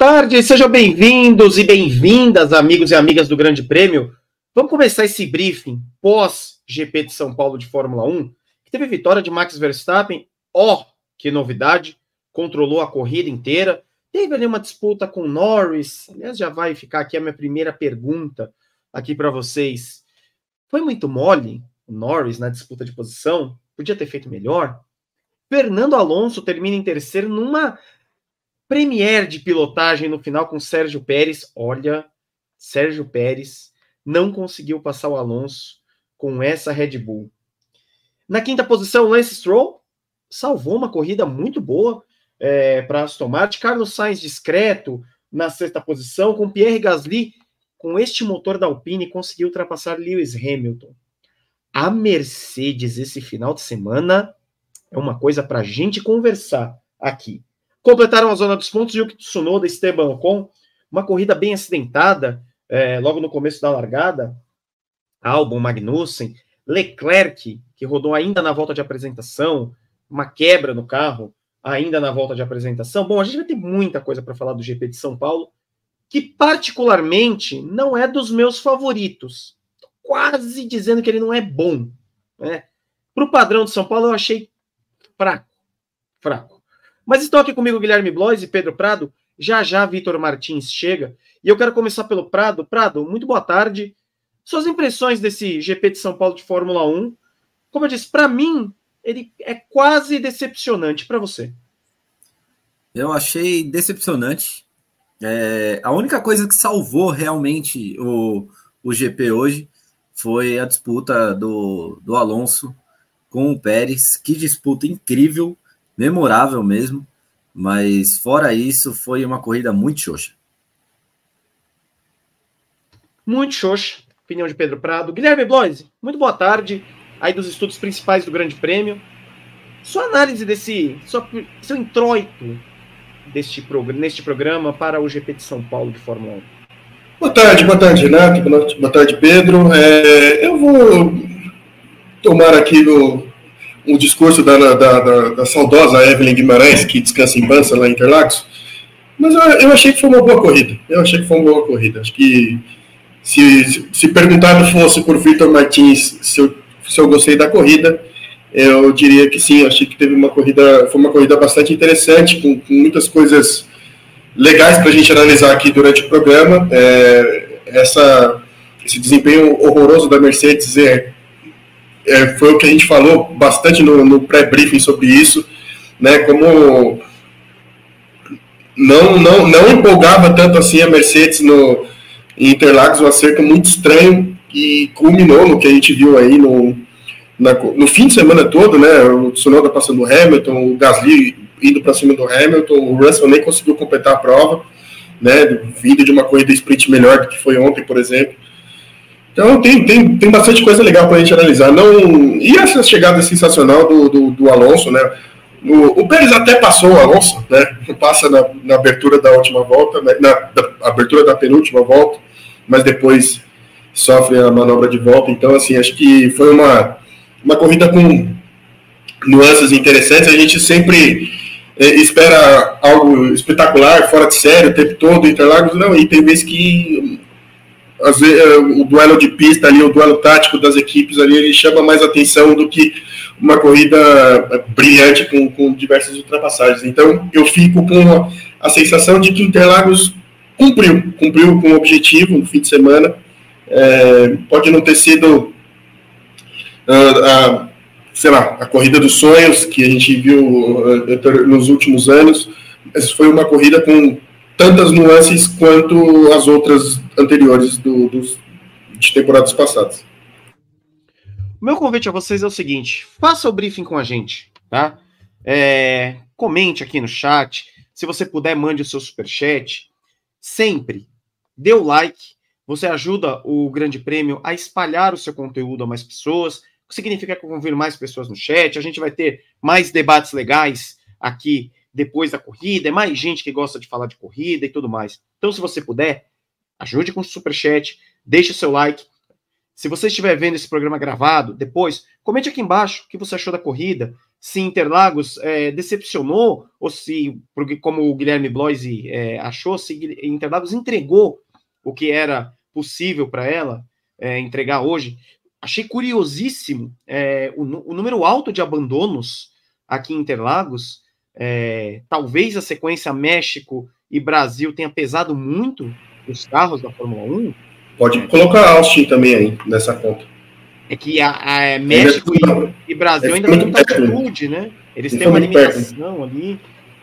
Tarde, sejam bem-vindos e bem-vindas, amigos e amigas do Grande Prêmio. Vamos começar esse briefing pós-GP de São Paulo de Fórmula 1, que teve vitória de Max Verstappen. Ó, oh, que novidade! Controlou a corrida inteira. Teve ali uma disputa com Norris. Aliás, já vai ficar aqui a minha primeira pergunta aqui para vocês. Foi muito mole o Norris na disputa de posição? Podia ter feito melhor? Fernando Alonso termina em terceiro numa Premier de pilotagem no final com Sérgio Pérez. Olha, Sérgio Pérez não conseguiu passar o Alonso com essa Red Bull. Na quinta posição, Lance Stroll salvou uma corrida muito boa é, para Aston Martin. Carlos Sainz discreto na sexta posição, com Pierre Gasly com este motor da Alpine conseguiu ultrapassar Lewis Hamilton. A Mercedes esse final de semana é uma coisa para a gente conversar aqui. Completaram a zona dos pontos Yuki Tsunoda e Esteban Ocon, uma corrida bem acidentada, é, logo no começo da largada. Albon, Magnussen, Leclerc, que rodou ainda na volta de apresentação, uma quebra no carro, ainda na volta de apresentação. Bom, a gente vai ter muita coisa para falar do GP de São Paulo, que particularmente não é dos meus favoritos. Quase dizendo que ele não é bom. Né? Para o padrão de São Paulo, eu achei fraco. Fraco. Mas estão aqui comigo Guilherme Blois e Pedro Prado. Já já Vitor Martins chega. E eu quero começar pelo Prado. Prado, muito boa tarde. Suas impressões desse GP de São Paulo de Fórmula 1. Como eu disse, para mim, ele é quase decepcionante para você. Eu achei decepcionante. É, a única coisa que salvou realmente o, o GP hoje foi a disputa do, do Alonso com o Pérez. Que disputa incrível memorável mesmo, mas fora isso, foi uma corrida muito xoxa. Muito xoxa, opinião de Pedro Prado. Guilherme Bloise, muito boa tarde, aí dos estudos principais do Grande Prêmio. Sua análise desse, seu, seu introito deste neste programa para o GP de São Paulo de Fórmula 1. Boa tarde, boa tarde, Renato, boa tarde, Pedro. É, eu vou tomar aqui no, o discurso da, da, da, da, saudosa Evelyn Guimarães, que descansa em Bança, lá em Interlagos. Mas eu, eu, achei que foi uma boa corrida. Eu achei que foi uma boa corrida. Acho que se, se, perguntado fosse por Vitor Martins se eu, se eu gostei da corrida, eu diria que sim. Achei que teve uma corrida, foi uma corrida bastante interessante, com, com muitas coisas legais para a gente analisar aqui durante o programa. É, essa, esse desempenho horroroso da Mercedes é é, foi o que a gente falou bastante no, no pré-briefing sobre isso, né? Como não, não, não empolgava tanto assim a Mercedes no em Interlagos, um acerto muito estranho e culminou no que a gente viu aí no, na, no fim de semana todo, né? O Tsunoda passando o Hamilton, o Gasly indo para cima do Hamilton, o Russell nem conseguiu completar a prova, né? Vindo de uma corrida sprint melhor do que foi ontem, por exemplo. Então tem, tem, tem bastante coisa legal para a gente analisar. Não, e essa chegada sensacional do, do, do Alonso, né? O, o, Pérez até passou o Alonso, né? Passa na, na abertura da última volta, né? na abertura da penúltima volta, mas depois sofre a manobra de volta. Então, assim, acho que foi uma, uma corrida com nuances interessantes. A gente sempre é, espera algo espetacular, fora de série, o tempo todo, Interlagos, não, e tem vezes que vezes, é, o duelo de pista ali, o duelo tático das equipes ali, ele chama mais atenção do que uma corrida é, brilhante com, com diversas ultrapassagens. Então, eu fico com a, a sensação de que Interlagos cumpriu, cumpriu com o objetivo no fim de semana. É, pode não ter sido a, ah, a, sei lá, a corrida dos sonhos que a gente viu uh, nos últimos anos, mas foi uma corrida com tantas nuances quanto as outras anteriores do, dos, de temporadas passadas. O meu convite a vocês é o seguinte: faça o briefing com a gente, tá? É, comente aqui no chat. Se você puder, mande o seu super chat. Sempre dê o like. Você ajuda o Grande Prêmio a espalhar o seu conteúdo a mais pessoas. O que significa que vão vir mais pessoas no chat. A gente vai ter mais debates legais aqui depois da corrida, é mais gente que gosta de falar de corrida e tudo mais. Então, se você puder, ajude com o superchat, deixe o seu like. Se você estiver vendo esse programa gravado, depois, comente aqui embaixo o que você achou da corrida. se Interlagos é, decepcionou, ou se, como o Guilherme Bloise é, achou, se Interlagos entregou o que era possível para ela é, entregar hoje. Achei curiosíssimo é, o, o, número alto de abandonos aqui em Interlagos. É, talvez a sequência México e Brasil tenha pesado muito os carros da Fórmula 1. Pode colocar Austin também aí nessa conta. É que a, a é México e, e, Brasil ainda tem muita altitude, né? Eles têm uma limitação ali.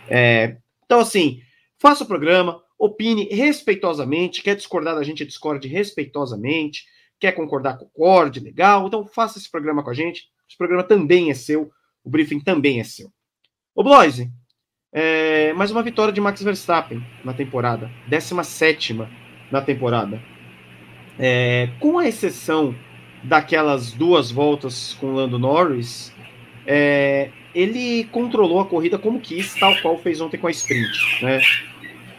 É, então, assim, faça o programa, opine respeitosamente. Quer discordar da gente, discorde respeitosamente. Quer concordar, concorde, legal. Então, faça esse programa com a gente. Esse programa também é seu. O briefing também é seu. Ô, Bloise, é, mais uma vitória de Max Verstappen na temporada. 17 na temporada. É, com a exceção daquelas duas voltas com Lando Norris, é, ele controlou a corrida como quis, tal qual fez ontem com a sprint. Né?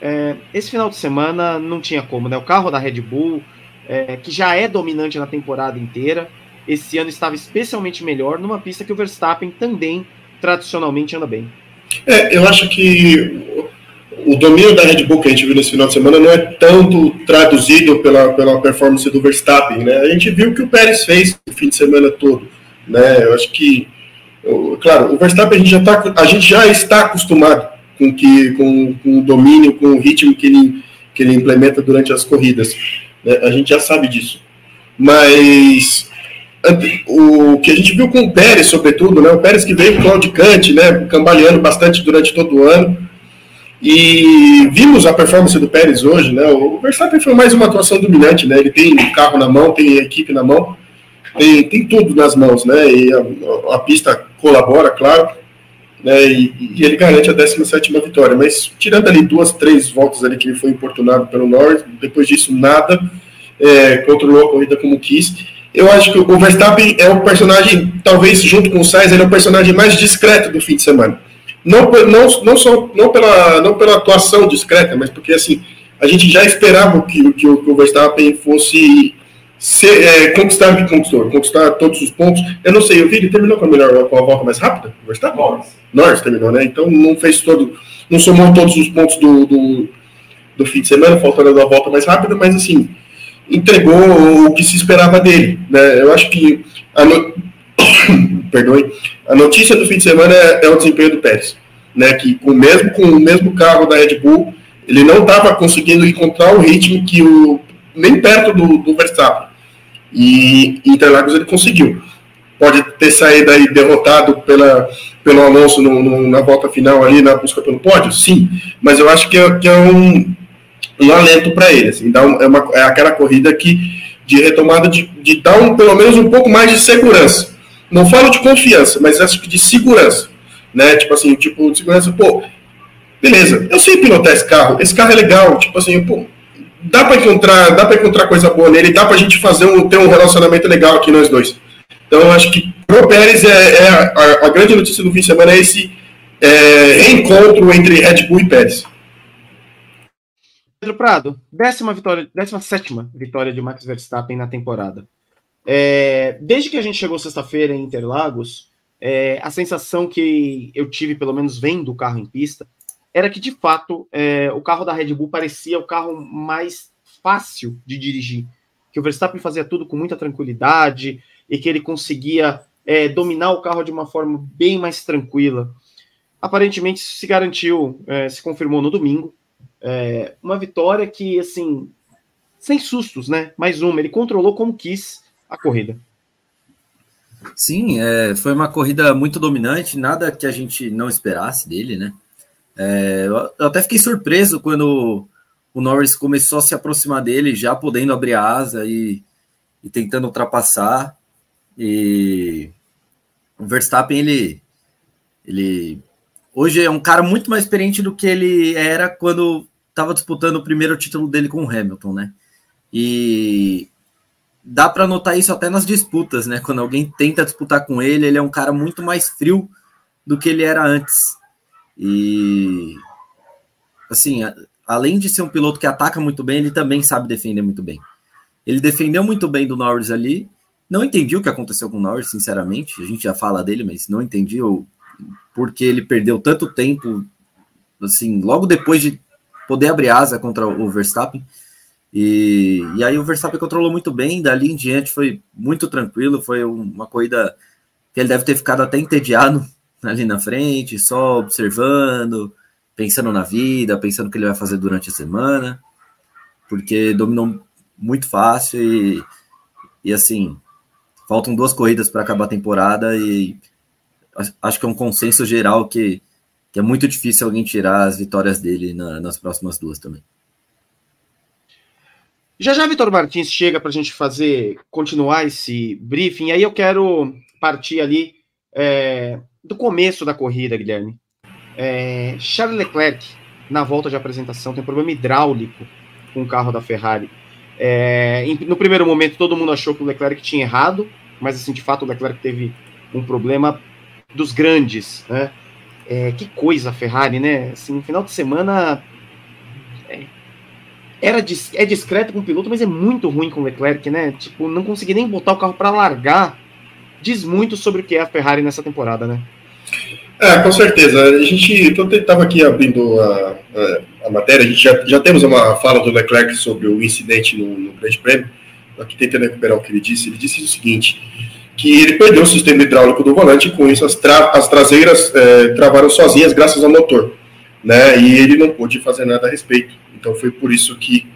É, esse final de semana não tinha como, né? O carro da Red Bull, é, que já é dominante na temporada inteira, esse ano estava especialmente melhor numa pista que o Verstappen também tradicionalmente anda bem. É, eu acho que o domínio da Red Bull que a gente viu nesse final de semana não é tanto traduzido pela, pela performance do Verstappen, né? A gente viu o que o Pérez fez o fim de semana todo, né? Eu acho que, claro, o Verstappen a gente já, tá, a gente já está acostumado com, que, com, com o domínio, com o ritmo que ele, que ele implementa durante as corridas. Né? A gente já sabe disso. Mas o que a gente viu com o Pérez, sobretudo, né? o Pérez que veio claudicante, né? cambaleando bastante durante todo o ano, e vimos a performance do Pérez hoje, né? O Verstappen foi mais uma atuação dominante, né? Ele tem o carro na mão, tem a equipe na mão, tem, tem tudo nas mãos, né? E a, a pista colabora, claro, né? E, e, ele garante a 17 vitória. Mas tirando ali duas, três voltas ali que ele foi importunado pelo Norris, depois disso nada, é, controlou a corrida como quis. Eu acho que o Verstappen é o personagem, talvez junto com o Sainz, ele é o personagem mais discreto do fim de semana não, não, não, só, não, pela, não pela atuação discreta, mas porque assim, a gente já esperava que, que, o, que o Verstappen fosse ser, é, conquistar o que conquistou, conquistar todos os pontos. Eu não sei, eu vi, ele terminou com a melhor com a volta mais rápida? O Verstappen? Norris. Norris terminou, né? Então não fez todo, não somou todos os pontos do, do, do fim de semana, faltando a volta mais rápida, mas assim, entregou o que se esperava dele, né? Eu acho que a no... perdoe, a notícia do fim de semana é, é o desempenho do Pérez, né? Que com mesmo com o mesmo carro da Red Bull, ele não estava conseguindo encontrar o ritmo que o nem perto do, do Verstappen. E Interlagos ele conseguiu. Pode ter saído aí derrotado pela, pelo Alonso no, no, na volta final ali na busca pelo pódio, sim. Mas eu acho que é, que é um, um alento para ele. Assim, dá um, é, uma, é aquela corrida que de retomada de, de dar um, pelo menos um pouco mais de segurança não falo de confiança, mas acho que de segurança, né? Tipo assim, tipo, de segurança, pô, beleza, eu sei pilotar esse carro, esse carro é legal, tipo assim, pô, dá para encontrar, dá para encontrar coisa boa nele, dá para a gente fazer um, ter um relacionamento legal aqui nós dois. Então, acho que pro Pérez é, é a, a, grande notícia do fim de semana é esse é, reencontro entre Red Bull e Pérez. Pedro Prado, décima vitória, décima sétima vitória de Max Verstappen na temporada. É, desde que a gente chegou sexta-feira em Interlagos, é, a sensação que eu tive, pelo menos vendo o carro em pista, era que de fato é, o carro da Red Bull parecia o carro mais fácil de dirigir. Que o Verstappen fazia tudo com muita tranquilidade e que ele conseguia é, dominar o carro de uma forma bem mais tranquila. Aparentemente isso se garantiu, é, se confirmou no domingo. É, uma vitória que, assim, sem sustos, né? Mais uma, ele controlou como quis a corrida. Sim, é, foi uma corrida muito dominante, nada que a gente não esperasse dele, né? É, eu até fiquei surpreso quando o Norris começou a se aproximar dele, já podendo abrir a asa e, e tentando ultrapassar. E o Verstappen, ele, ele hoje é um cara muito mais experiente do que ele era quando estava disputando o primeiro título dele com o Hamilton, né? E dá para notar isso até nas disputas, né? Quando alguém tenta disputar com ele, ele é um cara muito mais frio do que ele era antes. E assim, além de ser um piloto que ataca muito bem, ele também sabe defender muito bem. Ele defendeu muito bem do Norris ali. Não entendi o que aconteceu com o Norris, sinceramente. A gente já fala dele, mas não entendi o, porque ele perdeu tanto tempo, assim, logo depois de poder abrir asa contra o Verstappen. E, e aí o Verstappen controlou muito bem, dali em diante foi muito tranquilo, foi uma corrida que ele deve ter ficado até entediado ali na frente, só observando, pensando na vida, pensando o que ele vai fazer durante a semana, porque dominou muito fácil e, e assim, faltam duas corridas para acabar a temporada e acho que é um consenso geral que, que é muito difícil alguém tirar as vitórias dele na, nas próximas duas também. Já já Vitor Martins chega para a gente fazer, continuar esse briefing, aí eu quero partir ali é, do começo da corrida, Guilherme. É, Charles Leclerc, na volta de apresentação, tem problema hidráulico com o carro da Ferrari. É, no primeiro momento, todo mundo achou que o Leclerc tinha errado, mas assim, de fato, o Leclerc teve um problema dos grandes, né? É, que coisa a Ferrari, né? Assim, no final de semana era dis, é discreto com o piloto, mas é muito ruim com o Leclerc, né? Tipo, não conseguir nem botar o carro para largar. Diz muito sobre o que é a Ferrari nessa temporada, né? É, com certeza. A gente estava aqui abrindo a, a, a, matéria, a gente já, já temos uma fala do Leclerc sobre o incidente no, no Grande Prêmio. Aqui tentando recuperar o que ele disse. Ele disse o seguinte: que ele perdeu o sistema hidráulico do volante, e com isso as, tra as traseiras é, travaram sozinhas graças ao motor. Né, e ele não pôde fazer nada a respeito. Então foi por isso que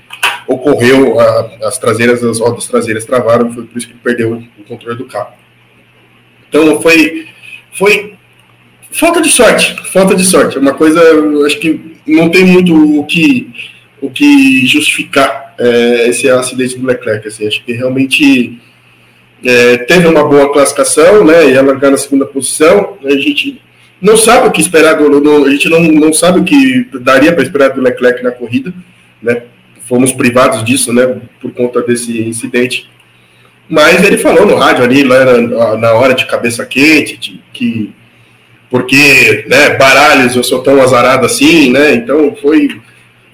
ocorreu a, as traseiras, as rodas traseiras travaram, foi por isso que perdeu o controle do carro. Então foi foi falta de sorte, falta de sorte. É uma coisa, acho que não tem muito o que o que justificar é, esse acidente do Leclerc. Assim, acho que realmente é, teve uma boa classificação, né? Ia largar na segunda posição. A gente não sabe o que esperar do, do a gente não, não sabe o que daria para esperar do Leclerc na corrida, né? Fomos privados disso, né? Por conta desse incidente. Mas ele falou no rádio ali, lá na hora de cabeça quente, de, que porque, né, baralhos, eu sou tão azarado assim, né? Então foi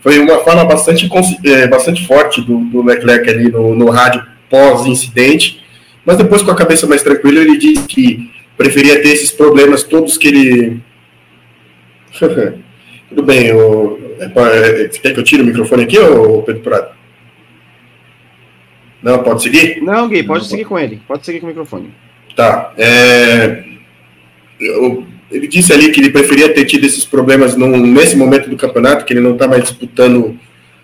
foi uma fala bastante é, bastante forte do, do Leclerc ali no, no rádio pós incidente. Mas depois com a cabeça mais tranquila ele disse que preferia ter esses problemas todos que ele. Tudo bem, eu... É é, você quer que eu tire o microfone aqui, ou Pedro Prado? Não, pode seguir? Não, Gui, pode Não, seguir pode... com ele. Pode seguir com o microfone. Tá. É... Eu... Ele disse ali que ele preferia ter tido esses problemas num... nesse momento do campeonato, que ele não está mais disputando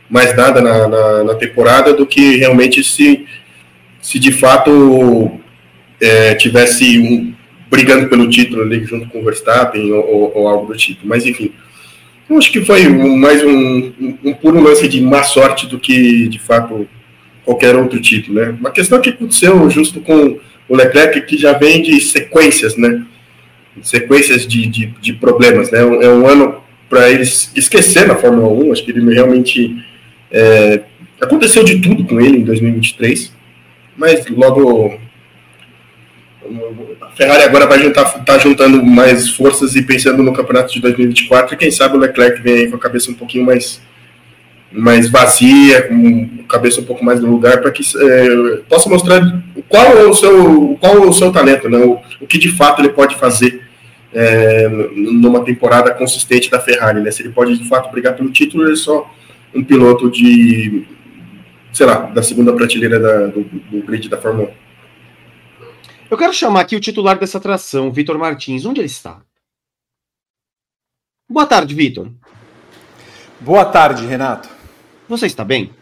mais nada na, na, na, temporada, do que realmente se, se de fato é, tivesse um, brigando pelo título ali junto com o Verstappen ou, ou, ou algo do tipo. Mas enfim, eu acho que foi mais um, um, um, puro lance de má sorte do que de fato qualquer outro título, né? Uma questão que aconteceu justo com o Leclerc que já vem de sequências, né? Sequências de, de, de problemas, né? É um ano para eles esquecer na Fórmula 1. Acho que ele realmente é, aconteceu de tudo com ele em 2023, mas logo a Ferrari agora vai juntar, tá juntando mais forças e pensando no campeonato de 2024. E quem sabe o Leclerc vem aí com a cabeça um pouquinho mais, mais vazia, com a cabeça um pouco mais no lugar, para que é, possa mostrar qual é o seu, qual é o seu talento, né? o, o que de fato ele pode fazer é, numa temporada consistente da Ferrari. Né? Se ele pode de fato brigar pelo título, ele é só um piloto de, sei lá, da segunda prateleira da, do, do grid da Fórmula 1. Eu quero chamar aqui o titular dessa atração, Vitor Martins. Onde ele está? Boa tarde, Vitor. Boa tarde, Renato. Você está bem?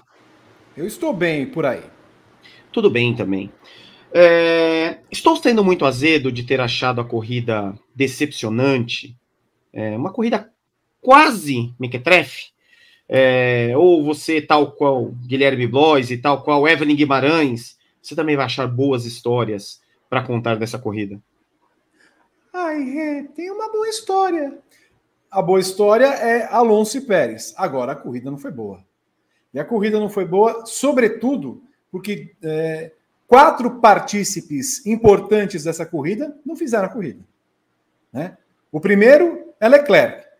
Eu estou bem por aí. Tudo bem também. É, estou sendo muito azedo de ter achado a corrida decepcionante. É, uma corrida quase mequetrefe. É, ou você, tal qual Guilherme Blois e tal qual Evelyn Guimarães, você também vai achar boas histórias para contar dessa corrida? Ai, é, tem uma boa história. A boa história é Alonso e Pérez. Agora, a corrida não foi boa. E a corrida não foi boa, sobretudo porque é, quatro partícipes importantes dessa corrida não fizeram a corrida. Né? O primeiro é Leclerc,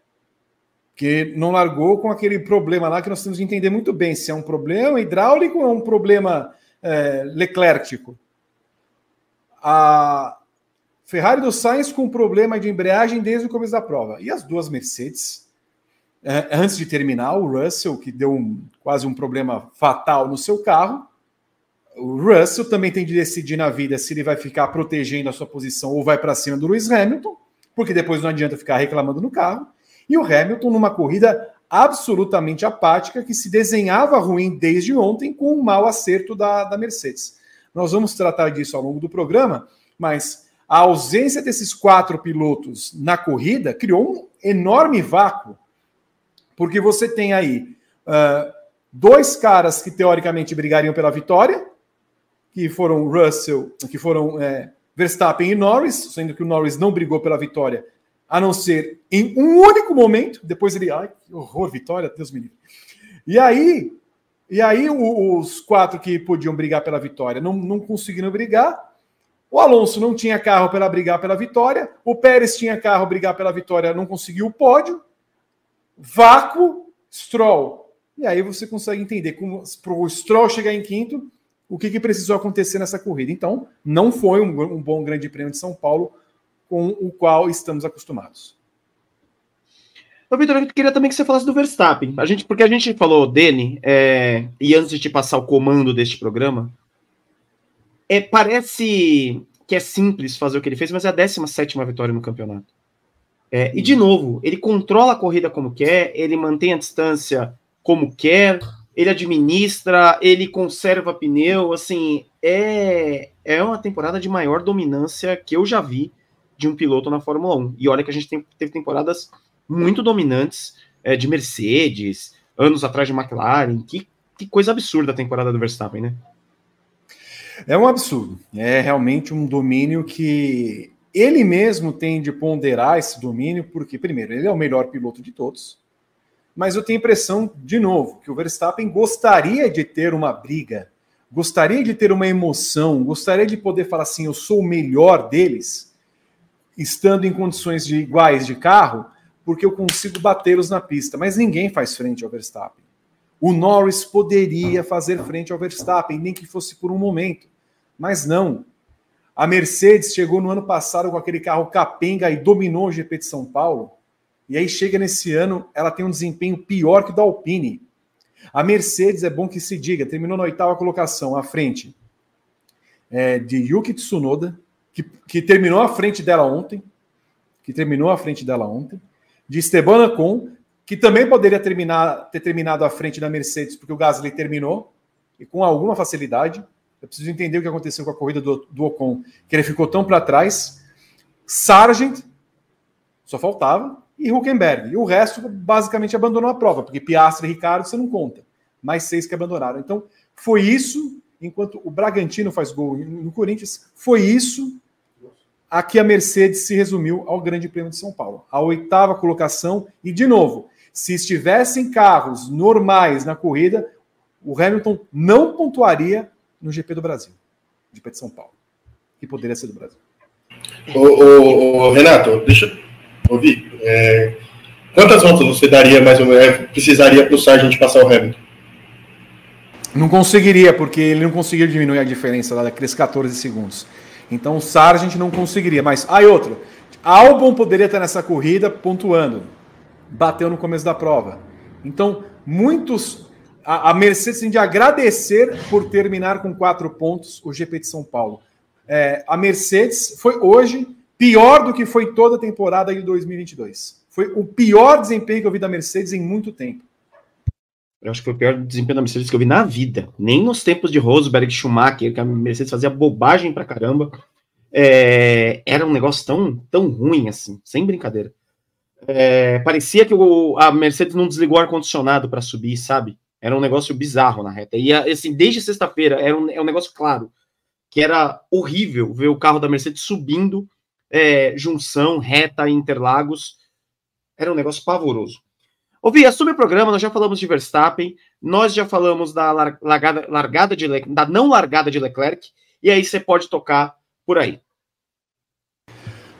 que não largou com aquele problema lá que nós temos que entender muito bem se é um problema hidráulico ou é um problema é, a Ferrari do Sainz com problema de embreagem desde o começo da prova. E as duas Mercedes, é, antes de terminar, o Russell, que deu um, quase um problema fatal no seu carro. O Russell também tem de decidir na vida se ele vai ficar protegendo a sua posição ou vai para cima do Lewis Hamilton, porque depois não adianta ficar reclamando no carro. E o Hamilton numa corrida absolutamente apática que se desenhava ruim desde ontem com um mau acerto da, da Mercedes. Nós vamos tratar disso ao longo do programa, mas a ausência desses quatro pilotos na corrida criou um enorme vácuo, porque você tem aí uh, dois caras que teoricamente brigariam pela vitória, que foram Russell, que foram é, Verstappen e Norris, sendo que o Norris não brigou pela vitória, a não ser em um único momento. Depois ele, ai, que horror, vitória, Deus me livre. E aí, e aí os quatro que podiam brigar pela vitória não, não conseguiram brigar. O Alonso não tinha carro para brigar pela vitória. O Pérez tinha carro brigar pela vitória, não conseguiu o pódio. Vácuo, Stroll. E aí você consegue entender como para o Stroll chegar em quinto, o que, que, precisou acontecer nessa corrida. Então, não foi um, um bom Grande Prêmio de São Paulo com o qual estamos acostumados. Ô, Vitor, eu queria também que você falasse do Verstappen. A gente, porque a gente falou dele, é, e antes de te passar o comando deste programa, é, parece que é simples fazer o que ele fez, mas é a 17 vitória no campeonato. É, e, de novo, ele controla a corrida como quer, ele mantém a distância como quer, ele administra, ele conserva pneu. Assim, é, é uma temporada de maior dominância que eu já vi de um piloto na Fórmula 1. E olha que a gente tem, teve temporadas muito dominantes é, de Mercedes, anos atrás de McLaren. Que, que coisa absurda a temporada do Verstappen, né? É um absurdo. É realmente um domínio que ele mesmo tem de ponderar esse domínio, porque, primeiro, ele é o melhor piloto de todos. Mas eu tenho a impressão, de novo, que o Verstappen gostaria de ter uma briga, gostaria de ter uma emoção, gostaria de poder falar assim: eu sou o melhor deles estando em condições de iguais de carro, porque eu consigo batê-los na pista. Mas ninguém faz frente ao Verstappen. O Norris poderia fazer frente ao Verstappen, nem que fosse por um momento. Mas não. A Mercedes chegou no ano passado com aquele carro capenga e dominou o GP de São Paulo. E aí chega nesse ano, ela tem um desempenho pior que o da Alpine. A Mercedes, é bom que se diga, terminou na oitava colocação, à frente é, de Yuki Tsunoda, que, que terminou à frente dela ontem, que terminou à frente dela ontem, de Esteban Ocon, que também poderia terminar, ter terminado à frente da Mercedes, porque o Gasly terminou, e com alguma facilidade. Eu preciso entender o que aconteceu com a corrida do, do Ocon, que ele ficou tão para trás. Sargent, só faltava, e Huckenberg. E o resto basicamente abandonou a prova, porque Piastri e Ricardo você não conta. Mais seis que abandonaram. Então, foi isso, enquanto o Bragantino faz gol no Corinthians, foi isso Aqui a Mercedes se resumiu ao Grande Prêmio de São Paulo, a oitava colocação. E, de novo, se estivessem carros normais na corrida, o Hamilton não pontuaria no GP do Brasil, GP de São Paulo, que poderia ser do Brasil. Ô, ô, ô Renato, deixa eu ouvir. É, quantas voltas você daria mais ou menos, precisaria para o Sargent passar o Hamilton? Não conseguiria, porque ele não conseguiu diminuir a diferença lá daqueles 14 segundos. Então o Sargent não conseguiria. Mas aí outra. Albon poderia estar nessa corrida pontuando. Bateu no começo da prova. Então, muitos. A, a Mercedes tem de agradecer por terminar com quatro pontos o GP de São Paulo. É, a Mercedes foi hoje pior do que foi toda a temporada de 2022. Foi o pior desempenho que eu vi da Mercedes em muito tempo. Eu acho que foi o pior desempenho da Mercedes que eu vi na vida. Nem nos tempos de Rosberg, Schumacher, que a Mercedes fazia bobagem pra caramba. É, era um negócio tão, tão ruim assim, sem brincadeira. É, parecia que o, a Mercedes não desligou o ar-condicionado para subir, sabe? Era um negócio bizarro na reta. E assim, desde sexta-feira, era um, é um negócio claro, que era horrível ver o carro da Mercedes subindo é, junção, reta, Interlagos. Era um negócio pavoroso. Ouvi, sobre o programa, nós já falamos de Verstappen, nós já falamos da largada, largada de da não largada de Leclerc, e aí você pode tocar por aí.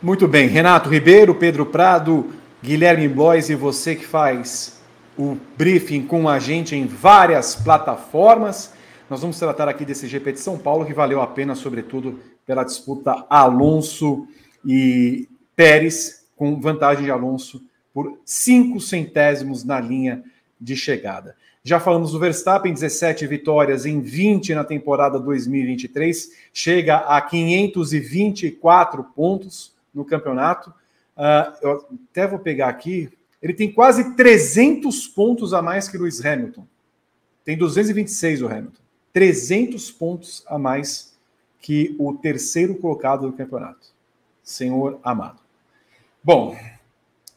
Muito bem, Renato Ribeiro, Pedro Prado, Guilherme Blois e você que faz o briefing com a gente em várias plataformas. Nós vamos tratar aqui desse GP de São Paulo que valeu a pena, sobretudo, pela disputa Alonso e Pérez com vantagem de Alonso por cinco centésimos na linha de chegada. Já falamos do Verstappen, 17 vitórias em 20 na temporada 2023, chega a 524 pontos no campeonato. Uh, eu até vou pegar aqui, ele tem quase 300 pontos a mais que Lewis Hamilton. Tem 226 o Hamilton. 300 pontos a mais que o terceiro colocado do campeonato. Senhor amado. Bom,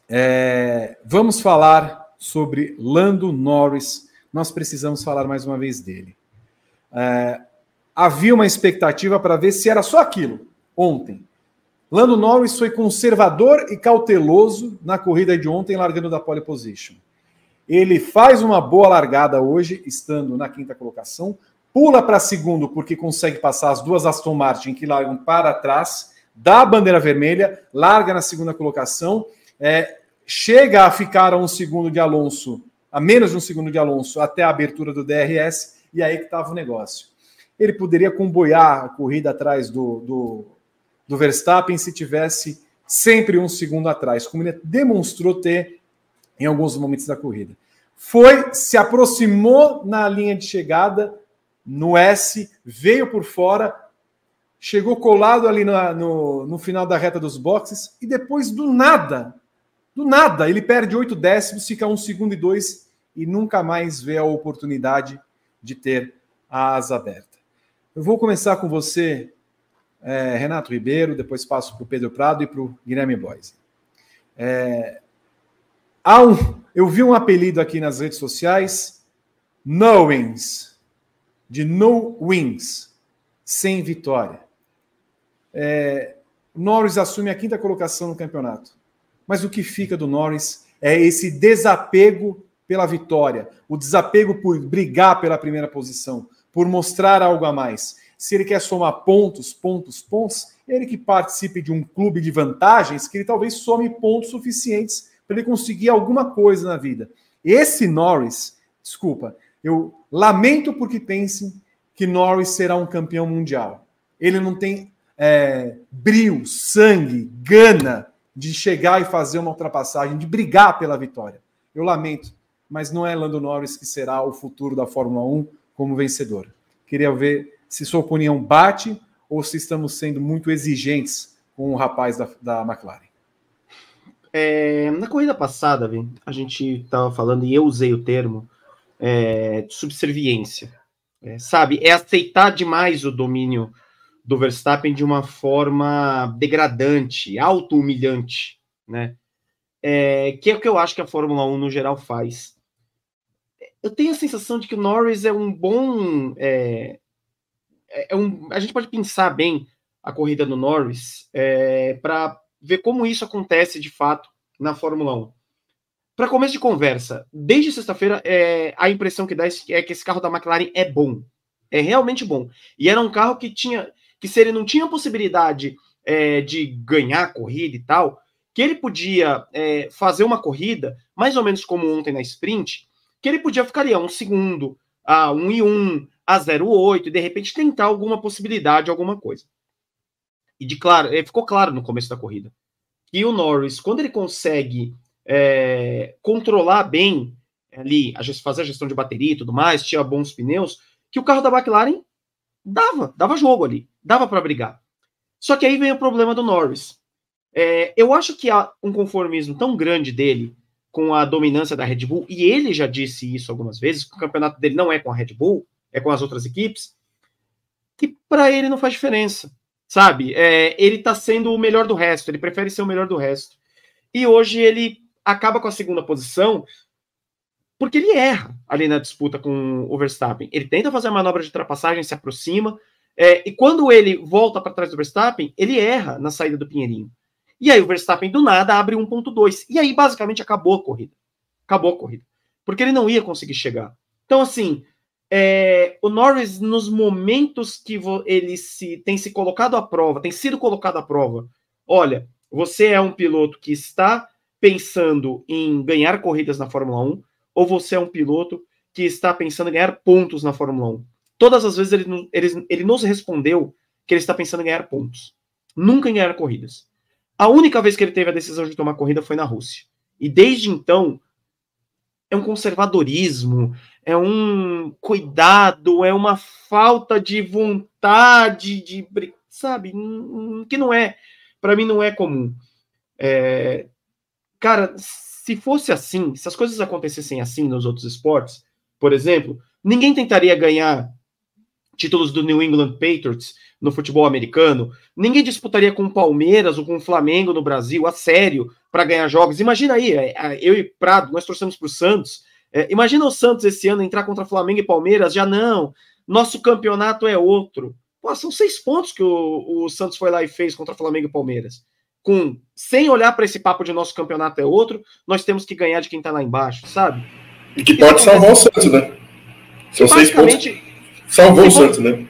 é, vamos falar sobre Lando Norris. Nós precisamos falar mais uma vez dele. É, havia uma expectativa para ver se era só aquilo ontem. Lando Norris foi conservador e cauteloso na corrida de ontem, largando da pole position. Ele faz uma boa largada hoje, estando na quinta colocação, pula para segundo porque consegue passar as duas Aston Martin que largam para trás, dá a bandeira vermelha, larga na segunda colocação, é, chega a ficar a um segundo de Alonso, a menos de um segundo de Alonso, até a abertura do DRS, e aí que estava o negócio. Ele poderia comboiar a corrida atrás do, do, do Verstappen se tivesse sempre um segundo atrás, como ele demonstrou ter em alguns momentos da corrida. Foi, se aproximou na linha de chegada, no S, veio por fora, chegou colado ali no, no, no, final da reta dos boxes e depois, do nada, do nada, ele perde oito décimos, fica um segundo e dois e nunca mais vê a oportunidade de ter a asa aberta. Eu vou começar com você, é, Renato Ribeiro, depois passo para o Pedro Prado e para o Guilherme Boise. É, há um, eu vi um apelido aqui nas redes sociais, Knowings de no wins, sem vitória. É, Norris assume a quinta colocação no campeonato. Mas o que fica do Norris é esse desapego pela vitória, o desapego por brigar pela primeira posição, por mostrar algo a mais. Se ele quer somar pontos, pontos, pontos, ele que participe de um clube de vantagens, que ele talvez some pontos suficientes para ele conseguir alguma coisa na vida. Esse Norris, desculpa, eu lamento porque pensem que Norris será um campeão mundial. Ele não tem é, brio, sangue, gana de chegar e fazer uma ultrapassagem, de brigar pela vitória. Eu lamento, mas não é Lando Norris que será o futuro da Fórmula 1 como vencedor. Queria ver se sua opinião bate ou se estamos sendo muito exigentes com o rapaz da, da McLaren. É, na corrida passada, a gente estava falando, e eu usei o termo, é, subserviência. É, sabe? É aceitar demais o domínio do Verstappen de uma forma degradante, auto-humilhante, né? É, que é o que eu acho que a Fórmula 1 no geral faz. Eu tenho a sensação de que o Norris é um bom. É, é, é um, a gente pode pensar bem a corrida do Norris é, para ver como isso acontece de fato na Fórmula 1. Para começo de conversa, desde sexta-feira, é, a impressão que dá é que esse carro da McLaren é bom. É realmente bom. E era um carro que tinha. Que se ele não tinha possibilidade é, de ganhar a corrida e tal, que ele podia é, fazer uma corrida, mais ou menos como ontem na sprint, que ele podia ficar ali a um segundo, a um e um, a 0,8, e de repente tentar alguma possibilidade, alguma coisa. E de claro, é, ficou claro no começo da corrida que o Norris, quando ele consegue é, controlar bem ali, fazer a gestão de bateria e tudo mais, tinha bons pneus, que o carro da McLaren dava, dava jogo ali, dava para brigar. Só que aí vem o problema do Norris. É, eu acho que há um conformismo tão grande dele com a dominância da Red Bull, e ele já disse isso algumas vezes, que o campeonato dele não é com a Red Bull, é com as outras equipes, que para ele não faz diferença, sabe? É, ele tá sendo o melhor do resto, ele prefere ser o melhor do resto. E hoje ele acaba com a segunda posição porque ele erra ali na disputa com o Verstappen. Ele tenta fazer a manobra de ultrapassagem, se aproxima, é, e quando ele volta para trás do Verstappen, ele erra na saída do Pinheirinho. E aí o Verstappen do nada abre 1.2. E aí basicamente acabou a corrida. Acabou a corrida. Porque ele não ia conseguir chegar. Então, assim, é, o Norris, nos momentos que ele se, tem se colocado à prova, tem sido colocado à prova, olha, você é um piloto que está pensando em ganhar corridas na Fórmula 1 ou você é um piloto que está pensando em ganhar pontos na Fórmula 1? Todas as vezes ele, ele, ele nos respondeu que ele está pensando em ganhar pontos, nunca em ganhar corridas. A única vez que ele teve a decisão de tomar corrida foi na Rússia. E desde então, é um conservadorismo, é um cuidado, é uma falta de vontade de, sabe, que não é, para mim não é comum. É, cara, se fosse assim, se as coisas acontecessem assim nos outros esportes, por exemplo, ninguém tentaria ganhar títulos do New England Patriots no futebol americano, ninguém disputaria com o Palmeiras ou com o Flamengo no Brasil a sério para ganhar jogos. Imagina aí, é, é, eu e Prado, nós torcemos para o Santos. É, imagina o Santos esse ano entrar contra Flamengo e Palmeiras, já não, nosso campeonato é outro. Pô, são seis pontos que o, o Santos foi lá e fez contra Flamengo e Palmeiras. Com, sem olhar para esse papo de nosso campeonato é outro, nós temos que ganhar de quem está lá embaixo, sabe? E que pode salvar o Santos, né? São seis pontos. Salvou o Santos, né?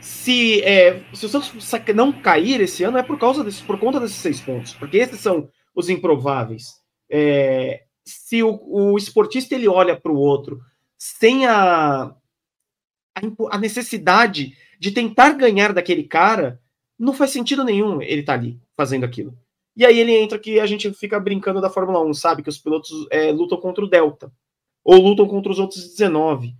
Se, é, se o Santos não cair esse ano, é por causa desse, por conta desses seis pontos, porque esses são os improváveis. É, se o, o esportista ele olha para o outro sem a, a, a, necessidade de tentar ganhar daquele cara, não faz sentido nenhum ele estar tá ali fazendo aquilo. E aí ele entra que a gente fica brincando da Fórmula 1, sabe? Que os pilotos é, lutam contra o Delta, ou lutam contra os outros 19.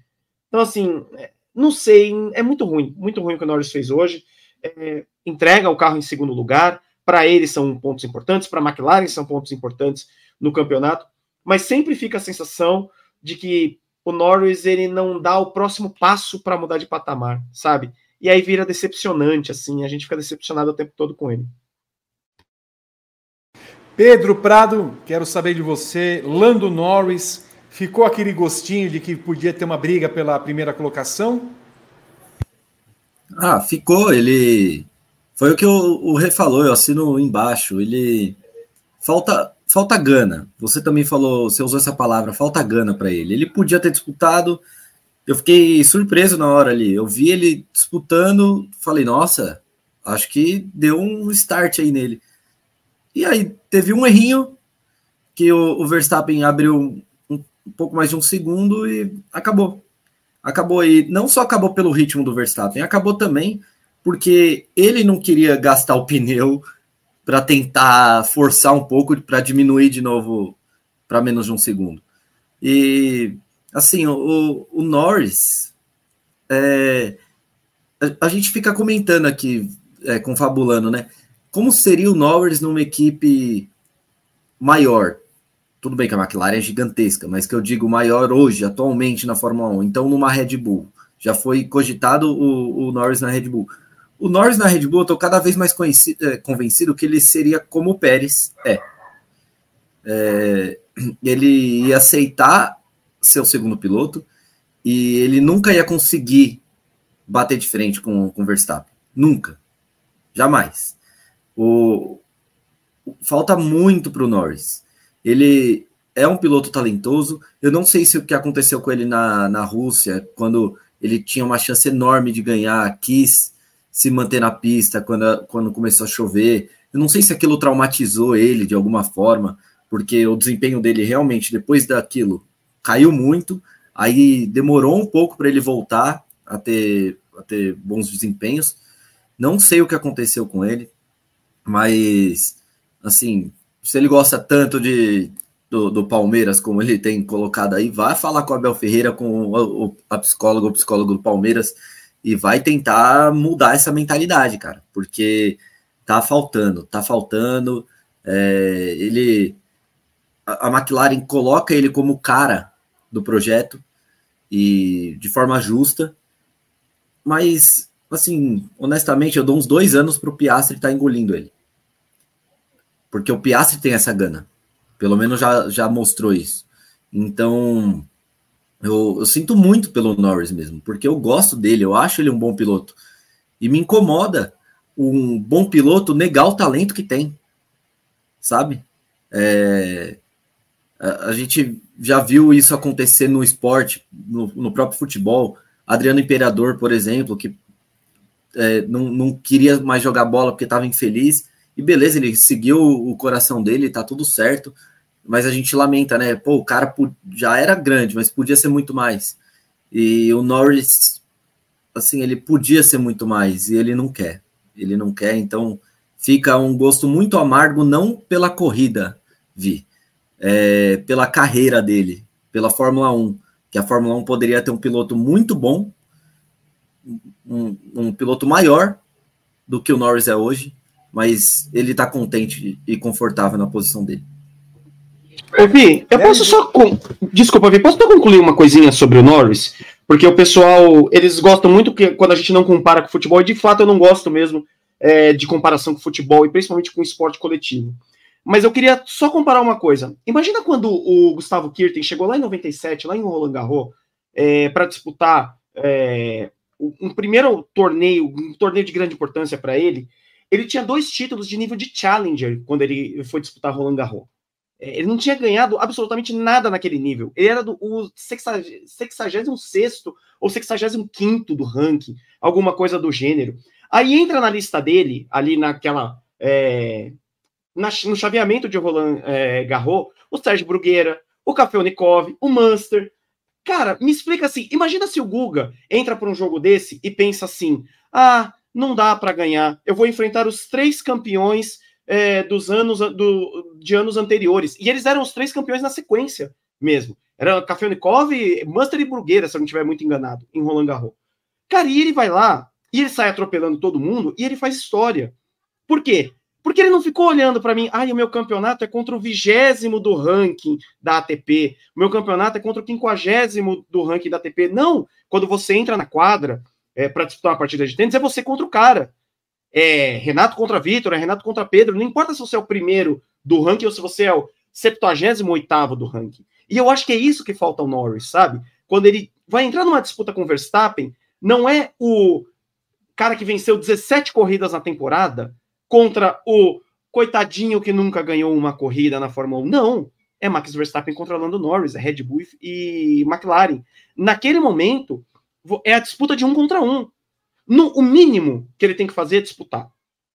Então, assim, é, não sei, é muito ruim, muito ruim o que o Norris fez hoje. É, entrega o carro em segundo lugar, para ele são pontos importantes, para a McLaren são pontos importantes no campeonato, mas sempre fica a sensação de que o Norris ele não dá o próximo passo para mudar de patamar, sabe? E aí vira decepcionante, assim, a gente fica decepcionado o tempo todo com ele. Pedro Prado, quero saber de você. Lando Norris, Ficou aquele gostinho de que podia ter uma briga pela primeira colocação? Ah, ficou. Ele. Foi o que o, o Rê falou, eu assino embaixo. Ele. Falta, falta gana. Você também falou, você usou essa palavra, falta gana para ele. Ele podia ter disputado. Eu fiquei surpreso na hora ali. Eu vi ele disputando, falei, nossa, acho que deu um start aí nele. E aí teve um errinho que o, o Verstappen abriu um pouco mais de um segundo e acabou. Acabou e não só acabou pelo ritmo do Verstappen, acabou também porque ele não queria gastar o pneu para tentar forçar um pouco para diminuir de novo para menos de um segundo. E assim, o, o Norris, é, a, a, gente fica comentando aqui, é, confabulando, né? Como seria o Norris numa equipe maior? Tudo bem que a McLaren é gigantesca, mas que eu digo maior hoje, atualmente na Fórmula 1, então numa Red Bull. Já foi cogitado o, o Norris na Red Bull. O Norris na Red Bull, eu estou cada vez mais é, convencido que ele seria como o Pérez é. é. Ele ia aceitar ser o segundo piloto e ele nunca ia conseguir bater de frente com o Verstappen. Nunca. Jamais. O, falta muito para o Norris. Ele é um piloto talentoso. Eu não sei se o que aconteceu com ele na, na Rússia, quando ele tinha uma chance enorme de ganhar, quis se manter na pista quando, quando começou a chover. Eu não sei se aquilo traumatizou ele de alguma forma, porque o desempenho dele realmente, depois daquilo, caiu muito. Aí demorou um pouco para ele voltar a ter, a ter bons desempenhos. Não sei o que aconteceu com ele, mas assim, se ele gosta tanto de, do, do, Palmeiras, como ele tem colocado aí, vai falar com o Abel Ferreira, com o, o, a psicóloga, o psicólogo do Palmeiras, e vai tentar mudar essa mentalidade, cara, porque tá faltando, tá faltando. É, ele, a, a McLaren coloca ele como cara do projeto e de forma justa, mas assim, honestamente, eu dou uns dois anos para o Piastri estar tá engolindo ele. Porque o Piastri tem essa gana. Pelo menos já, já mostrou isso. Então, eu, eu, sinto muito pelo Norris mesmo, porque eu gosto dele, eu acho ele um bom piloto. E me incomoda um bom piloto negar o talento que tem. Sabe? É, a, a, gente já viu isso acontecer no esporte, no, no próprio futebol. Adriano Imperador, por exemplo, que é, não, não queria mais jogar bola porque estava infeliz e beleza, ele seguiu o coração dele, tá tudo certo. Mas a gente lamenta, né? Pô, o cara já era grande, mas podia ser muito mais. E o Norris, assim, ele podia ser muito mais e ele não quer. Ele não quer, então fica um gosto muito amargo, não pela corrida, Vi, é, pela carreira dele, pela Fórmula 1, que a Fórmula 1 poderia ter um piloto muito bom, um, um piloto maior do que o Norris é hoje, mas ele está contente e confortável na posição dele. Ô, Vi, eu posso só. Desculpa, Vi, posso só concluir uma coisinha sobre o Norris? Porque o pessoal, eles gostam muito que quando a gente não compara com futebol, e de fato eu não gosto mesmo é, de comparação com futebol, e principalmente com esporte coletivo. Mas eu queria só comparar uma coisa. Imagina quando o Gustavo Kirten chegou lá em 97, lá em Roland Garros, é, para disputar é, um primeiro torneio, um torneio de grande importância para ele. Ele tinha dois títulos de nível de challenger quando ele foi disputar Roland Garros. É, ele não tinha ganhado absolutamente nada naquele nível. Ele era do o 66 ou 65 do ranking, alguma coisa do gênero. Aí entra na lista dele, ali naquela. É, na, no chaveamento de Roland é, Garros, o Sérgio Brugueira, o Kafelnikov, o Munster. Cara, me explica assim: imagina se o Guga entra para um jogo desse e pensa assim: ah, não dá para ganhar, eu vou enfrentar os três campeões é, dos anos do, de anos anteriores. E eles eram os três campeões na sequência mesmo. Era Kafelnikov, Munster e Brugueira, se eu não estiver muito enganado, em Roland Garros. Cara, e ele vai lá, e ele sai atropelando todo mundo, e ele faz história. Por quê? Porque ele não ficou olhando para mim, ai, o meu campeonato é contra o vigésimo do ranking da ATP, o meu campeonato é contra o quinquagésimo do ranking da ATP. Não, quando você entra na quadra é, para disputar uma partida de tênis, é você contra o cara é Renato contra Vitor, é Renato contra Pedro, não importa se você é o primeiro do ranking ou se você é o 78 do ranking. E eu acho que é isso que falta ao Norris, sabe? Quando ele vai entrar numa disputa com o Verstappen, não é o cara que venceu 17 corridas na temporada contra o coitadinho que nunca ganhou uma corrida na Fórmula 1. Não, é Max Verstappen contra Lando Norris, é Red Bull e McLaren. Naquele momento, é a disputa de um contra um. No, o mínimo que ele tem que fazer é disputar.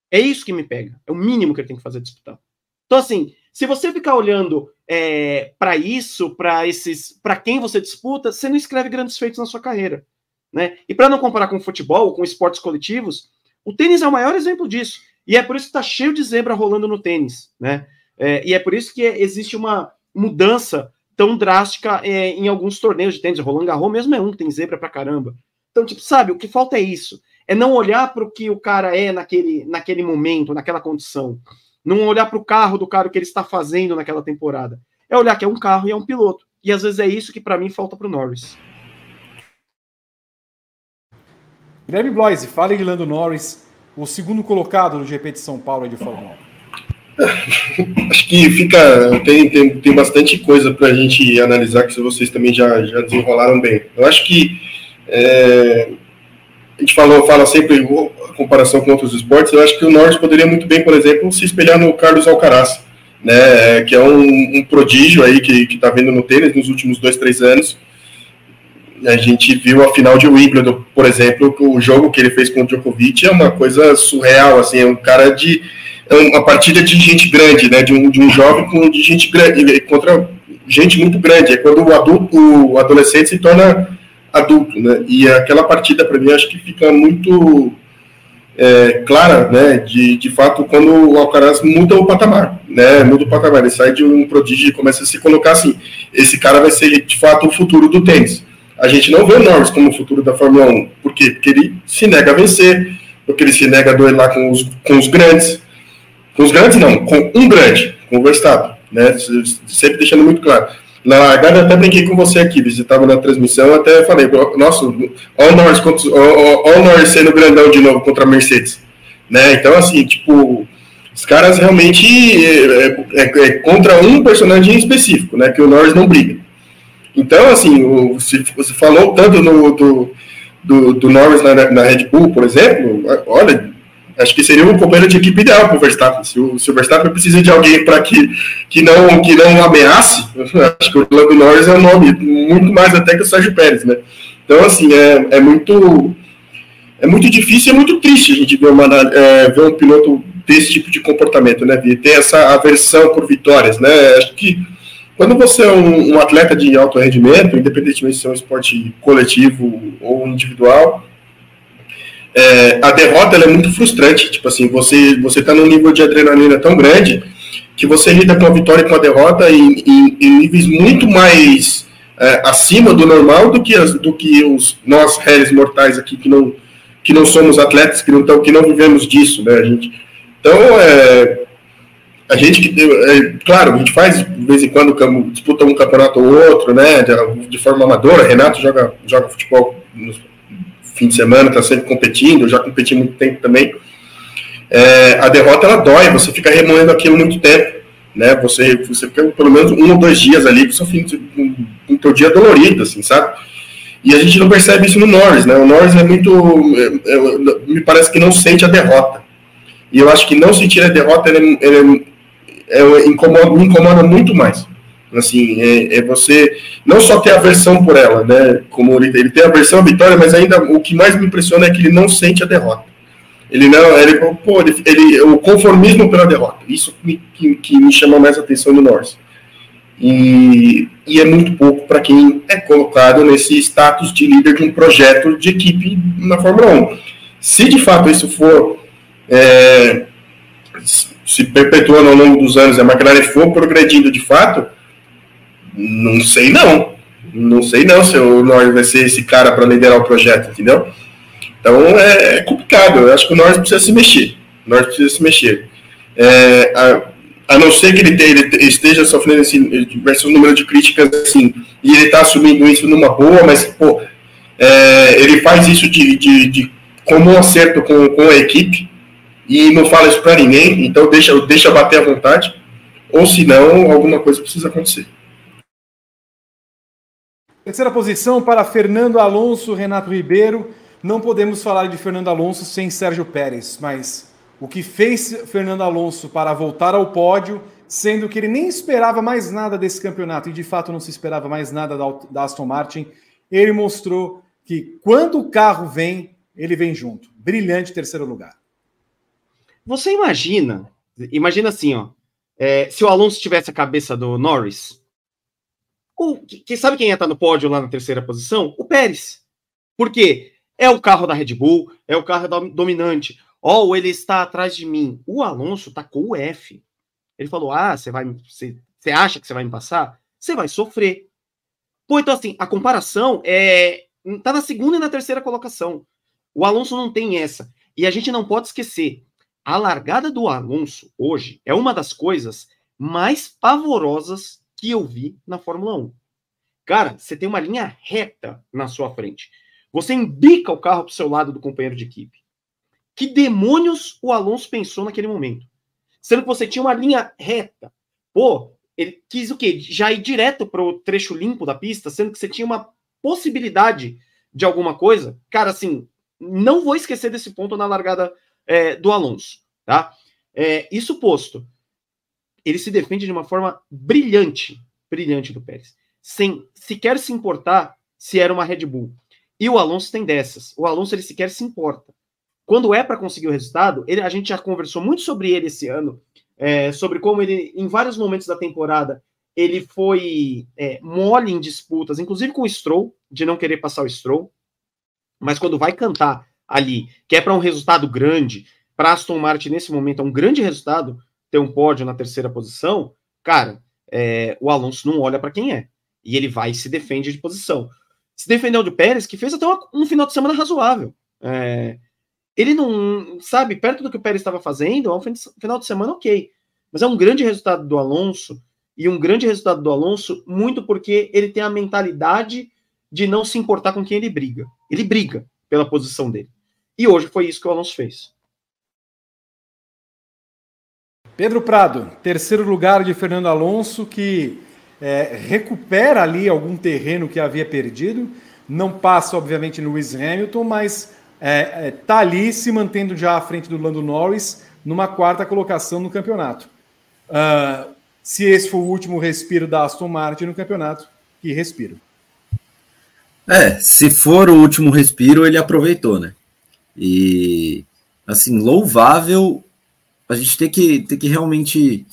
É isso que me pega. É o mínimo que ele tem que fazer é disputar. Então, assim, se você ficar olhando é, para isso, para esses, para quem você disputa, você não escreve grandes feitos na sua carreira, né? E para não comparar com futebol, com esportes coletivos, o tênis é o maior exemplo disso. E é por isso que está cheio de zebra rolando no tênis, né? É, e é por isso que existe uma mudança tão drástica é, em alguns torneios de tênis. Roland Garros mesmo é um que tem zebra pra caramba. Então, tipo, sabe, o que falta é isso. É não olhar para o que o cara é naquele, naquele momento, naquela condição. Não olhar para o carro do cara o que ele está fazendo naquela temporada. É olhar que é um carro e é um piloto. E às vezes é isso que para mim falta para o Norris. Guilherme Bloise, fala em Lando Norris, o segundo colocado no GP de São Paulo de Fórmula 1. Acho que fica. Tem, tem, tem bastante coisa para a gente analisar que vocês também já, já desenrolaram bem. Eu acho que é, a gente falou, fala sempre a comparação com outros esportes. Eu acho que o Norris poderia muito bem, por exemplo, se espelhar no Carlos Alcaraz, né, que é um, um prodígio aí que está vindo no tênis nos últimos dois, três anos. A gente viu a final de Wimbledon, por exemplo, o jogo que ele fez com o Djokovic é uma coisa surreal, assim, é um cara de uma partida de gente grande, né, de um, de um jovem com de gente grande contra gente muito grande. É quando o adulto, o adolescente se torna adulto, né? E aquela partida, para mim, acho que fica muito é, clara, né? De, de fato, quando o Alcaraz muda o patamar, né? Muda o patamar, ele sai de um prodígio e começa a se colocar assim: esse cara vai ser, de fato, o futuro do tênis. A gente não vê o Norris como o futuro da Fórmula 1. Por quê? Porque ele se nega a vencer, porque ele se nega a duelar com os, com os grandes. Com os grandes, não, com um grande, com o Verstappen, né? Sempre deixando muito claro. Na largada, até brinquei com você aqui, visitava na transmissão, até falei, nossa, o Norris, olha o Norris sendo grandão de novo contra a Mercedes. Né? Então, assim, tipo, os caras realmente é, é, é, contra um personagem específico, né? Que o Norris não briga. Então, assim, o, se, você falou tanto no, do, do, do Norris na, na Red Bull, por exemplo, olha, acho que seria um companheiro de equipe ideal para o Verstappen. Se o, se o Verstappen precisa de alguém para que, que, não, que não ameace, acho que o Lando Norris é um nome, muito mais até que o Sérgio Pérez, né? Então, assim, é, é muito é muito difícil e é muito triste a gente ver, uma, é, ver um piloto desse tipo de comportamento, né? Ter essa aversão por vitórias, né? Acho que quando você é um, um atleta de alto rendimento, independentemente se é um esporte coletivo ou individual, é, a derrota é muito frustrante. Tipo assim, você você está num nível de adrenalina tão grande que você lida com a vitória e com a derrota em, em, em níveis muito mais é, acima do normal do que, as, do que os nós réis mortais aqui que não que não somos atletas que não tão, que não vivemos disso, né? A gente então é, a gente que é, claro a gente faz de vez em quando disputa um campeonato ou outro, né? De, de forma amadora. Renato joga joga futebol no fim de semana, está sempre competindo. Eu já competi muito tempo também é, a derrota ela dói, você fica remoendo aquilo muito tempo, né? Você, você fica pelo menos um ou dois dias ali com o seu fim, o teu dia dolorido, assim, sabe? E a gente não percebe isso no Norris, né? O Norris é muito, é, é, me parece que não sente a derrota. E eu acho que não sentir a derrota ele, ele, ele incomoda, me incomoda muito mais. Assim, é, é, você não só ter aversão por ela, né? Como ele, ele tem aversão à vitória, mas ainda o que mais me impressiona é que ele não sente a derrota. Ele não, ele, pô, ele, ele, o conformismo pela derrota. Isso me, que, que me chama mais atenção no Norris. E, e é muito pouco para quem é colocado nesse status de líder de um projeto de equipe na Fórmula 1. Se de fato isso for é, se perpetuando ao longo dos anos, a McLaren for progredindo de fato, não sei não. Não sei não se o Norris vai ser esse cara para liderar o projeto, entendeu? Então é, é complicado. Eu acho que o Norris precisa se mexer. O Norris precisa se mexer. É, a, a, não ser que ele, ele esteja sofrendo esse diversos números de críticas assim, e ele está assumindo isso numa boa, mas pô, é, ele faz isso de, de, de como um acerto com, com a equipe e não fala isso para ninguém, então deixa, deixa bater à vontade, ou senão alguma coisa precisa acontecer. Terceira posição para Fernando Alonso, Renato Ribeiro. Não podemos falar de Fernando Alonso sem Sérgio Pérez, mas o que fez Fernando Alonso para voltar ao pódio, sendo que ele nem esperava mais nada desse campeonato e de fato não se esperava mais nada da Aston Martin, ele mostrou que quando o carro vem, ele vem junto. Brilhante terceiro lugar. Você imagina, imagina assim, ó, é, se o Alonso tivesse a cabeça do Norris, o, que, sabe quem ia estar no pódio lá na terceira posição? O Pérez. Por quê? É o carro da Red Bull, é o carro dominante. Ó, oh, ele está atrás de mim. O Alonso tacou o F. Ele falou: Ah, você vai. Você, você acha que você vai me passar? Você vai sofrer. Pô, então assim, a comparação é. Tá na segunda e na terceira colocação. O Alonso não tem essa. E a gente não pode esquecer. A largada do Alonso hoje é uma das coisas mais pavorosas que eu vi na Fórmula 1. Cara, você tem uma linha reta na sua frente. Você embica o carro para o seu lado do companheiro de equipe. Que demônios o Alonso pensou naquele momento? Sendo que você tinha uma linha reta. Pô, ele quis o quê? Já ir direto para o trecho limpo da pista, sendo que você tinha uma possibilidade de alguma coisa. Cara, assim, não vou esquecer desse ponto na largada é, do Alonso, tá? É, isso posto, ele se defende de uma forma brilhante, brilhante do Pérez, sem sequer se importar se era uma Red Bull. E o Alonso tem dessas. O Alonso ele sequer se importa. Quando é para conseguir o resultado, ele, a gente já conversou muito sobre ele esse ano, é, sobre como ele, em vários momentos da temporada, ele foi é, mole em disputas, inclusive com o Stroll, de não querer passar o Stroll. Mas quando vai cantar ali, que é para um resultado grande, para Aston Martin nesse momento é um grande resultado ter um pódio na terceira posição, cara, é, o Alonso não olha para quem é. E ele vai e se defende de posição se defendeu de Pérez, que fez até um final de semana razoável. É, ele não, sabe, perto do que o Pérez estava fazendo, é um final de semana ok. Mas é um grande resultado do Alonso, e um grande resultado do Alonso, muito porque ele tem a mentalidade de não se importar com quem ele briga. Ele briga pela posição dele. E hoje foi isso que o Alonso fez. Pedro Prado, terceiro lugar de Fernando Alonso, que é, recupera ali algum terreno que havia perdido. Não passa, obviamente, no Lewis Hamilton, mas está é, é, tá ali se mantendo já à frente do Lando Norris numa quarta colocação no campeonato. Uh, se esse for o último respiro da Aston Martin no campeonato, que respiro. É, se for o último respiro, ele aproveitou, né? E assim, louvável. A gente tem que, tem que realmente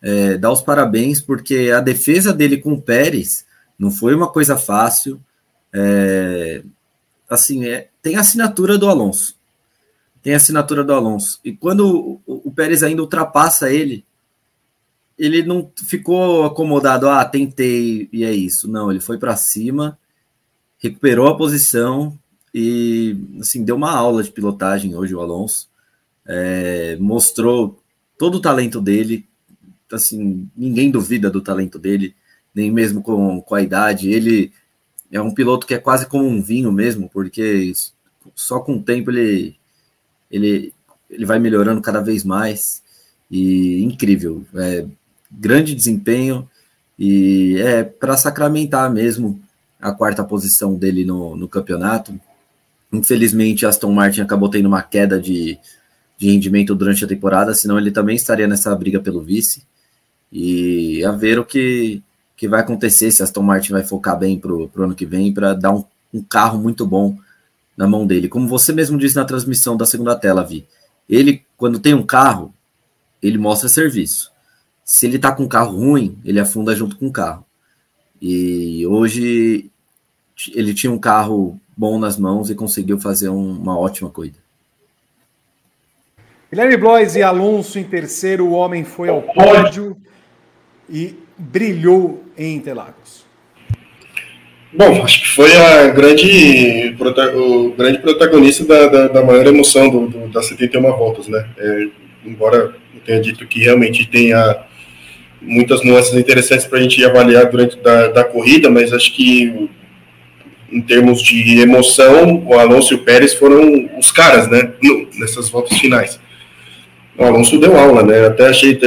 é, dar os parabéns, porque a defesa dele com o Pérez não foi uma coisa fácil. É, assim, é, tem a assinatura do Alonso. tem a assinatura do Alonso. E quando o, o Pérez ainda ultrapassa ele, ele não ficou acomodado, ah, tentei e é isso. Não, ele foi para cima, recuperou a posição e assim deu uma aula de pilotagem hoje o Alonso. É, mostrou todo o talento dele, assim, ninguém duvida do talento dele, nem mesmo com, com a idade. Ele é um piloto que é quase como um vinho mesmo, porque só com o tempo ele, ele, ele vai melhorando cada vez mais. E incrível, é, grande desempenho e é para sacramentar mesmo a quarta posição dele no, no campeonato. Infelizmente, Aston Martin acabou tendo uma queda de, de rendimento durante a temporada, senão ele também estaria nessa briga pelo vice. E a ver o que, que vai acontecer, se Aston Martin vai focar bem para o ano que vem, para dar um, um, carro muito bom na mão dele. Como você mesmo disse na transmissão da segunda tela, Vi, ele, quando tem um carro, ele mostra serviço. Se ele tá com um carro ruim, ele afunda junto com o carro. E hoje ele tinha um carro bom nas mãos e conseguiu fazer um, uma ótima corrida. Guilherme Blois e Alonso em terceiro, o homem foi ao pódio e brilhou em Interlagos. Bom, acho que foi a grande, o grande protagonista da, da, da maior emoção do, do, das 71 voltas, né? É, embora eu tenha dito que realmente tenha muitas nuances interessantes para a gente avaliar durante da, da corrida, mas acho que em termos de emoção, o Alonso e o Pérez foram os caras, né, nessas voltas finais. O Alonso deu aula, né, até achei,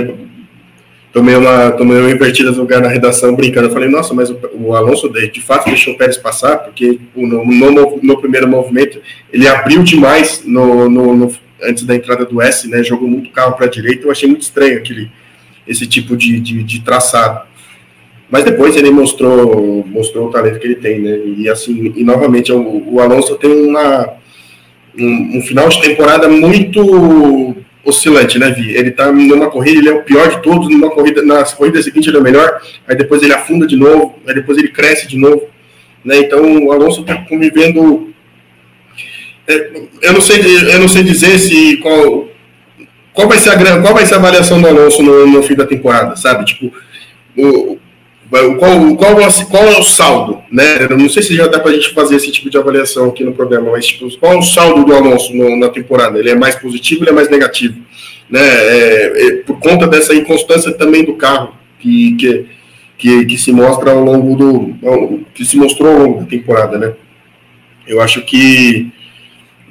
tomei uma, tomei uma invertida no lugar na redação brincando, eu falei, nossa, mas o, o Alonso de, de, fato deixou o Pérez passar, porque no, no, no primeiro movimento ele abriu demais no, no, antes da entrada do S, né, jogou muito carro para a direita, eu achei muito estranho aquele, esse tipo de, de, de traçado. Mas depois ele mostrou, mostrou o talento que ele tem, né? E assim, e novamente o, o Alonso tem uma, um, um, final de temporada muito oscilante, né, Vi? Ele tá numa corrida, ele é o pior de todos, numa corrida, nas corridas seguintes ele é o melhor, aí depois ele afunda de novo, aí depois ele cresce de novo, né? Então o Alonso está convivendo. É, eu não sei, eu não sei dizer se qual, qual vai ser a qual vai ser a avaliação do Alonso no, no fim da temporada, sabe? Tipo, o, qual, qual, qual é o saldo, né? Eu não sei se já dá para a gente fazer esse tipo de avaliação aqui no programa, mas tipo, qual é o saldo do Alonso no, na temporada? Ele é mais positivo ou é mais negativo? Né? É, é, por conta dessa inconstância também do carro, que, que, que, que, se mostra ao longo do. que se mostrou ao longo da temporada, né? Eu acho que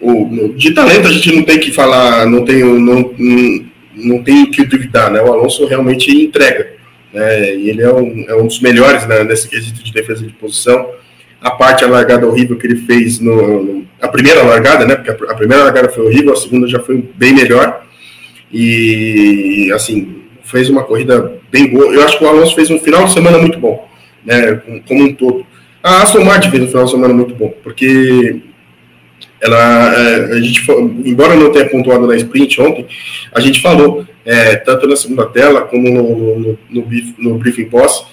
o, de talento a gente não tem que falar, não tem, não, não, não tem que duvidar, né? O Alonso realmente entrega né, e ele é um, é um dos melhores né, nesse quesito de defesa de posição. A parte a largada horrível que ele fez no, no, a primeira largada, né? Porque a, a, primeira largada foi horrível, a segunda já foi bem melhor. E assim, fez uma corrida bem boa. Eu acho que o Alonso fez um final de semana muito bom, né? Como um todo. A Aston Martin fez um final de semana muito bom, porque ela, é, a gente, embora não tenha pontuado na sprint ontem, a gente falou é, tanto na segunda tela como no, no, no, no briefing pós,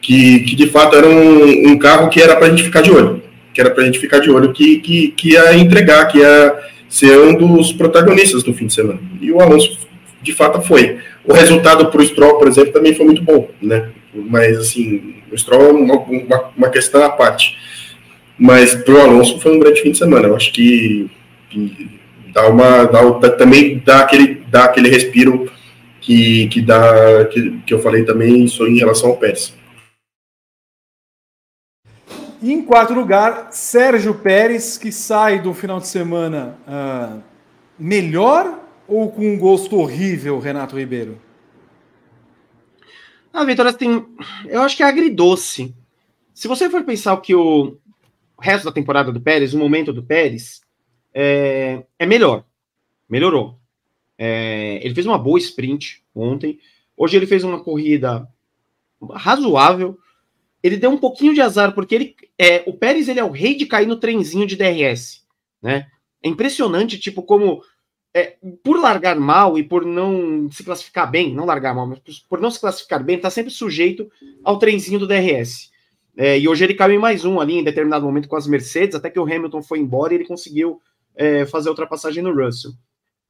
que, que de fato era um, um carro que era para a gente ficar de olho, que era para a gente ficar de olho, que, que, que ia entregar, que ia ser um dos protagonistas do fim de semana. E o Alonso, de fato, foi. O resultado para o Stroll, por exemplo, também foi muito bom, né? Mas, assim, o Stroll é uma, uma, uma questão à parte. Mas para o Alonso foi um grande fim de semana. Eu acho que, dá uma, dá, também dá aquele, dá aquele respiro que, que, dá, que, que eu falei também em relação ao Pérez. em quarto lugar, Sérgio Pérez, que sai do final de semana uh, melhor ou com um gosto horrível, Renato Ribeiro? A Vitória tem. Eu acho que é agridoce. Se você for pensar o que o resto da temporada do Pérez, o momento do Pérez, é, é melhor. Melhorou. É, ele fez uma boa sprint ontem. Hoje ele fez uma corrida razoável. Ele deu um pouquinho de azar, porque ele, é, o Pérez ele é o rei de cair no trenzinho de DRS. Né? É impressionante, tipo, como é, por largar mal e por não se classificar bem, não largar mal, mas por não se classificar bem, está sempre sujeito ao trenzinho do DRS. É, e hoje ele caiu em mais um ali em determinado momento com as Mercedes, até que o Hamilton foi embora e ele conseguiu é, fazer a ultrapassagem no Russell.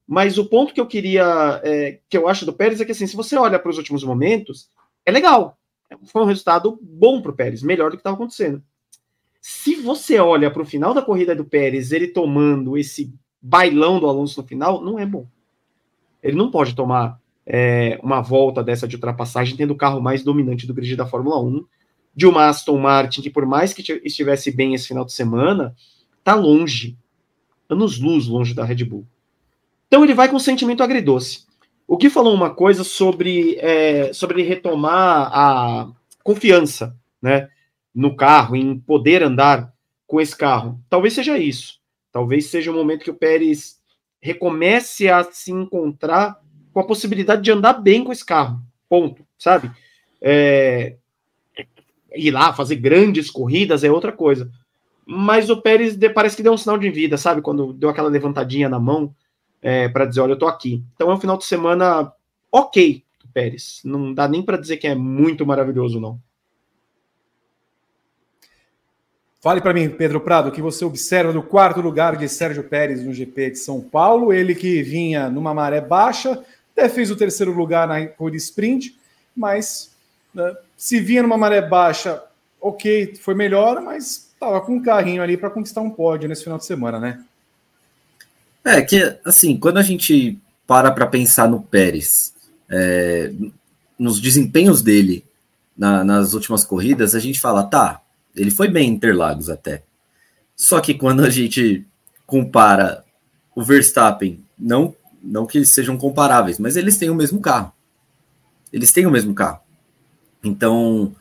Mas o ponto que eu queria, é, que eu acho do Pérez é que assim, se você olha para os últimos momentos, é legal. Foi um resultado bom para o Pérez, melhor do que estava acontecendo. Se você olha para o final da corrida do Pérez, ele tomando esse bailão do Alonso no final, não é bom. Ele não pode tomar é, uma volta dessa de ultrapassagem tendo o carro mais dominante do grid da Fórmula 1, de uma Aston Martin que, por mais que estivesse bem esse final de semana, tá longe, anos luz longe da Red Bull. Então ele vai com sentimento agridoce. O que falou uma coisa sobre, é, sobre retomar a confiança né, no carro, em poder andar com esse carro. Talvez seja isso. Talvez seja o momento que o Pérez recomece a se encontrar com a possibilidade de andar bem com esse carro. Ponto. Sabe? É, ir lá fazer grandes corridas é outra coisa. Mas o Pérez parece que deu um sinal de vida, sabe? Quando deu aquela levantadinha na mão é, para dizer, olha, eu tô aqui. Então é um final de semana ok do Pérez. Não dá nem para dizer que é muito maravilhoso, não. Fale para mim, Pedro Prado, o que você observa do quarto lugar de Sérgio Pérez no GP de São Paulo. Ele que vinha numa maré baixa, até fez o terceiro lugar na corrida sprint, mas né, se vinha numa maré baixa, ok, foi melhor, mas estava com um carrinho ali para conquistar um pódio nesse final de semana, né? É que, assim, quando a gente para para pensar no Pérez, é, nos desempenhos dele na, nas últimas corridas, a gente fala, tá, ele foi bem em Interlagos até. Só que quando a gente compara o Verstappen, não, não que eles sejam comparáveis, mas eles têm o mesmo carro. Eles têm o mesmo carro. Então,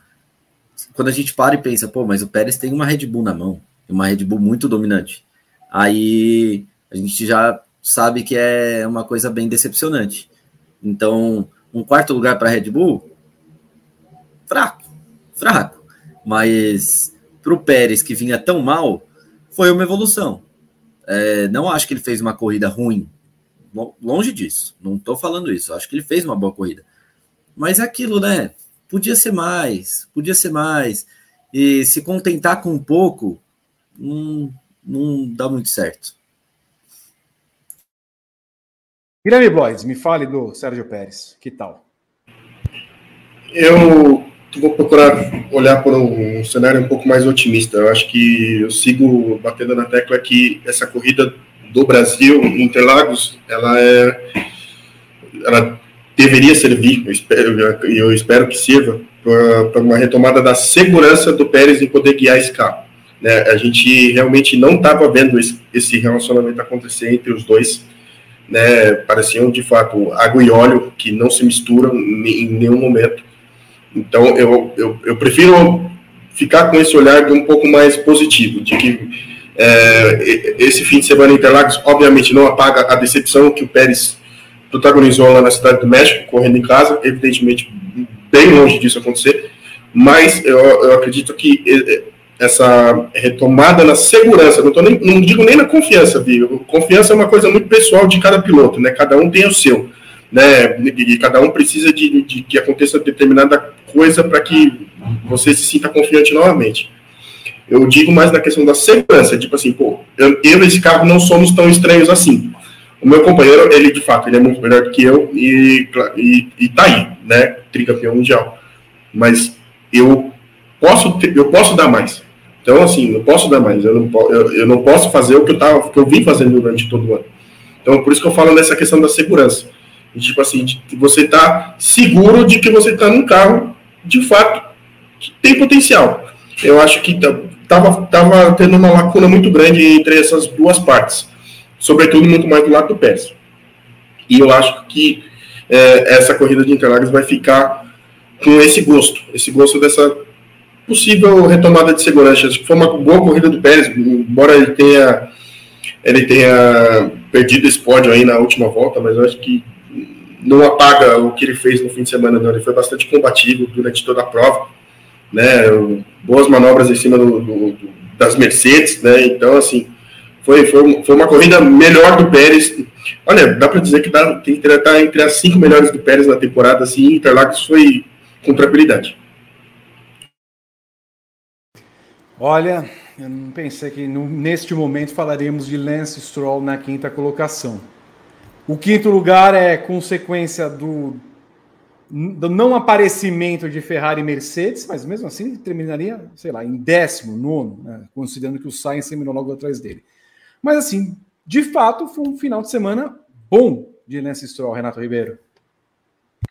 quando a gente para e pensa, pô, mas o Pérez tem uma Red Bull na mão, uma Red Bull muito dominante. Aí a gente já sabe que é uma coisa bem decepcionante. Então, um quarto lugar para a Red Bull, fraco, fraco. Mas para o Pérez, que vinha tão mal, foi uma evolução. É, não acho que ele fez uma corrida ruim, longe disso, não estou falando isso. Acho que ele fez uma boa corrida. Mas é aquilo, né? Podia ser mais, podia ser mais. E se contentar com um pouco, não, não dá muito certo. Guilherme Blois, me fale do Sérgio Pérez, que tal? Eu vou procurar olhar por um cenário um pouco mais otimista. Eu acho que eu sigo batendo na tecla que essa corrida do Brasil, Interlagos, ela é, ela deveria servir, eu espero, eu espero que sirva para uma retomada da segurança do Pérez em poder guiar esse carro. Né? A gente realmente não estava vendo esse, esse relacionamento acontecer entre os dois né, pareciam de fato água e óleo que não se misturam em nenhum momento. Então eu, eu, eu prefiro ficar com esse olhar um pouco mais positivo, de que é, esse fim de semana em Interlagos, obviamente, não apaga a decepção que o Pérez protagonizou lá na cidade do México, correndo em casa, evidentemente, bem longe disso acontecer, mas eu, eu acredito que essa retomada na segurança, não, nem, não digo nem na confiança, viu? Confiança é uma coisa muito pessoal de cada piloto, né? Cada um tem o seu, né? E cada um precisa de, de que aconteça determinada coisa para que você se sinta confiante novamente. Eu digo mais na questão da segurança, tipo assim, pô, eu, eu e esse carro não somos tão estranhos assim. O meu companheiro, ele de fato, ele é muito melhor do que eu e, e, e tá aí, né? Tricampeão mundial. Mas eu posso, eu posso dar mais. Então, assim, não posso dar mais. Eu não, eu, eu não posso fazer o que eu, tava, que eu vim fazendo durante todo o ano. Então, por isso que eu falo nessa questão da segurança. Tipo assim, de, você está seguro de que você está num carro, de fato, que tem potencial. Eu acho que estava tava tendo uma lacuna muito grande entre essas duas partes. Sobretudo, muito mais do lado do Pérez. E eu acho que é, essa corrida de Interlagos vai ficar com esse gosto, esse gosto dessa possível retomada de segurança. Acho que foi uma boa corrida do Pérez, embora ele tenha, ele tenha perdido esse pódio aí na última volta, mas eu acho que não apaga o que ele fez no fim de semana, não. Ele foi bastante combativo durante toda a prova, né? Boas manobras em cima do, do, das Mercedes, né? Então, assim, foi, foi, foi uma corrida melhor do Pérez. Olha, dá para dizer que dá, tem que estar entre as cinco melhores do Pérez na temporada, assim, Interlagos foi com tranquilidade. Olha, eu não pensei que neste momento falaríamos de Lance Stroll na quinta colocação. O quinto lugar é consequência do, do não aparecimento de Ferrari e Mercedes, mas mesmo assim terminaria, sei lá, em décimo, nono, né? considerando que o Sainz terminou logo atrás dele. Mas assim, de fato, foi um final de semana bom de Lance Stroll, Renato Ribeiro.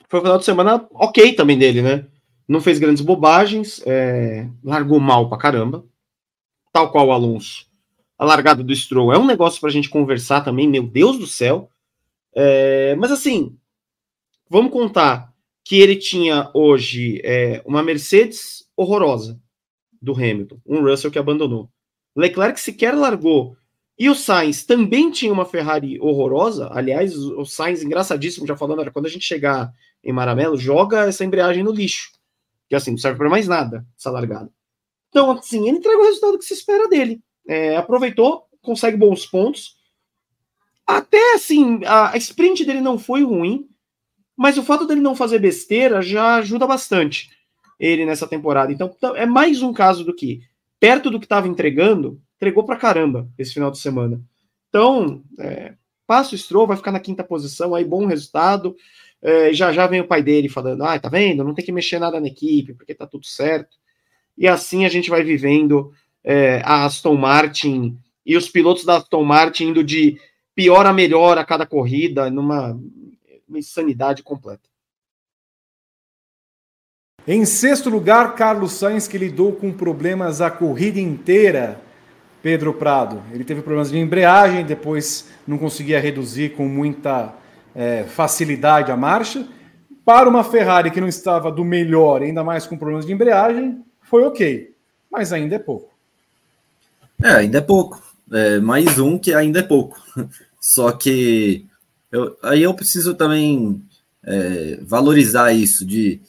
Foi um final de semana ok também dele, né? Não fez grandes bobagens, é... largou mal pra caramba, tal qual o Alonso. A largada do Stroll é um negócio pra gente conversar também, meu Deus do céu. É... Mas assim, vamos contar que ele tinha hoje é, uma Mercedes horrorosa do Hamilton, um Russell que abandonou. Leclerc sequer largou e o Sainz também tinha uma Ferrari horrorosa. Aliás, o Sainz, engraçadíssimo, já falando, era quando a gente chegar em Maramelo, joga essa embreagem no lixo. Que assim, não serve para mais nada, essa largada. Então, assim, ele entrega o resultado que se espera dele. É, aproveitou, consegue bons pontos. Até assim, a, sprint dele não foi ruim, mas o fato dele não fazer besteira já ajuda bastante ele nessa temporada. Então, é mais um caso do que, perto do que estava entregando, entregou pra caramba esse final de semana. Então, é, passa o Stroll, vai ficar na quinta posição, aí bom resultado. É, já já vem o pai dele falando: ah, tá vendo? Não tem que mexer nada na equipe, porque tá tudo certo. E assim a gente vai vivendo é, a Aston Martin e os pilotos da Aston Martin indo de pior a melhor a cada corrida, numa insanidade completa. Em sexto lugar, Carlos Sainz, que lidou com problemas a corrida inteira Pedro Prado. Ele teve problemas de embreagem, depois não conseguia reduzir com muita é, facilidade a marcha. Para uma Ferrari que não estava do melhor, ainda mais com problemas de embreagem, foi ok, mas ainda é pouco. É, ainda é pouco. É, mais um que ainda é pouco. Só que eu, aí eu preciso também é, valorizar isso, de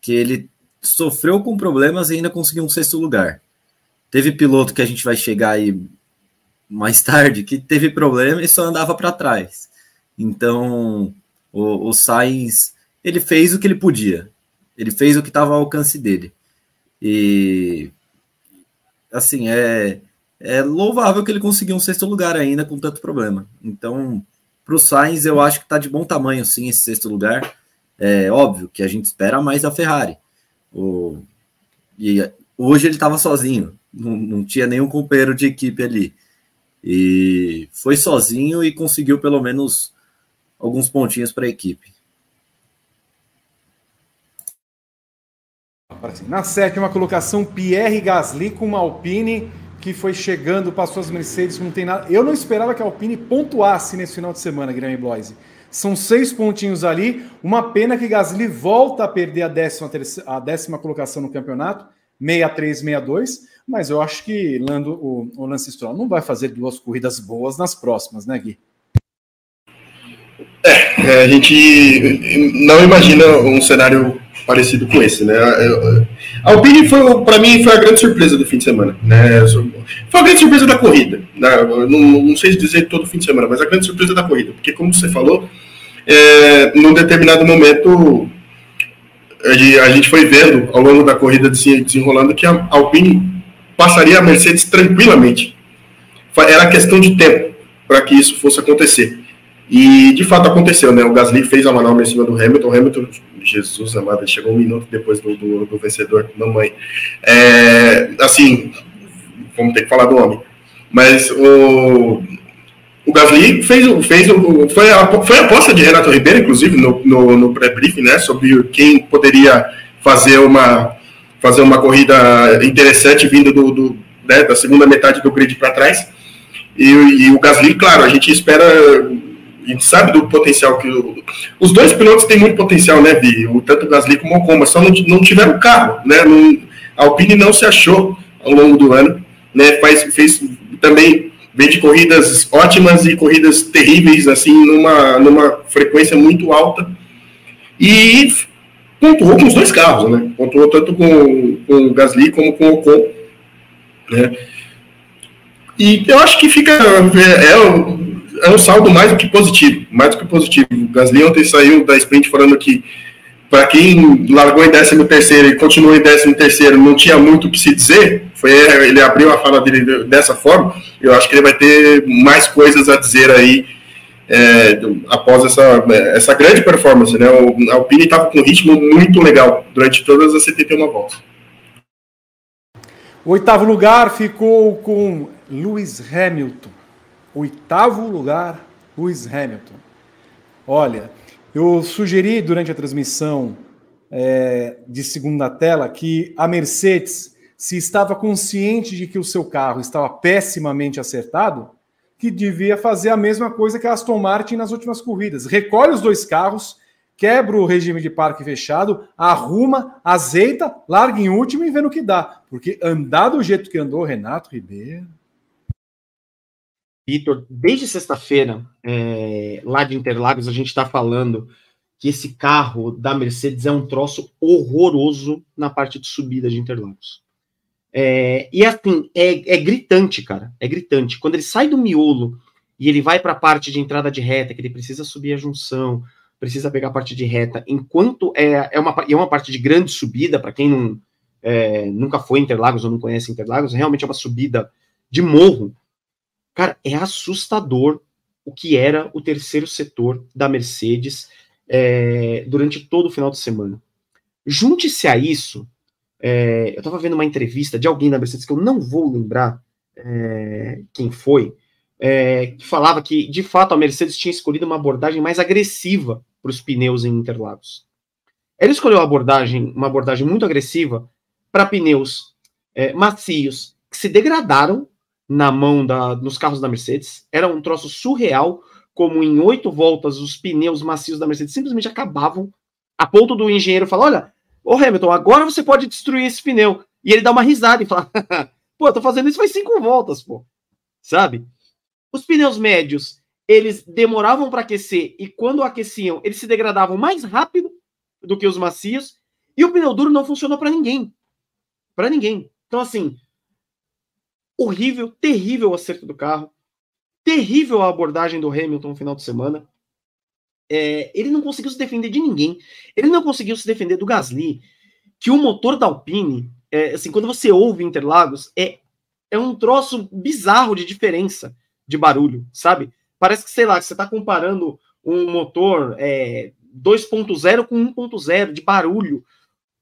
que ele sofreu com problemas e ainda conseguiu um sexto lugar. Teve piloto que a gente vai chegar aí mais tarde que teve problema e só andava para trás. Então, o, o Sainz, ele fez o que ele podia. Ele fez o que estava ao alcance dele. E, assim, é, é louvável que ele conseguiu um sexto lugar ainda com tanto problema. Então, para o Sainz, eu acho que está de bom tamanho, sim, esse sexto lugar. É óbvio que a gente espera mais da Ferrari. O, e hoje ele estava sozinho não, não tinha nenhum companheiro de equipe ali. E foi sozinho e conseguiu pelo menos alguns pontinhos para a equipe. Na sétima colocação, Pierre Gasly com uma Alpine que foi chegando, passou as Mercedes, não tem nada. Eu não esperava que a Alpine pontuasse nesse final de semana, Guilherme Bloise. São seis pontinhos ali. Uma pena que Gasly volta a perder a décima, a décima colocação no campeonato, 63, 62. Mas eu acho que Lando, o, o Lance Stroll não vai fazer duas corridas boas nas próximas, né, Gui? É, é a gente não imagina um cenário parecido com esse, né? A Alpine foi, para mim, foi a grande surpresa do fim de semana, né? Foi a grande surpresa da corrida, né? não, não sei dizer todo fim de semana, mas a grande surpresa da corrida, porque como você falou, é, num determinado momento a gente foi vendo ao longo da corrida desenrolando que a Alpine passaria a Mercedes tranquilamente. Era questão de tempo para que isso fosse acontecer. E de fato aconteceu, né? O Gasly fez a manobra em cima do Hamilton. O Hamilton, Jesus amado, chegou um minuto depois do, do, do vencedor, mamãe. É, assim, vamos ter que falar do homem. Mas o, o Gasly fez, fez o, foi, a, foi a aposta de Renato Ribeiro, inclusive, no, no, no pré-briefing, né? Sobre quem poderia fazer uma fazer uma corrida interessante vindo do, do né, da segunda metade do grid para trás. E, e, o Gasly, claro, a gente espera, a gente sabe do potencial que. O, os dois pilotos têm muito potencial, né, Vi? O, tanto Gasly como o Ocon, mas só não, não tiveram carro, né? Não, a Alpine não se achou ao longo do ano, né? Faz, fez também vem de corridas ótimas e corridas terríveis, assim, numa, numa frequência muito alta. E pontuou com os dois carros, né? Pontuou tanto com, com o Gasly como com o Ocon, né? E eu acho que fica é, é, é um saldo mais do que positivo, mais do que positivo. O Gasly ontem saiu da sprint falando que para quem largou em 13 terceiro e continuou em 13 terceiro, não tinha muito o que se dizer. Foi ele abriu a fala dele dessa forma. Eu acho que ele vai ter mais coisas a dizer aí é, após essa, essa grande performance. Né? O Alpine estava com um ritmo muito legal durante todas as 71 voltas. O oitavo lugar ficou com Lewis Hamilton. Oitavo lugar, Lewis Hamilton. Olha, eu sugeri durante a transmissão é, de segunda tela que a Mercedes, se estava consciente de que o seu carro estava pessimamente acertado, que devia fazer a mesma coisa que a Aston Martin nas últimas corridas. Recolhe os dois carros, quebra o regime de parque fechado, arruma, azeita, larga em último e vê no que dá. Porque andar do jeito que andou Renato Ribeiro. Vitor, desde sexta-feira, é, lá de Interlagos, a gente está falando que esse carro da Mercedes é um troço horroroso na parte de subida de Interlagos. É, e assim, é, é, gritante, cara. É gritante. Quando ele sai do miolo e ele vai para a parte de entrada de reta, que ele precisa subir a junção, precisa pegar a parte de reta, enquanto é, é, uma, é uma parte de grande subida, para quem não, é, nunca foi em Interlagos ou não conhece Interlagos, realmente é uma subida de morro. Cara, é assustador o que era o terceiro setor da Mercedes é, durante todo o final de semana. Junte-se a isso é, eu estava vendo uma entrevista de alguém da Mercedes que eu não vou lembrar é, quem foi, é, que falava que de fato a Mercedes tinha escolhido uma abordagem mais agressiva para os pneus em Interlagos. Ela escolheu uma abordagem, uma abordagem muito agressiva para pneus é, macios que se degradaram na mão da, nos carros da Mercedes. Era um troço surreal, como em oito voltas os pneus macios da Mercedes simplesmente acabavam, a ponto do engenheiro falar: olha, Ô Hamilton, agora você pode destruir esse pneu. E ele dá uma risada e fala: pô, eu tô fazendo isso faz cinco voltas, pô. Sabe? Os pneus médios, eles demoravam para aquecer e quando aqueciam, eles se degradavam mais rápido do que os macios. E o pneu duro não funcionou para ninguém. Para ninguém. Então, assim, horrível, terrível o acerto do carro. Terrível a abordagem do Hamilton no final de semana é, ele não conseguiu se defender de ninguém. Ele não conseguiu se defender do Gasly, que o motor da Alpine, é, assim, quando você ouve Interlagos, é, é um troço bizarro de diferença de barulho, sabe? Parece que, sei lá, que você está comparando um motor é, 2.0 com 1.0 de barulho.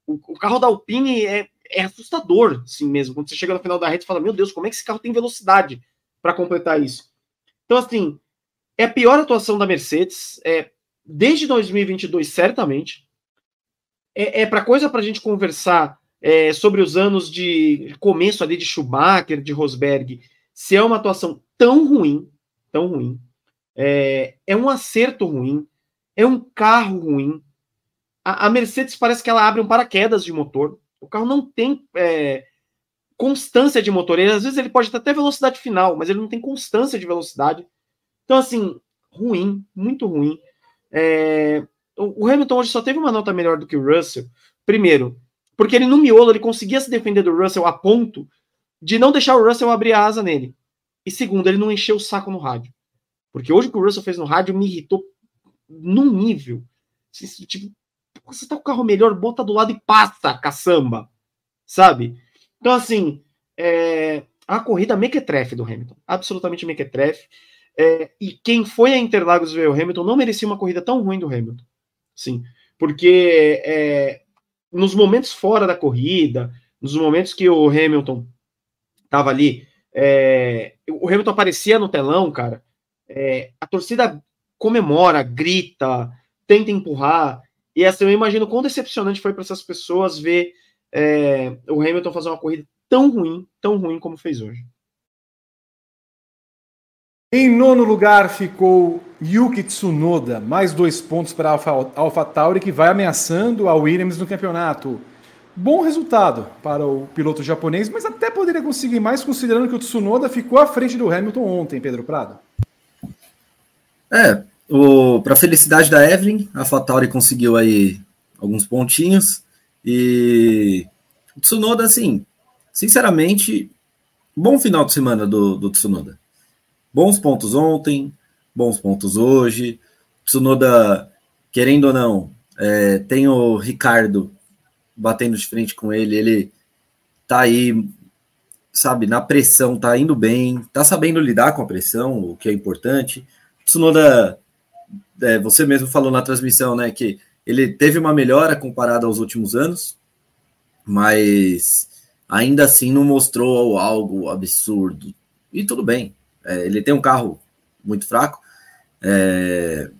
O, o, carro da Alpine é, é assustador, assim mesmo. Quando você chega no final da rede e fala, meu Deus, como é que esse carro tem velocidade para completar isso? Então, assim, é a pior atuação da Mercedes. É, desde 2022, certamente. É, é para coisa para a gente conversar é, sobre os anos de começo ali de Schumacher, de Rosberg, se é uma atuação tão ruim, tão ruim, é, é um acerto ruim, é um carro ruim. A, a, Mercedes parece que ela abre um paraquedas de motor. O carro não tem é, constância de motor. Ele, às vezes ele pode até velocidade final, mas ele não tem constância de velocidade. Então, assim, ruim, muito ruim. É, o Hamilton hoje só teve uma nota melhor do que o Russell. Primeiro, porque ele no miolo ele conseguia se defender do Russell a ponto de não deixar o Russell abrir a asa nele. E segundo, ele não encheu o saco no rádio. Porque hoje o que o Russell fez no rádio me irritou num nível. Tipo, você tá com o carro melhor, bota do lado e passa, caçamba. Sabe? Então, assim, é, a corrida mequetrefe do Hamilton. Absolutamente mequetrefe. É, e quem foi a Interlagos ver o Hamilton não merecia uma corrida tão ruim do Hamilton. Sim, porque é, nos momentos fora da corrida, nos momentos que o Hamilton estava ali, é, o Hamilton aparecia no telão, cara, é, a torcida comemora, grita, tenta empurrar. E assim, eu imagino quão decepcionante foi para essas pessoas ver é, o Hamilton fazer uma corrida tão ruim, tão ruim como fez hoje. Em nono lugar ficou Yuki Tsunoda, mais dois pontos para a AlphaTauri, que vai ameaçando a Williams no campeonato. Bom resultado para o piloto japonês, mas até poderia conseguir mais, considerando que o Tsunoda ficou à frente do Hamilton ontem, Pedro Prado. É, para felicidade da Evelyn, a AlphaTauri conseguiu aí alguns pontinhos e o Tsunoda, assim, sinceramente, bom final de semana do, do Tsunoda bons pontos ontem, bons pontos hoje. Tsunoda, querendo ou não, é, tem o Ricardo batendo de frente com ele, ele tá aí, sabe, na pressão, tá indo bem, tá sabendo lidar com a pressão, o que é importante. Tsunoda, é, você mesmo falou na transmissão, né, que ele teve uma melhora comparada aos últimos anos, mas ainda assim não mostrou algo absurdo. E tudo bem, é, ele tem um carro muito fraco, é,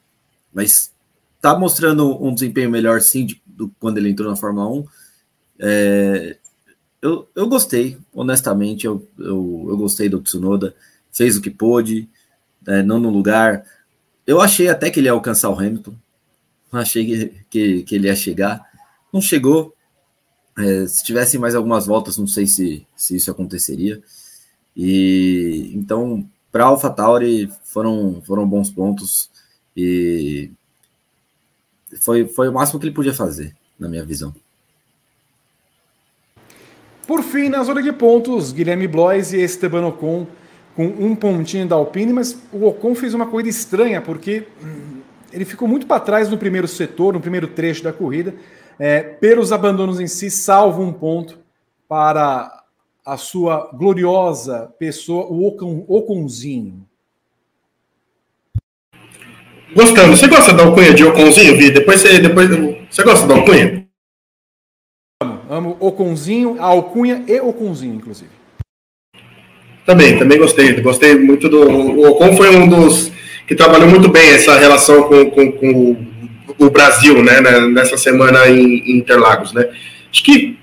mas tá mostrando um desempenho melhor sim de, do, quando ele entrou na Fórmula 1. É, eu, eu gostei, honestamente, eu, eu, eu gostei do Tsunoda, fez o que pôde, é, não no lugar. Eu achei até que ele ia alcançar o Hamilton, achei que, que, que ele ia chegar, não chegou. É, se tivesse mais algumas voltas, não sei se, se isso aconteceria. E então, para AlphaTauri foram, foram bons pontos e foi, foi o máximo que ele podia fazer, na minha visão. Por fim, na zona de pontos, Guilherme Blois e Esteban Ocon com um pontinho da Alpine, mas o Ocon fez uma corrida estranha, porque hum, ele ficou muito para trás no primeiro setor, no primeiro trecho da corrida, é, pelos abandonos em si, salvo um ponto para a sua gloriosa pessoa, o Ocon, Oconzinho. Gostando. Você gosta da alcunha de Oconzinho, Vi? Depois você, depois, você gosta da alcunha? Amo, amo Oconzinho, a alcunha e Oconzinho, inclusive. Também, também gostei. Gostei muito do. O Ocon foi um dos que trabalhou muito bem essa relação com, com, com o Brasil, né, né, nessa semana em, Interlagos, né. Acho que,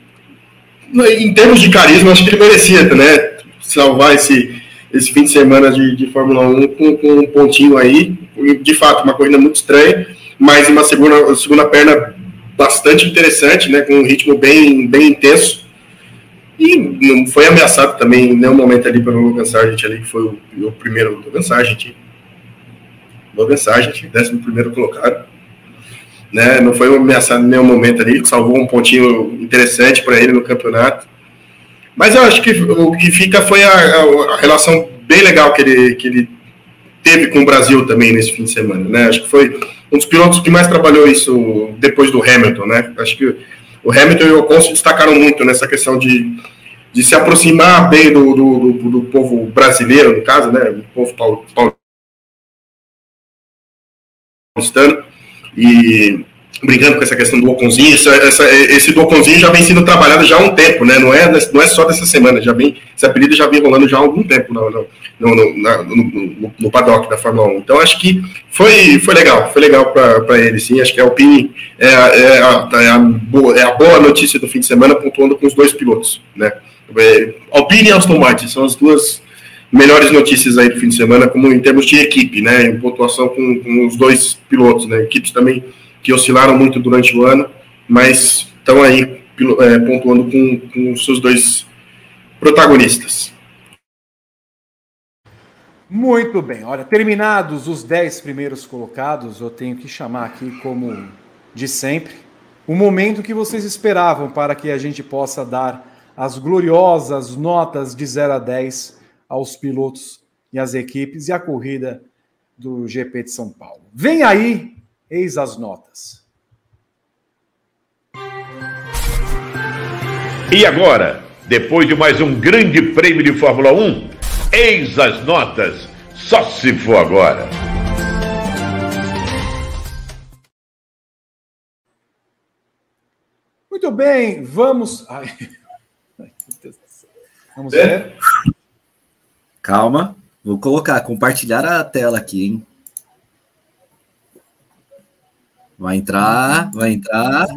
em termos de carisma, acho que ele merecia, né, salvar esse, esse fim de semana de, de Fórmula 1 com, com, um pontinho aí. De fato, uma corrida muito estranha, mas uma segunda, segunda perna bastante interessante, né, com um ritmo bem, bem intenso. E não foi ameaçado também nenhum momento ali pelo Logan Sargent ali, que foi o, o primeiro Logan Sargent. Logan Sargent, décimo primeiro colocado. Né, não foi ameaçado em nenhum momento ali, salvou um pontinho interessante para ele no campeonato. Mas eu acho que o que fica foi a, a, a, relação bem legal que ele, que ele teve com o Brasil também nesse fim de semana. Né? Acho que foi um dos pilotos que mais trabalhou isso depois do Hamilton. Né? Acho que o Hamilton e o Ocon se destacaram muito nessa questão de, de se aproximar bem do, do, do, do povo brasileiro, no caso, né? o povo paulistano, e brincando com essa questão do Oconzinho, essa, essa, esse do Oconzinho já vem sendo trabalhado já há um tempo, né? Não é, não é só dessa semana, já vem, esse apelido já vem rolando já há algum tempo no, no, no, no, no paddock da Fórmula 1. Então acho que foi, foi legal, foi legal para ele, sim. Acho que a Alpine é, é, a, é, a boa, é a boa notícia do fim de semana, pontuando com os dois pilotos, né? É, Alpine e Aston Martin são as duas melhores notícias aí do fim de semana, como em termos de equipe, né? Em pontuação com, com os dois pilotos, né? Equipes também que oscilaram muito durante o ano, mas estão aí é, pontuando com, com os seus dois protagonistas. Muito bem, olha, terminados os dez primeiros colocados, eu tenho que chamar aqui, como de sempre, o momento que vocês esperavam para que a gente possa dar as gloriosas notas de 0 a 10 aos pilotos e às equipes e a corrida do GP de São Paulo. Vem aí Eis as notas. E agora, depois de mais um grande prêmio de Fórmula 1, eis as notas. Só se for agora. Muito bem, vamos. Ai. Vamos ver. Calma, vou colocar, compartilhar a tela aqui, hein? Vai entrar, vai entrar.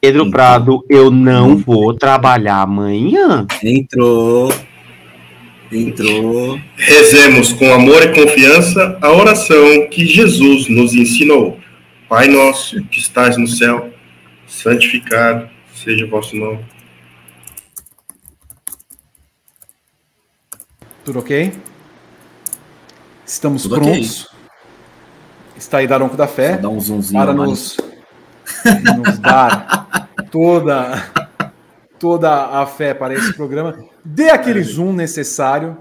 Pedro Prado, eu não vou trabalhar amanhã. Entrou. Entrou. Rezemos com amor e confiança a oração que Jesus nos ensinou. Pai nosso que estás no céu, santificado seja o vosso nome. Tudo ok? Estamos Tudo prontos? Okay está aí Daronco da Fé um para nos, nos dar toda, toda a fé para esse programa. Dê aquele zoom necessário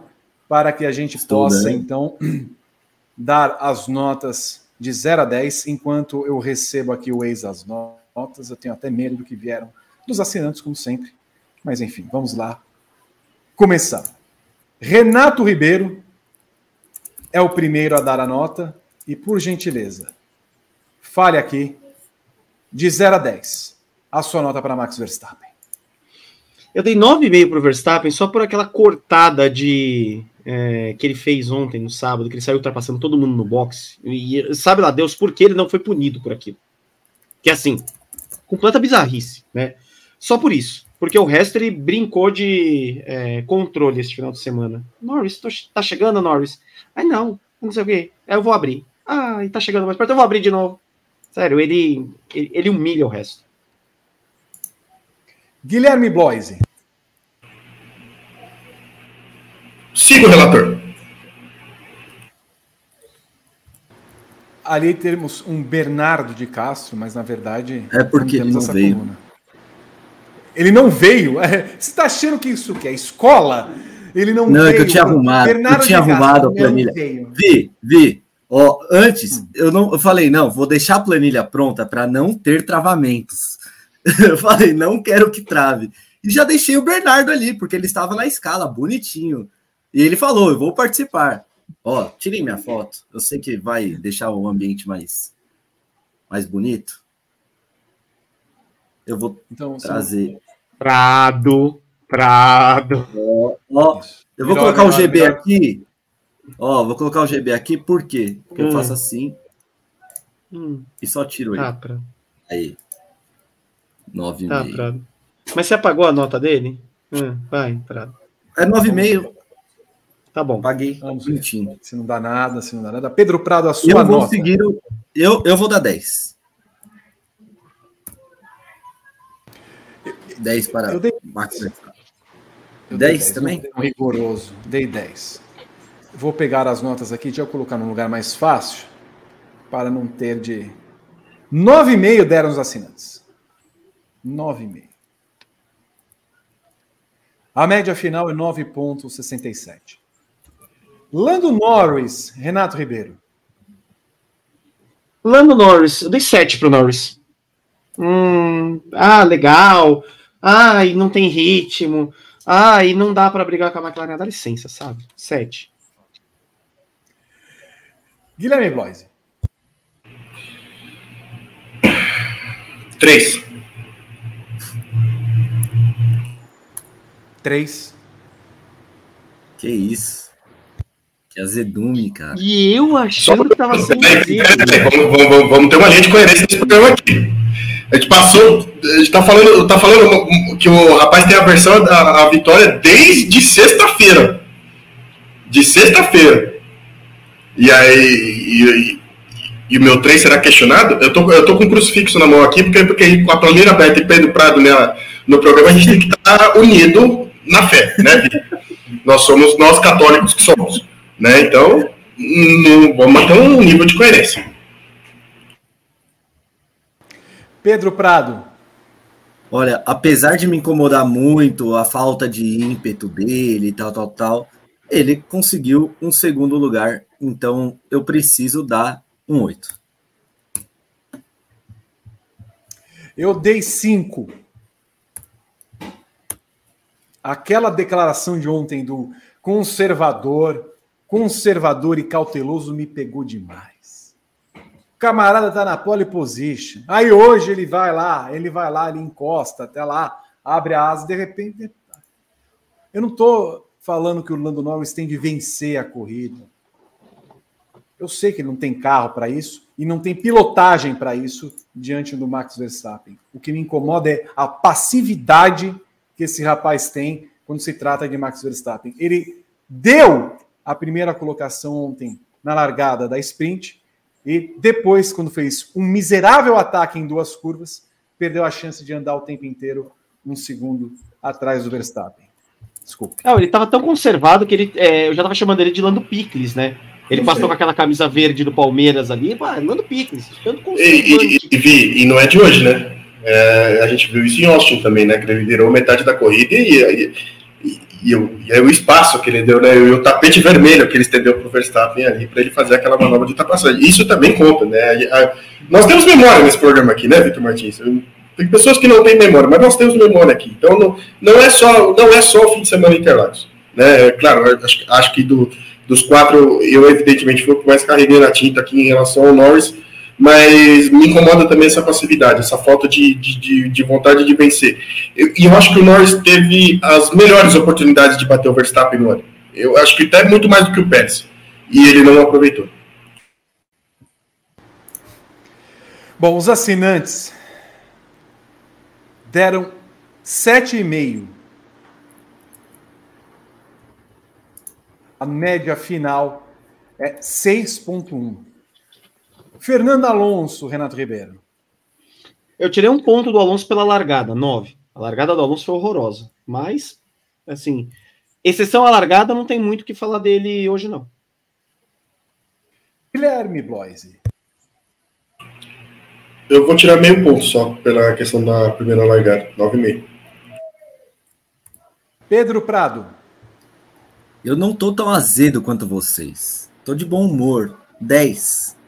para que a gente Estou possa, bem. então, dar as notas de 0 a 10, enquanto eu recebo aqui o ex as notas. Eu tenho até medo do que vieram dos assinantes, como sempre. Mas enfim, vamos lá. Começar. Renato Ribeiro, é o primeiro a dar a nota e, por gentileza, fale aqui de 0 a 10 a sua nota para Max Verstappen. Eu dei 9,5 para o Verstappen só por aquela cortada de é, que ele fez ontem, no sábado, que ele saiu ultrapassando todo mundo no boxe. E sabe lá Deus por que ele não foi punido por aquilo. Que é assim, completa bizarrice, né? Só por isso. Porque o resto ele brincou de é, controle esse final de semana. Norris, tô, tá chegando, Norris. Ai, não, não sei o quê. Aí eu vou abrir. Ah, tá chegando mais perto, eu vou abrir de novo. Sério, ele, ele, ele humilha o resto. Guilherme Bloise. Siga o relator. Ali temos um Bernardo de Castro, mas na verdade. É porque ele não veio. Coluna. Ele não veio. É, você está achando que isso que é escola? Ele não, não veio. Não, é que eu tinha arrumado. Bernardo eu tinha arrumado a planilha. Vi, vi. Ó, antes, hum. eu não eu falei, não, vou deixar a planilha pronta para não ter travamentos. eu falei, não quero que trave. E já deixei o Bernardo ali, porque ele estava na escala, bonitinho. E ele falou, eu vou participar. Ó, tirem minha foto. Eu sei que vai deixar o ambiente mais, mais bonito. Eu vou então, trazer. Prado, Prado. Ó, ó eu vou colocar o GB aqui Ó, vou colocar o GB aqui, por quê? Porque hum. eu faço assim hum. e só tiro ele. Tá, pra... Aí. 9,5. Tá, Prado. Mas você apagou a nota dele? Hum, vai, Prado. É 9,5. Tá bom. Paguei. Vamos. Se não dá nada, se não dá nada. Pedro Prado, a sua eu nota. Seguir, eu, eu vou dar 10. 10 para eu dei... Max 10 também? Um rigoroso. Dei 10. Vou pegar as notas aqui, deixa eu colocar num lugar mais fácil, para não ter de. 9,5 deram os assinantes. 9,5. A média final é 9,67. Lando Norris, Renato Ribeiro. Lando Norris, eu dei 7 pro Norris. Hum, ah, legal. Ah, e não tem ritmo. Ah, e não dá para brigar com a McLaren. Dá licença, sabe? 7. Guilherme Bloise. Três. Três. Que isso. Que azedume, cara. E eu achando que tava sendo. Vamos, vamos, vamos ter uma de coerência nesse programa aqui. A gente passou. A gente tá falando, tá falando que o rapaz tem a versão da vitória desde sexta-feira. De sexta-feira. E aí. E, o meu trem será questionado? Eu tô, eu tô com um crucifixo na mão aqui, porque, porque com a planilha aberta e Pedro Prado né, no programa, a gente tem que estar unido na fé, né? nós somos nós católicos que somos. Né? Então, não, vamos manter um nível de coerência. Pedro Prado. Olha, apesar de me incomodar muito a falta de ímpeto dele e tal, tal, tal, ele conseguiu um segundo lugar então eu preciso dar um 8. Eu dei 5. Aquela declaração de ontem do conservador, conservador e cauteloso me pegou demais. Camarada tá na pole position. Aí hoje ele vai lá, ele vai lá, ele encosta até lá, abre a asa, de repente. Eu não tô falando que o Lando Norris tem de vencer a corrida. Eu sei que ele não tem carro para isso e não tem pilotagem para isso diante do Max Verstappen. O que me incomoda é a passividade que esse rapaz tem quando se trata de Max Verstappen. Ele deu a primeira colocação ontem na largada da sprint e depois, quando fez um miserável ataque em duas curvas, perdeu a chance de andar o tempo inteiro um segundo atrás do Verstappen. Desculpa. Não, ele estava tão conservado que ele, é, eu já estava chamando ele de Lando Picles, né? Ele passou com aquela camisa verde do Palmeiras ali, manda picles. E, e, e, e, não é de hoje, né? É, a gente viu isso em Austin também, né? Que ele virou metade da corrida e, e, e, e o espaço que ele deu, né? E o tapete vermelho que ele estendeu para o Verstappen ali, para ele fazer aquela manobra de ultrapassagem. Isso também conta, né? nós temos memória nesse programa aqui, né, Vitor Martins? Tem pessoas que não têm memória, mas nós temos memória aqui. Então não, não, é, só, não é só o fim de semana Interlagos. Né? Claro, acho, acho que do dos quatro, eu evidentemente fui o que mais carreguei na tinta aqui em relação ao Norris, mas me incomoda também essa passividade, essa falta de, de, de vontade de vencer. E eu, eu, acho que o Norris teve as melhores oportunidades de bater o Verstappen no ano. Eu acho que até muito mais do que o Pérez. E ele não aproveitou. Bom, os assinantes deram 7,5. A média final é 6,1. Fernando Alonso, Renato Ribeiro. Eu tirei um ponto do Alonso pela largada, 9. A largada do Alonso foi horrorosa. Mas, assim, exceção à largada, não tem muito o que falar dele hoje, não. Guilherme Bloise. Eu vou tirar meio ponto só pela questão da primeira largada, 9,5. Pedro Prado. Eu não tô tão azedo quanto vocês. Tô de bom humor. 10.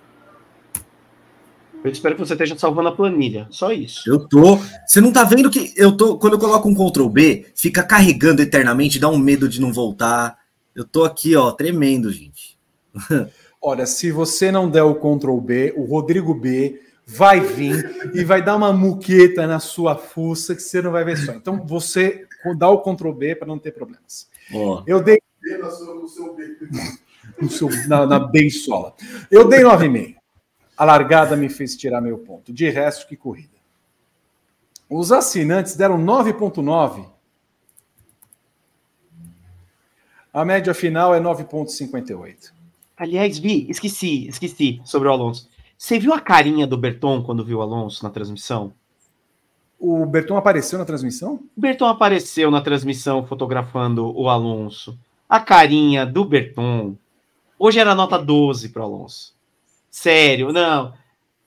Eu espero que você esteja salvando a planilha. Só isso. Eu tô. Você não tá vendo que eu tô. Quando eu coloco um Ctrl B, fica carregando eternamente, dá um medo de não voltar. Eu tô aqui, ó, tremendo, gente. Olha, se você não der o Ctrl B, o Rodrigo B vai vir e vai dar uma muqueta na sua fuça que você não vai ver só. Então você dá o Ctrl B para não ter problemas. Oh. Eu dei no seu, na, na bençola. Eu dei 9,5. A largada me fez tirar meu ponto. De resto, que corrida. Os assinantes deram 9,9. A média final é 9,58. Aliás, Vi, esqueci, esqueci sobre o Alonso. Você viu a carinha do Berton quando viu o Alonso na transmissão? O Berton apareceu na transmissão? O Berton apareceu na transmissão fotografando o Alonso. A carinha do Berton. Hoje era nota 12 para o Alonso. Sério, não.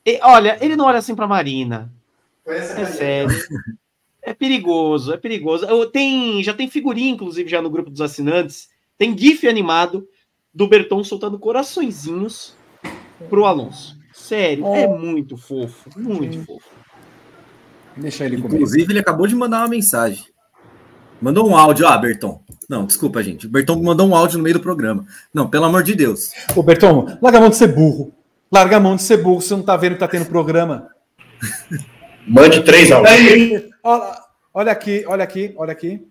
E, olha, ele não olha assim para Marina. É sério. É perigoso, é perigoso. Eu, tem, já tem figurinha, inclusive, já no grupo dos assinantes. Tem GIF animado do Berton soltando coraçõezinhos pro Alonso. Sério, oh. é muito fofo, muito fofo. Deixa ele comer. Inclusive, ele acabou de mandar uma mensagem. Mandou um áudio, ah, Berton. Não, desculpa, gente. O Berton mandou um áudio no meio do programa. Não, pelo amor de Deus. Ô, Berton, larga a mão de ser burro. Larga a mão de ser burro, você não tá vendo que tá tendo programa. Mande três áudios. Olha, olha aqui, olha aqui, olha aqui.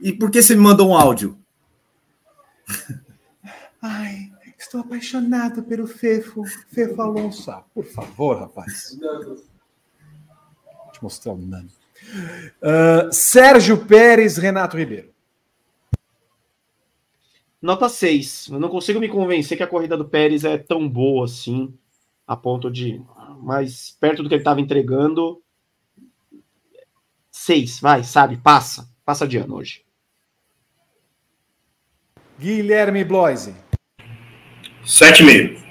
E por que você me mandou um áudio? Ai, Estou apaixonado pelo Fefo, Fefo Alonso. Ah, por favor, rapaz. Vou te mostrar o nano. Uh, Sérgio Pérez, Renato Ribeiro. Nota 6. Eu não consigo me convencer que a corrida do Pérez é tão boa assim, a ponto de. Mais perto do que ele estava entregando. 6, vai, sabe? Passa. Passa de ano hoje. Guilherme Bloise. 7,5.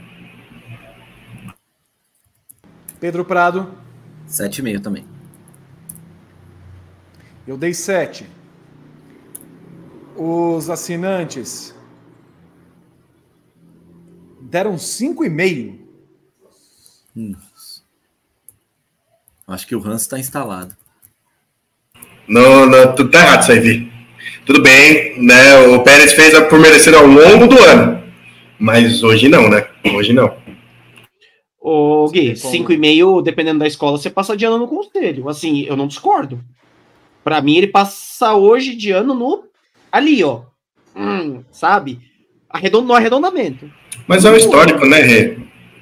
Pedro Prado. 7,5 também. Eu dei 7. Os assinantes deram 5,5. Hum. Acho que o Hans está instalado. Não, não, tudo tá errado isso aí, Vi. Tudo bem, né? O Pérez fez por merecer ao longo do ano. Mas hoje não, né? Hoje não. Ô, Gui, 5,5, dependendo da escola, você passa de ano no conselho. Assim, eu não discordo. Para mim, ele passa hoje de ano no. Ali, ó. Hum, sabe? Arredond... No arredondamento. Mas é um histórico, né, Rê?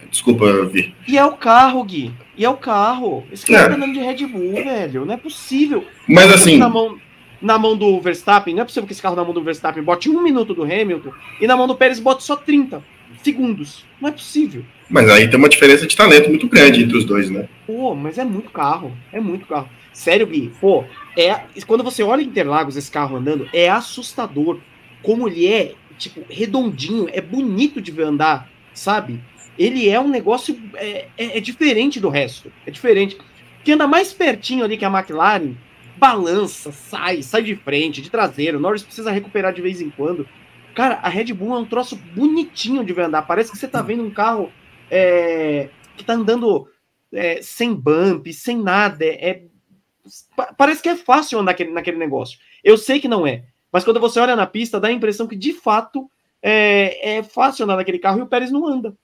Desculpa, Vi. E é o carro, Gui. E é o carro. Esse cara é. tá andando de Red Bull, velho. Não é possível. Mas assim. Na mão na mão do Verstappen, não é possível que esse carro na mão do Verstappen bote um minuto do Hamilton e na mão do Pérez bote só 30 segundos. Não é possível. Mas aí tem uma diferença de talento muito grande entre os dois, né? Pô, mas é muito carro. É muito carro. Sério, Gui, pô, é, quando você olha Interlagos, esse carro andando, é assustador. Como ele é, tipo, redondinho, é bonito de andar, sabe? Ele é um negócio. É, é, é diferente do resto. É diferente. Que anda mais pertinho ali que a McLaren, balança, sai, sai de frente, de traseiro. Norris precisa recuperar de vez em quando. Cara, a Red Bull é um troço bonitinho de andar. Parece que você tá vendo um carro é, que tá andando é, sem bump, sem nada. É, é parece que é fácil andar naquele, naquele negócio. Eu sei que não é, Mas quando você olha na pista, dá a impressão que de fato é, é fácil andar naquele carro e o Pérez não anda.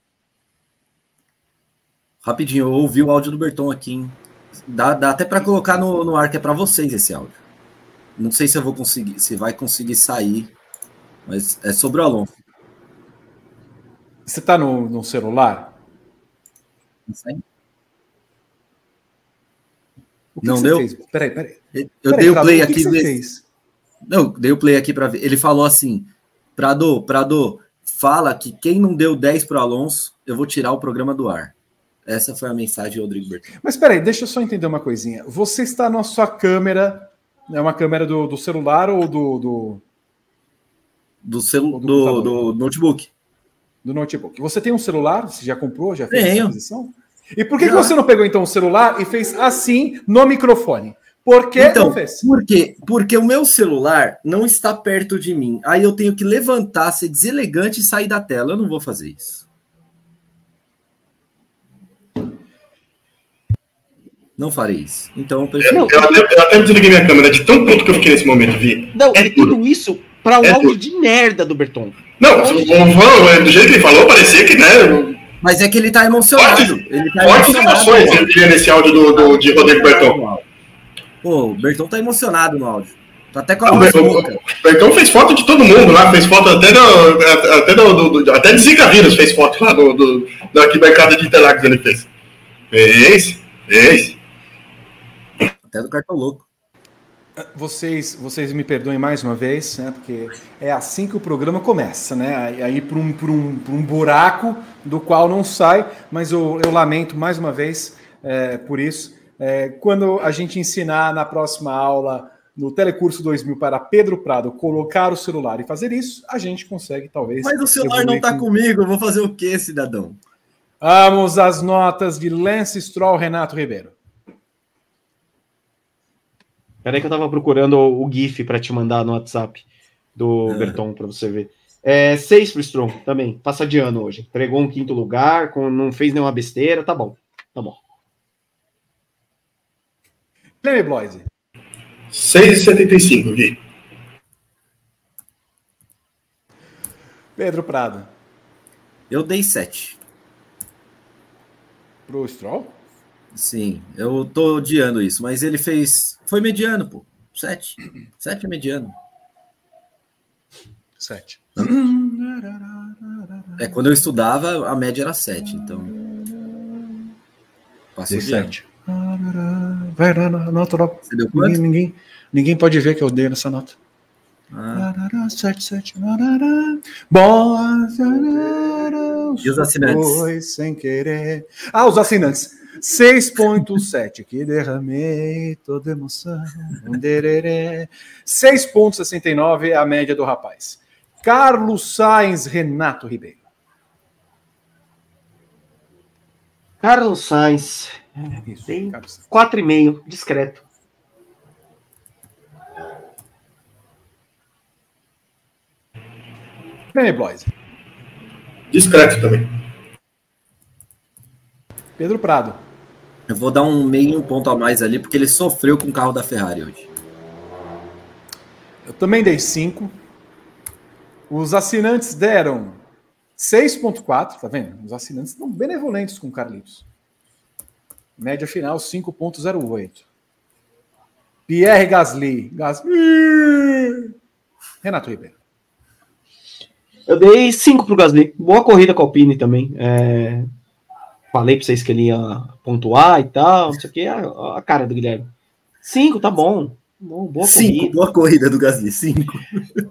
Rapidinho, eu ouvi o áudio do Berton aqui, hein? Dá, dá até para colocar no, no ar que é para vocês esse áudio. Não sei se eu vou conseguir, se vai conseguir sair, mas é sobre o Alonso. Você tá no, no celular? O que Não que deu? Fez? Peraí, peraí. Eu Peraí, dei o play o que aqui. que você fez? Não, dei o play aqui para ver. Ele falou assim: Prado, Prado, fala que quem não deu 10 pro Alonso, eu vou tirar o programa do ar. Essa foi a mensagem do Rodrigo Berton. Mas peraí, deixa eu só entender uma coisinha. Você está na sua câmera, é uma câmera do, do celular ou do, do, Do, celu do do, do notebook. do notebook? Você tem um celular? Você já comprou? Já fez essa Tenho. aquisição? E por que, que você não pegou então o celular e fez assim no microfone? Por que Então, não fez? Por quê? Porque o meu celular não está perto de mim. Aí eu tenho que levantar, ser deselegante e sair da tela. Eu não vou fazer isso. Não farei isso. Então eu prefiro. Não, Eu até, eu até desliguei minha câmera de tão puto que eu fiquei nesse momento, Vi. Não, É tudo isso para um É áudio tudo. de merda do Berton. Não, o Van, do jeito que ele falou, parecia que, né, Mas é que ele tá emocionado. Fortes- Ele tá fortes emoções, eu diria, nesse áudio do, do, de Rodrigo Berton. Pô, o Berton tá emocionado no áudio. Tá até com a O voz rouca. o Berton fez foto de todo mundo lá, fez foto até do, até do, do- do- até de Zika vírus fez foto lá do, do, da arquibancada de Interlagos ele fez. Fez, fez. Até do cartão louco. Vocês, vocês me perdoem mais uma vez, né? Porque é assim que o programa começa, né? Aí, aí por, um, por, um, por um buraco do qual não sai, mas eu, eu lamento mais uma vez é, por isso. É, quando a gente ensinar na próxima aula no Telecurso 2000 para Pedro Prado colocar o celular e fazer isso, a gente consegue talvez. Mas o celular não evoluir tá com- comigo. Eu vou fazer o quê, cidadão? Vamos às notas de Lance Stroll, Renato Ribeiro. Peraí que eu tava procurando o, o GIF para te mandar no WhatsApp do Ah. Berton para você ver. É, seis pro Strong também. Passa de ano hoje. Entregou um quinto lugar, com, não fez nenhuma besteira, tá bom. Tá bom. Guilherme Bloise. 6,75, Gui. Pedro Prado. Eu dei 7. Pro Stroll? Sim, eu tô odiando isso, mas ele fez. Foi mediano, pô. 7. 7 é mediano. 7. É, quando eu estudava, a média era 7, então. Passou 7. Vai na nota logo. Você deu Ninguém, quanto? ninguém, ninguém pode ver que eu dei nessa nota. Ah. Bom. E os assinantes? Foi sem querer. Ah, os assinantes. 6.7, que derramei toda emoção. Um dererê. 6.69 é a média do rapaz. Carlos Sainz, Renato Ribeiro. Carlos Sainz, Isso, Tem. Carlos Sainz. 4,5, discreto. Cleme Bloise. Discreto também. Pedro Prado. eu vou dar um meio ponto a mais ali, porque ele sofreu com o carro da Ferrari hoje. Eu também dei 5. Os assinantes deram 6.4, tá vendo? Os assinantes estão benevolentes com o Carlitos. Média final 5.08. Pierre Gasly. Gasly. Renato Ribeiro. Eu dei 5 pro Gasly. Boa corrida com a Alpine também. É, Falei pra vocês que ele ia pontuar e tal, não sei o que. A, cara do Guilherme. 5, tá bom. Bom, Boa 5, corrida. boa corrida do Gasly, 5.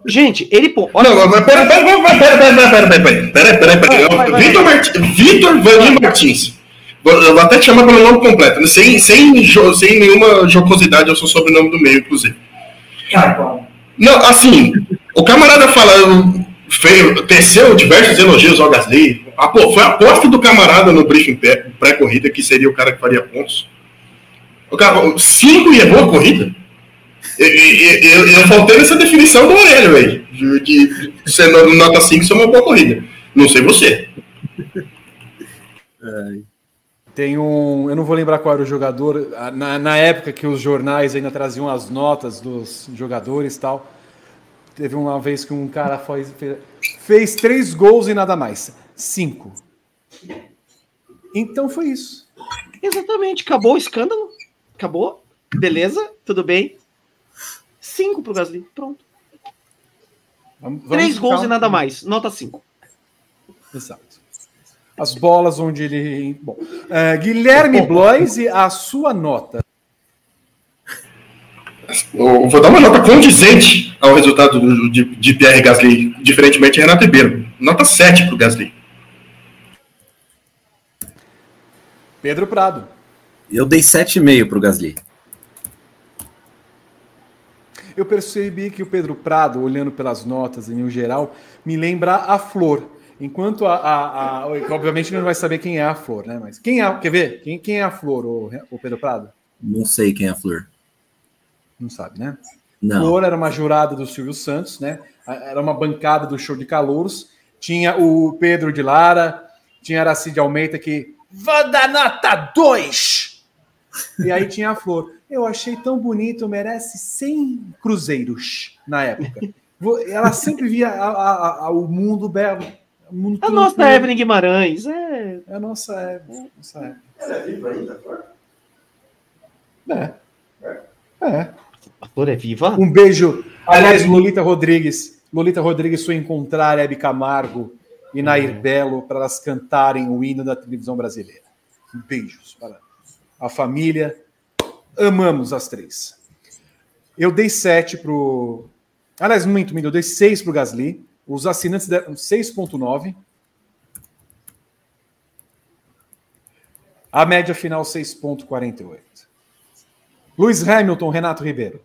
Gente, ele. Olha, Não, mas pera, pera, pera, pera, vou até te chamar pelo nome completo, sem, sem, jo- sem nenhuma jocosidade, eu sou sobrenome do meio, inclusive. Não, assim, o camarada fala, fez, teceu diversos elogios ao Gasly. Ah, pô, foi a aposta do camarada no briefing pré- pré-corrida, que seria o cara que faria pontos. O cara, cinco e é boa corrida? Eu, eu, eu faltei nessa definição do Aurélio aí, de, de, de ser no- nota 5 ser uma boa corrida. Não sei você. Tem um. Eu não vou lembrar qual era o jogador. Na, na época que os jornais ainda traziam as notas dos jogadores e tal. Teve uma vez que um cara fez, fez, fez três gols e nada mais. Cinco. Então foi isso. Exatamente, acabou o escândalo. Acabou. Beleza, tudo bem. Cinco pro Gasly. Pronto. Vamos- vamos Três gols e nada mais. Nota 5. Exato. As bolas onde ele. Bom, é, Guilherme Bloise, a sua nota. Eu vou dar uma nota condizente ao resultado do- de, de Pierre Gasly, diferentemente de Renato Ribeiro. Nota 7 para o Gasly. Pedro Prado. Eu dei 7,5 pro Gasly. Eu percebi que o Pedro Prado, olhando pelas notas em um geral, me lembra a Flor. Enquanto a, a, a- Obviamente não vai saber quem é a Flor, né? Mas quem é. Quer ver? Quem, quem é a Flor, o, o Pedro Prado? Não sei quem é a Flor. Não sabe, né? Não. Flor era uma jurada do Silvio Santos, né? Era uma bancada do show de calouros. Tinha o Pedro de Lara, tinha Aracide Almeida que. Vou dar nota 2! E aí tinha a Flor. Eu achei tão bonito, merece 100 cruzeiros na época. Ela sempre via a- a- a- o mundo belo. O mundo A nossa tranquilo. Evelyn Guimarães. É. É a nossa Evelyn. Nossa Evelyn. Ela é viva ainda, É. É. A flor é viva? Um beijo. Aliás, Lolita Rodrigues. Lolita Rodrigues foi encontrar Hebe Camargo e Nair Belo para elas cantarem o hino da televisão brasileira. Beijos para a família. Amamos as três. Eu dei sete pro. Aliás, muito, muito. Eu dei seis pro Gasly. Os assinantes deram 6,9. A média final 6,48. Luiz Hamilton, Renato Ribeiro.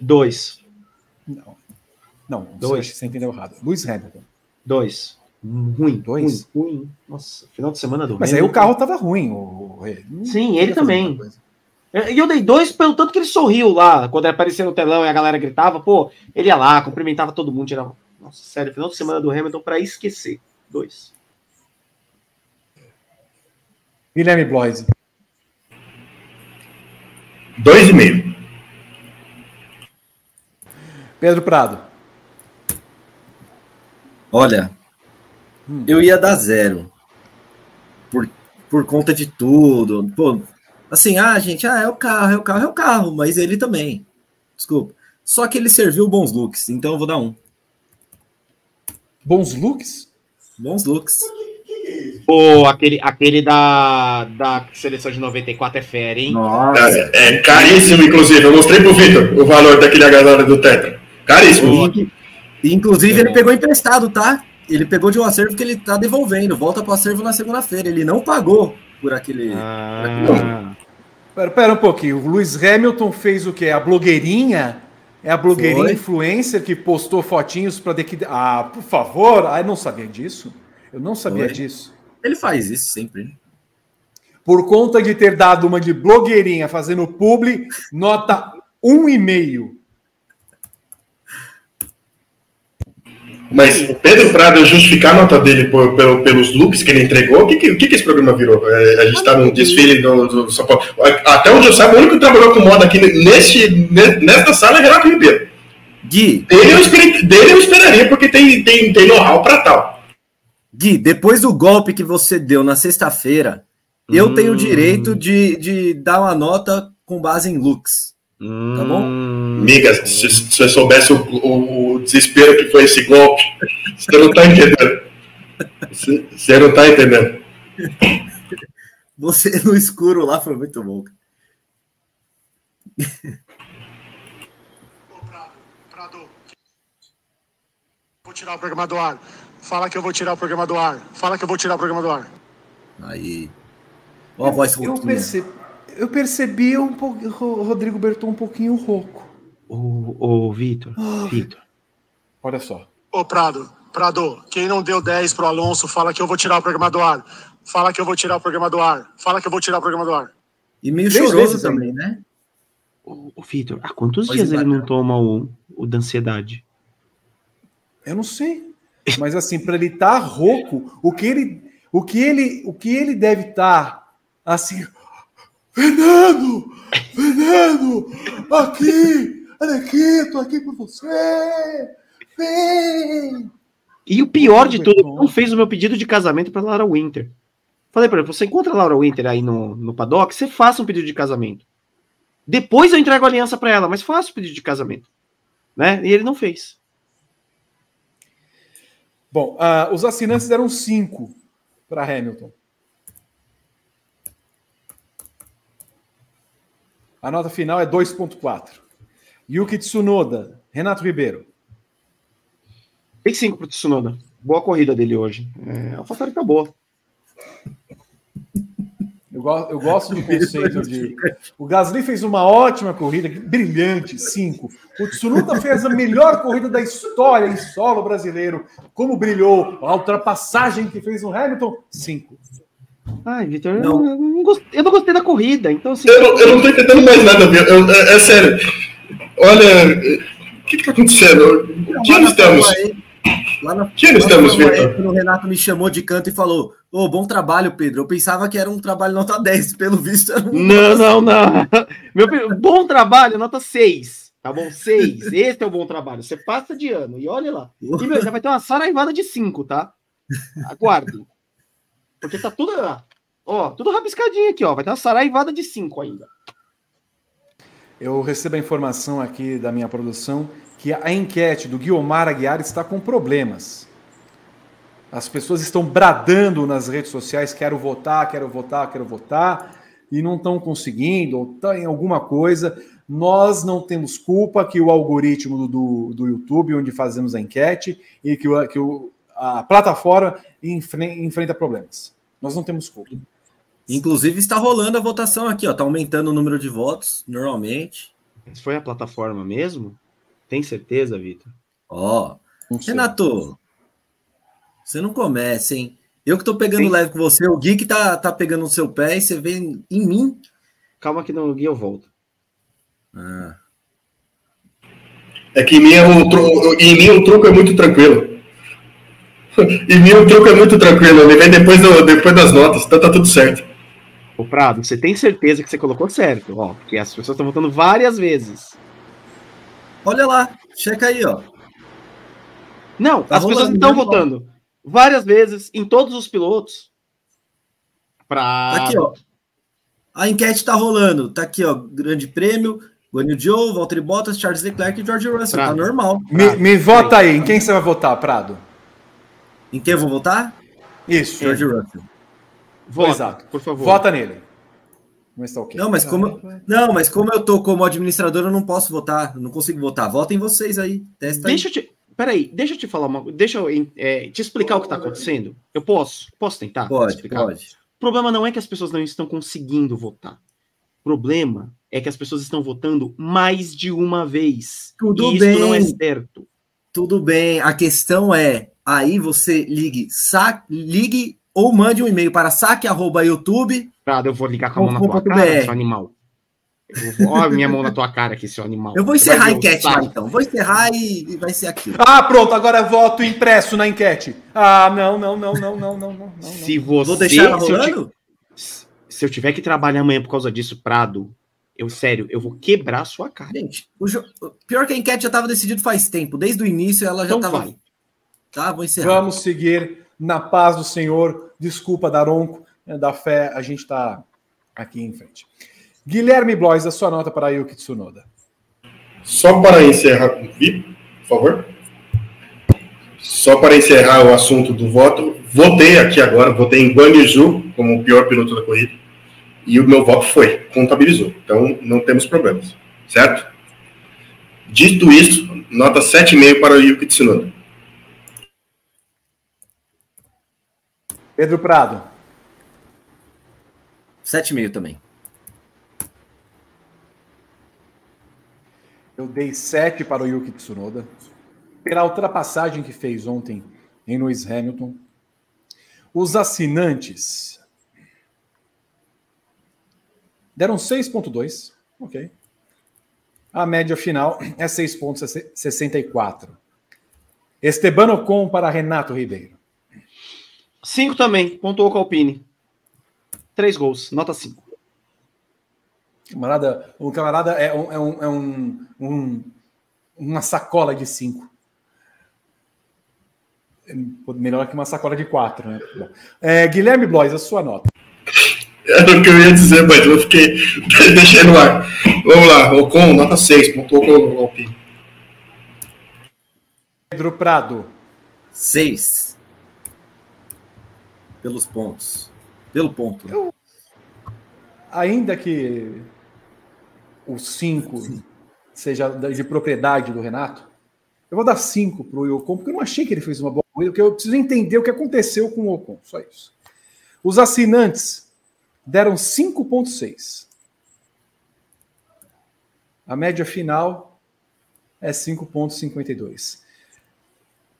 Dois. Não. Não, Dois. você, você entendeu errado. Luiz Hamilton. Dois. Hum, Ruim. Dois? Ruim. ruim. Nossa, final de semana do Mas aí Hamilton. o carro tava ruim. O, o- ele não Sim, ele também. coisa. E eu dei dois pelo tanto que ele sorriu lá, quando ele aparecia no telão e a galera gritava, pô, ele ia lá, cumprimentava todo mundo, tirava. Nossa, sério, final de semana do Hamilton pra esquecer. Dois. Guilherme Bloise. 2,5. Pedro Prado. Olha, Hum. eu ia dar zero. Por, por conta de tudo. Pô, assim, ah, gente, ah, é o carro, é o carro, é o carro, mas ele também. Desculpa. Só que ele serviu bons looks, então eu vou dar um. Bons looks? Bons looks. Pô, aquele, aquele da, da seleção de 94 é fera, hein? Nossa. É, é caríssimo, inclusive. Eu mostrei pro Vitor o valor daquele agasalho do Tetra. Caríssimo. E, Inclusive, É ele bom. pegou emprestado, tá? Ele pegou de um acervo que ele tá devolvendo. Volta pro acervo na segunda-feira. Ele não pagou por aquele. Ah, Pera, pera um pouquinho. O Luiz Hamilton fez o quê? A blogueirinha? É a blogueirinha Foi. influencer que postou fotinhos para de que ah, por favor, ah, eu não sabia disso. Eu não sabia Foi. disso. Ele faz isso sempre. Né? Por conta de ter dado uma de blogueirinha fazendo publi, nota 1,5. Mas o Pedro Prado justificar a nota dele por- pelo- pelos looks que ele entregou, o que, que, que esse programa virou? É, a gente tá num desfile do, do São Paulo. Até onde eu saiba, o único que trabalhou com moda aqui neste, ne- nesta sala é Renato Ribeiro. Gui, Dele eu, dele eu esperaria, porque tem, tem, tem know-how pra tal. Gui, depois do golpe que você deu na sexta-feira, eu Hum. tenho o direito de, de dar uma nota com base em looks. Tá bom? Hum. Amiga, se, você soubesse o, o- o desespero que foi esse golpe, você não tá entendendo. Você, você não tá entendendo. Você no escuro lá foi muito bom. cara. Prado. Vou tirar o programa do ar. Fala que eu vou tirar o programa do ar. Fala que eu vou tirar o programa do ar. Aí. Ó a voz Eu rouquinha. percebi, eu percebi um pouco, o Rodrigo Berton um pouquinho rouco. Ô, ô, Vitor, Vitor. Olha só. Ô, Prado, Prado, quem não deu 10 pro Alonso, fala que eu vou tirar o programa do ar. Fala que eu vou tirar o programa do ar. Fala que eu vou tirar o programa do ar. E meio Três choroso vezes também, né? Ô, ô, Vitor, há quantos Pois dias é. ele não toma o, o da ansiedade? Eu não sei. Mas assim, para ele estar rouco, o que ele, o que ele, o que ele deve estar assim, Fernando, Fernando, aqui, olha aqui, tô aqui por você, Vem! E o pior de tudo, ele não fez o meu pedido de casamento para Laura Winter. Falei para ele, você encontra a Laura Winter aí no, no paddock, você faça um pedido de casamento. Depois eu entrego a aliança para ela, mas faça o pedido de casamento. Né? E ele não fez. Bom, uh, os assinantes deram 5 para Hamilton. A nota final é 2.4. Yuki Tsunoda, Renato Ribeiro. Tem 5 para o Tsunoda. Boa corrida dele hoje. É, a AlphaTauri tá boa. Eu, go eu gosto do conceito de. O Gasly fez uma ótima corrida, brilhante, 5. O Tsunoda fez a melhor corrida da história em solo brasileiro. Como brilhou a ultrapassagem que fez no Hamilton, 5. Ai, Vitor, eu, eu, não gostei, eu não gostei da corrida, então assim. Eu, não, eu não tô entendendo mais nada, eu, é, é, sério. Olha, o que, que tá acontecendo? Que nós estamos? Lá na, que nós estamos, Vitor? O Renato me chamou de canto e falou: Ô, oh, bom trabalho, Pedro. Eu pensava que era um trabalho nota 10, pelo visto. Um... Não, não, não. Meu bom trabalho, nota 6. Tá bom? 6. Esse é o bom trabalho. Você passa de ano e olha lá. E, meu, já vai ter uma saraivada de 5, tá? Aguarde. Porque tá tudo. Ó, tudo rabiscadinho aqui, ó. Vai ter uma saraivada de 5 ainda. Eu recebo a informação aqui da minha produção que a enquete do Guiomar Aguiar está com problemas. As pessoas estão bradando nas redes sociais: quero votar, quero votar, quero votar, e não estão conseguindo, ou estão tá em alguma coisa. Nós não temos culpa que o algoritmo do, do YouTube, onde fazemos a enquete, e que, o, que o, a plataforma enfrenta problemas. Nós não temos culpa. Inclusive está rolando a votação aqui, ó. Tá aumentando o número de votos, normalmente. Mas foi a plataforma mesmo? Tem certeza, Vitor? Ó, Renato, você não começa, hein? Eu que tô pegando Sim. leve com você, o Gui que tá, tá pegando no seu pé e você vem em mim. Calma que no Gui eu volto. Ah. É que em mim, é o, em mim o truco é muito tranquilo. E meu truque é muito tranquilo, ele vem depois, do, depois das notas, então tá tudo certo. Ô Prado, você tem certeza que você colocou certo, ó, porque as pessoas estão votando várias vezes. Olha lá, checa aí, ó. Não, tá as pessoas estão votando várias vezes em todos os pilotos. Prado. Aqui, ó. A enquete tá rolando, tá aqui, ó, Grande Prêmio, Guanyu Joe, Valtteri Bottas, Charles Leclerc e George Russell, tá Prado. tá normal. Me, me vota aí, em quem você vai votar, Prado? Em quem eu vou votar? Isso. George Russell. Vota, Exato. por favor. Vota nele. Mas tá okay. Não, mas como, não, mas como eu tô como administrador, eu não posso votar. não consigo votar. Votem vocês aí. Testa deixa aí. Eu te, peraí, deixa eu te falar uma Deixa eu é, te explicar o que está acontecendo. Eu posso? Posso tentar? Pode, explicar? pode. O problema não é que as pessoas não estão conseguindo votar. O problema é que as pessoas estão votando mais de uma vez. Tudo e bem. Isso não é certo. Tudo bem. A questão é aí você ligue, sa ligue ou mande um e-mail para saque@youtube. Prado, eu vou ligar com a mão na tua cara, seu animal. Olha a minha mão na tua cara aqui, seu animal. Eu vou encerrar a enquete lá, então. Vou encerrar e, vai ser aquilo. Ah, pronto, agora voto impresso na enquete. Ah, não, não, não, não, não, não, não. Se você. Vou deixar ela rolando? Se eu, se eu tiver que trabalhar amanhã por causa disso, Prado, eu, sério, eu vou quebrar a sua cara. Gente, o jo... pior que a enquete já estava decidido faz tempo. Desde o início ela já estava. Então Tá, vou encerrar. Vamos seguir na paz do Senhor. Desculpa, Daronco, né, da fé, a gente está aqui em frente. Guilherme Blois, a sua nota para Yuki Tsunoda. Só para encerrar, por favor. Só para encerrar o assunto do voto, votei aqui agora, votei em Guanaju como o pior piloto da corrida, e o meu voto foi, contabilizou. Então, não temos problemas, certo? Dito isso, nota 7,5 para o Yuki Tsunoda. Pedro Prado. 7,5 também. Eu dei 7 para o Yuki Tsunoda. Pela ultrapassagem que fez ontem em Lewis Hamilton. Os assinantes deram 6,2. Ok. A média final é 6,64. Esteban Ocon para Renato Ribeiro. Cinco também, pontuou com a Alpine. Três gols, nota cinco. Camarada, o camarada é, um, é, um, é um, um, uma sacola de cinco. Melhor que uma sacola de quatro, né? É, Guilherme Blois, a sua nota. Era o que eu ia dizer, mas eu fiquei. Deixei no ar. Vamos lá, Ocon, nota 6, pontuou com o Alpine. Pedro Prado. 6. Pelos pontos. Pelo ponto. né? Eu- Ainda que o 5 seja de propriedade do Renato, eu vou dar 5 para o Ocon, porque eu não achei que ele fez uma boa corrida, porque eu preciso entender o que aconteceu com o Ocon, só isso. Os assinantes deram 5,6. A média final é 5,52.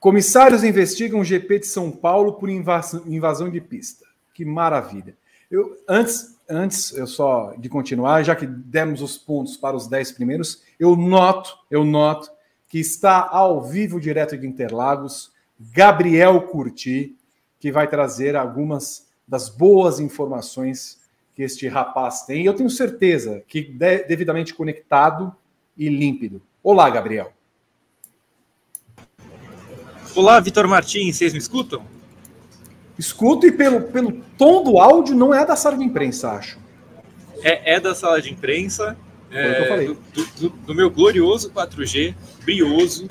Comissários investigam o GP de São Paulo por invasão, de pista. Que maravilha. Eu, antes, antes eu só de continuar, já que demos os pontos para os 10 primeiros, eu noto, eu noto que está ao vivo direto de Interlagos, Gabriel Curti, que vai trazer algumas das boas informações que este rapaz tem. E eu tenho certeza que de- devidamente conectado e límpido. Olá, Gabriel. Olá, Vitor Martins, vocês me escutam? Escuto e pelo, pelo tom do áudio não é da sala de imprensa, acho. É, é da sala de imprensa, é, do, do- do meu glorioso 4G, brioso,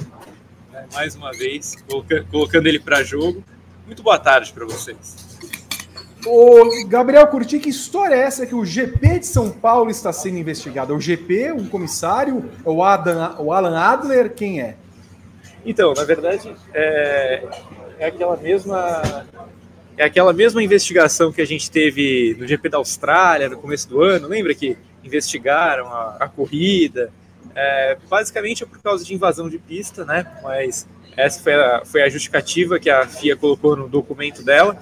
né, mais uma vez, coloca- colocando ele para jogo. Muito boa tarde para vocês. Ô, Gabriel Curti, que história é essa que o GP de São Paulo está sendo investigado? É o GP, um comissário? É o, Adam, o Alan Adler? Quem é? Então, na verdade, é, é aquela mesma é aquela mesma investigação que a gente teve no GP da Austrália no começo do ano. Lembra que investigaram a, a corrida? É, basicamente é por causa de invasão de pista, né? Mas essa foi a, foi a justificativa que a FIA colocou no documento dela.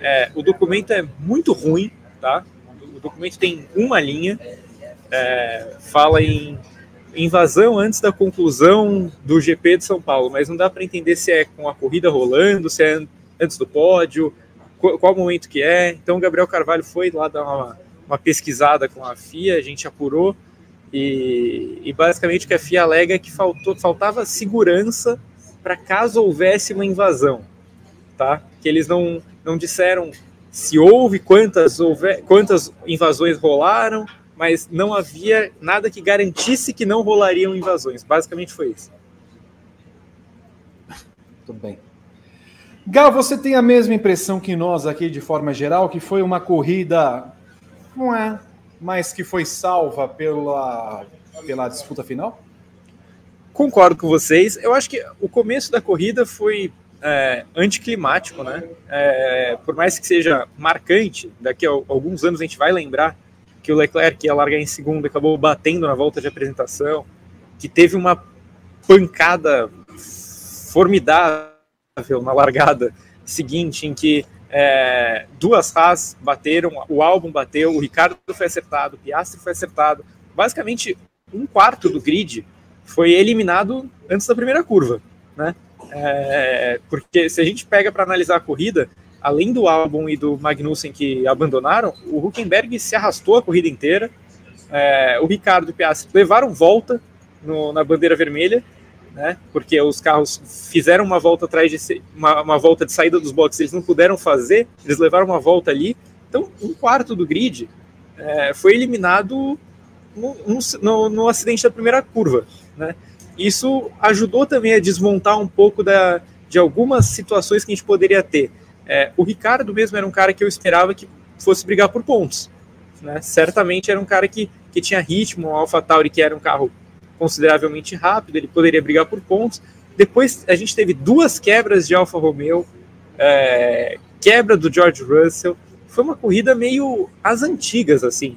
É, o documento é muito ruim, tá? O documento tem uma linha, é, fala em invasão antes da conclusão do GP de São Paulo, mas não dá para entender se é com a corrida rolando, se é antes do pódio, qual, qual momento que é. Então o Gabriel Carvalho foi lá dar uma, uma pesquisada com a FIA, a gente apurou e, e basicamente o que a FIA alega é que faltou, faltava segurança para caso houvesse uma invasão, tá? Que eles não, não disseram se houve, quantas, houve, quantas invasões rolaram, mas não havia nada que garantisse que não rolariam invasões. Basicamente foi isso. Tudo bem. Gal, você tem a mesma impressão que nós aqui, de forma geral, que foi uma corrida, não é, mas que foi salva pela, pela disputa final? Concordo com vocês. Eu acho que o começo da corrida foi é, anticlimático, né? É, por mais que seja marcante, daqui a alguns anos a gente vai lembrar que o Leclerc ia largar em segundo, acabou batendo na volta de apresentação, que teve uma pancada formidável na largada seguinte, em que é, duas Haas bateram, o álbum bateu, o Ricardo foi acertado, o Piastri foi acertado. Basicamente, um quarto do grid foi eliminado antes da primeira curva, né? É, porque se a gente pega para analisar a corrida, além do álbum e do Magnussen que abandonaram, o Huckenberg se arrastou a corrida inteira. É, o Ricardo e o Piastri levaram volta no, na bandeira vermelha, né? Porque os carros fizeram uma volta atrás de uma, uma volta de saída dos boxes, eles não puderam fazer, eles levaram uma volta ali. Então, um quarto do grid é, foi eliminado no, no, no, acidente da primeira curva, né? Isso ajudou também a desmontar um pouco da, de algumas situações que a gente poderia ter. É, o Ricardo mesmo era um cara que eu esperava que fosse brigar por pontos. Né? Certamente era um cara que, que tinha ritmo, o AlphaTauri que era um carro consideravelmente rápido, ele poderia brigar por pontos. Depois a gente teve duas quebras de Alfa Romeo, é, quebra do George Russell. Foi uma corrida meio às antigas, assim,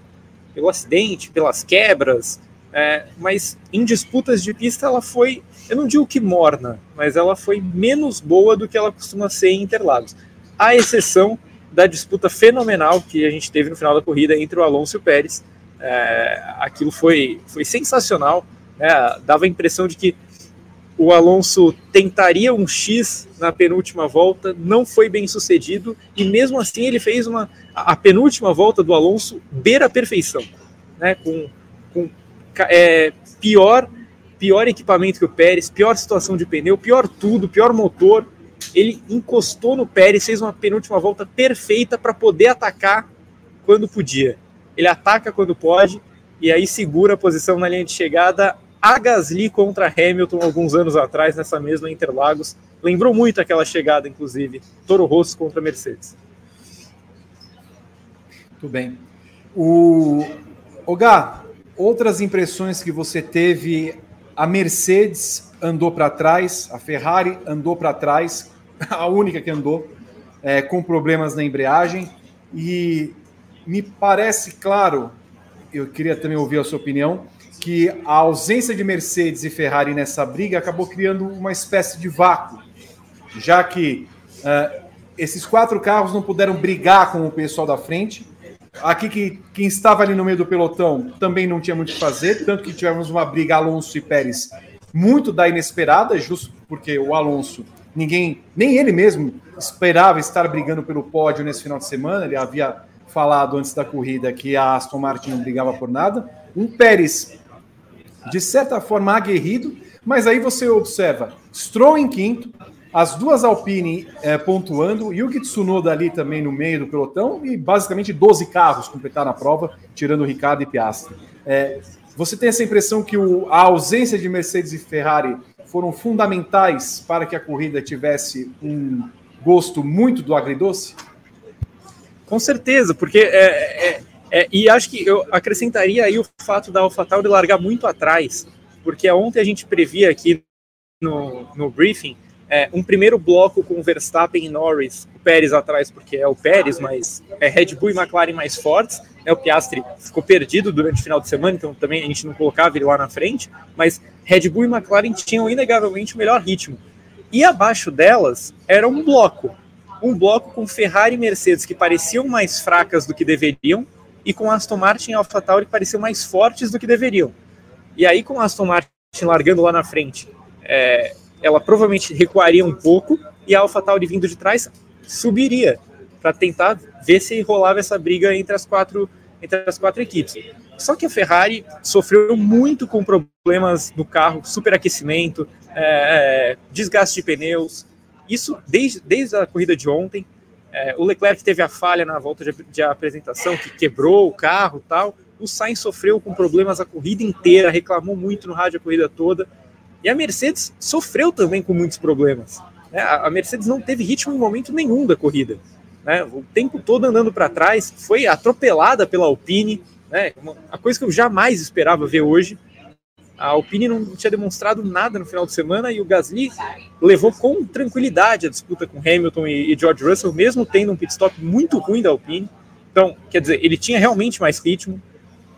pelo acidente, pelas quebras, é, mas em disputas de pista ela foi, eu não digo que morna, mas ela foi menos boa do que ela costuma ser em Interlagos. À exceção da disputa fenomenal que a gente teve no final da corrida entre o Alonso e o Pérez. É, aquilo foi, foi sensacional, né? dava a impressão de que o Alonso tentaria um X na penúltima volta, não foi bem sucedido, e mesmo assim ele fez uma. A penúltima volta do Alonso beira a perfeição, né? com, com é, pior, pior equipamento que o Pérez, pior situação de pneu, pior tudo, pior motor. Ele encostou no Pérez, fez uma penúltima volta perfeita para poder atacar quando podia. Ele ataca quando pode e aí segura a posição na linha de chegada. A Gasly contra Hamilton alguns anos atrás, nessa mesma Interlagos. Lembrou muito aquela chegada, inclusive. Toro Rosso contra Mercedes. Muito bem. O, o Gá, outras impressões que você teve, a Mercedes andou para trás, a Ferrari andou para trás, a única que andou, é, com problemas na embreagem, e me parece claro, eu queria também ouvir a sua opinião, que a ausência de Mercedes e Ferrari nessa briga acabou criando uma espécie de vácuo, já que uh, esses quatro carros não puderam brigar com o pessoal da frente, Aqui que quem estava ali no meio do pelotão também não tinha muito o que fazer, tanto que tivemos uma briga Alonso e Pérez muito da inesperada, justo porque o Alonso, ninguém, nem ele mesmo esperava estar brigando pelo pódio nesse final de semana. Ele havia falado antes da corrida que a Aston Martin não brigava por nada. Um Pérez, de certa forma, aguerrido, mas aí você observa Stroll em quinto, as duas Alpine é, pontuando, Yuki Tsunoda ali também no meio do pelotão e basicamente 12 carros completaram a prova, tirando o Ricardo e Piastri. É, você tem essa impressão que o, a ausência de Mercedes e Ferrari foram fundamentais para que a corrida tivesse um gosto muito do agridoce? Com certeza, porque é, é, é, e acho que eu acrescentaria aí o fato da AlphaTauri largar muito atrás, porque ontem a gente previa aqui no, no briefing é, um primeiro bloco com Verstappen e Norris, o Pérez atrás, porque é o Pérez, mas é Red Bull e McLaren mais fortes. Né, o Piastri ficou perdido durante o final de semana, então também a gente não colocava ele lá na frente, mas Red Bull e McLaren tinham inegavelmente o melhor ritmo. E abaixo delas era um bloco, um bloco com Ferrari e Mercedes que pareciam mais fracas do que deveriam, e com Aston Martin e AlphaTauri que pareciam mais fortes do que deveriam. E aí com Aston Martin largando lá na frente, é, ela provavelmente recuaria um pouco e a AlphaTauri vindo de trás subiria para tentar ver se rolava essa briga entre as quatro entre as quatro equipes. Só que a Ferrari sofreu muito com problemas no carro, superaquecimento, é, é, desgaste de pneus. Isso desde, desde a corrida de ontem. É, o Leclerc teve a falha na volta de, de apresentação, que quebrou o carro tal. O Sainz sofreu com problemas a corrida inteira, reclamou muito no rádio a corrida toda. E a Mercedes sofreu também com muitos problemas. Né? A Mercedes não teve ritmo em momento nenhum da corrida. Né? O tempo todo andando para trás, foi atropelada pela Alpine. Né? a coisa que eu jamais esperava ver hoje. A Alpine não tinha demonstrado nada no final de semana e o Gasly levou com tranquilidade a disputa com Hamilton e, George Russell, mesmo tendo um pit stop muito ruim da Alpine. Então, quer dizer, ele tinha realmente mais ritmo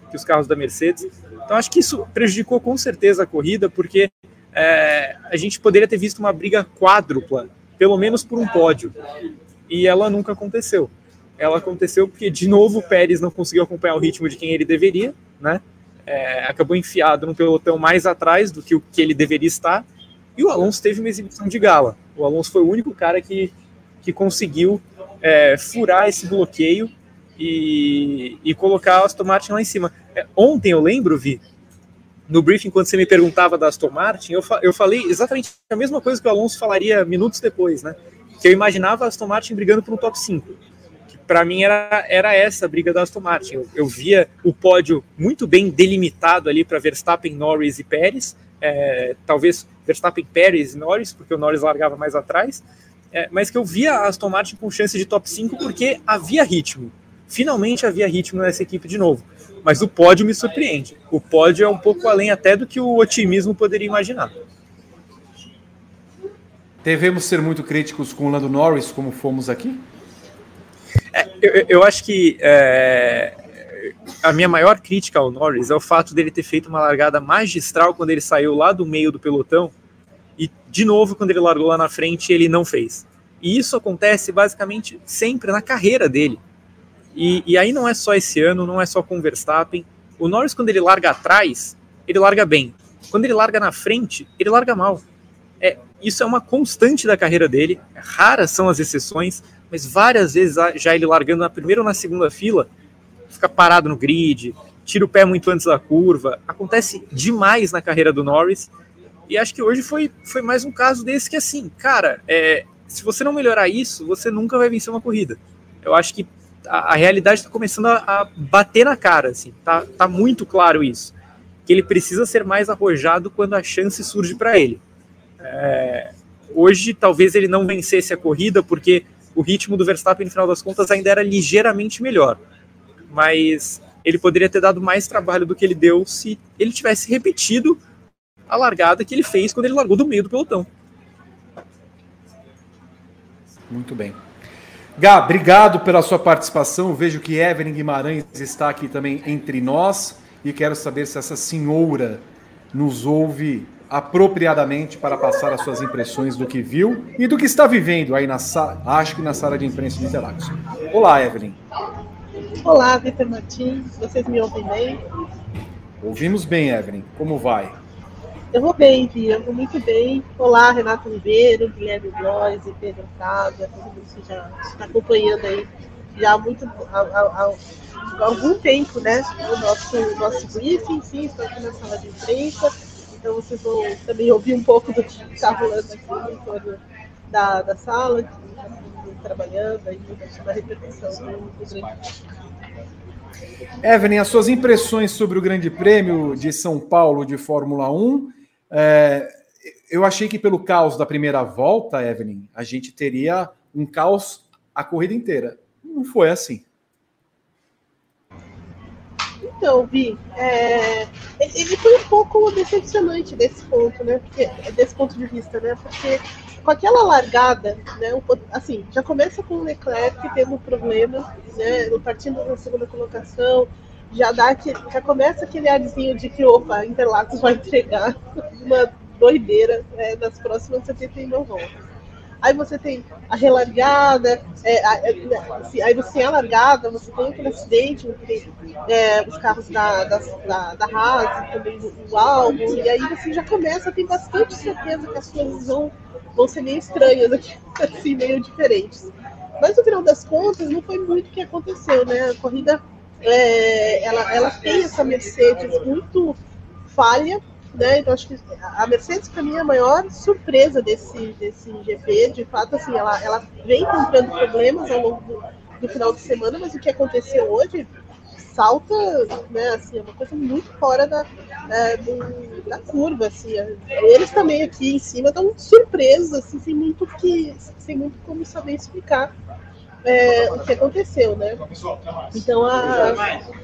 que os carros da Mercedes. Então, acho que isso prejudicou com certeza a corrida, porque é, a gente poderia ter visto uma briga quádrupla, pelo menos por um pódio. E ela nunca aconteceu. Ela aconteceu porque, de novo, o Pérez não conseguiu acompanhar o ritmo de quem ele deveria, né? É, acabou enfiado no pelotão mais atrás do que o que ele deveria estar. E o Alonso teve uma exibição de gala. O Alonso foi o único cara que, que conseguiu é, furar esse bloqueio e, e colocar o Aston Martin lá em cima. É, ontem eu lembro, Vi, no briefing, quando você me perguntava da Aston Martin, eu, fa eu falei exatamente a mesma coisa que o Alonso falaria minutos depois, né? Que eu imaginava a Aston Martin brigando por um top 5. Que para mim era, era essa a briga da Aston Martin. Eu, eu via o pódio muito bem delimitado ali para Verstappen, Norris e Pérez. É, talvez Verstappen, Pérez e Norris, porque o Norris largava mais atrás. É, mas que eu via a Aston Martin com chance de top 5 porque havia ritmo. Finalmente havia ritmo nessa equipe de novo mas o pódio me surpreende. O pódio é um pouco além até do que o otimismo poderia imaginar. Devemos ser muito críticos com o Lando Norris, como fomos aqui? É, eu, eu, acho que é, a minha maior crítica ao Norris é o fato dele ter feito uma largada magistral quando ele saiu lá do meio do pelotão e, de novo, quando ele largou lá na frente, ele não fez. E isso acontece basicamente sempre na carreira dele. E, e aí não é só esse ano, não é só com o Verstappen. O Norris, quando ele larga atrás, ele larga bem. Quando ele larga na frente, ele larga mal. Isso é uma constante da carreira dele. Raras são as exceções, mas várias vezes já ele largando na primeira ou na segunda fila, fica parado no grid, tira o pé muito antes da curva. Acontece demais na carreira do Norris. E acho que hoje foi, foi mais um caso desse que, assim, cara, é, se você não melhorar isso, você nunca vai vencer uma corrida. Eu acho que a, a realidade está começando a, a, bater na cara, assim, tá, tá muito claro isso. Que ele precisa ser mais arrojado quando a chance surge para ele. É, hoje, talvez ele não vencesse a corrida, porque o ritmo do Verstappen, no final das contas, ainda era ligeiramente melhor. Mas ele poderia ter dado mais trabalho do que ele deu se ele tivesse repetido a largada que ele fez quando ele largou do meio do pelotão. Muito bem. Gá, obrigado pela sua participação. vejo que Evelyn Guimarães está aqui também entre nós e quero saber se essa senhora nos ouve apropriadamente para passar as suas impressões do que viu e do que está vivendo aí na sala, acho que na sala de imprensa de Interlagos. Olá, Evelyn. Olá, Vitor Martins. Vocês me ouvem bem? Ouvimos bem, Evelyn. Como vai? Eu vou bem, Bia, eu vou muito bem. Olá, Renato Ribeiro, Guilherme e Pedro Casa, todo mundo que já está acompanhando aí já há muito há, há, há, algum tempo, né? O nosso, nosso briefing, sim, estou aqui na sala de imprensa. Então vocês vão também ouvir um pouco do que está rolando aqui em torno da, da sala, está trabalhando aí na do, do grande Evelyn, as suas impressões sobre o Grande Prêmio de São Paulo de Fórmula 1 é, eu achei que pelo caos da primeira volta, Evelyn, a gente teria um caos a corrida inteira. Não foi assim. Então, Vi, é, ele foi um pouco decepcionante desse ponto, né? Porque, desse ponto de vista, né? Porque com aquela largada, né? Assim, já começa com o Leclerc tendo um problema, né? Partindo na segunda colocação, já dá aquele, já começa aquele arzinho de que, opa, Interlagos vai entregar uma doideira é, nas próximas 79 voltas. Aí você tem a relargada, é, a, é, assim, aí você tem a largada, você tem aquele acidente entre é, os carros da, da, da, da Haas, também do, do álbum, e aí você já começa a ter bastante certeza que as coisas vão, vão ser meio estranhas aqui, assim, meio diferentes. Mas no final das contas, não foi muito o que aconteceu, né? A corrida é, ela, ela tem essa Mercedes muito falha, né? Então acho que a Mercedes para mim é a maior surpresa desse, desse GP. De fato, assim, ela, ela vem encontrando problemas ao longo do, do final de semana, mas o que aconteceu hoje salta, né, assim, é uma coisa muito fora da, é, do, da curva, assim. Eles também aqui em cima estão surpresos, assim, sem muito que, sem muito como saber explicar é, o que aconteceu, né? Então a,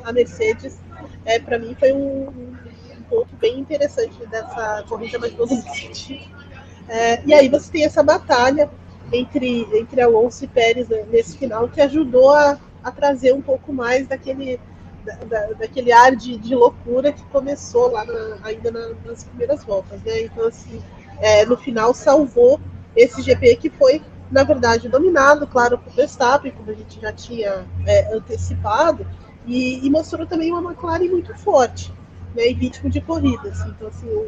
a Mercedes, é, para mim, foi um, um, ponto bem interessante dessa corrida mais positiva. É, e aí você tem essa batalha entre, entre Alonso e Pérez né, nesse final que ajudou a, a trazer um pouco mais daquele, da, da, daquele ar de, de loucura que começou lá na, ainda na, nas primeiras voltas. Né? Então, assim, é, no final salvou esse GP que foi na verdade, dominado, claro, por Verstappen, como a gente já tinha é, antecipado, e, e, mostrou também uma McLaren muito forte, né, em ritmo de corrida. Assim. Então, assim, o,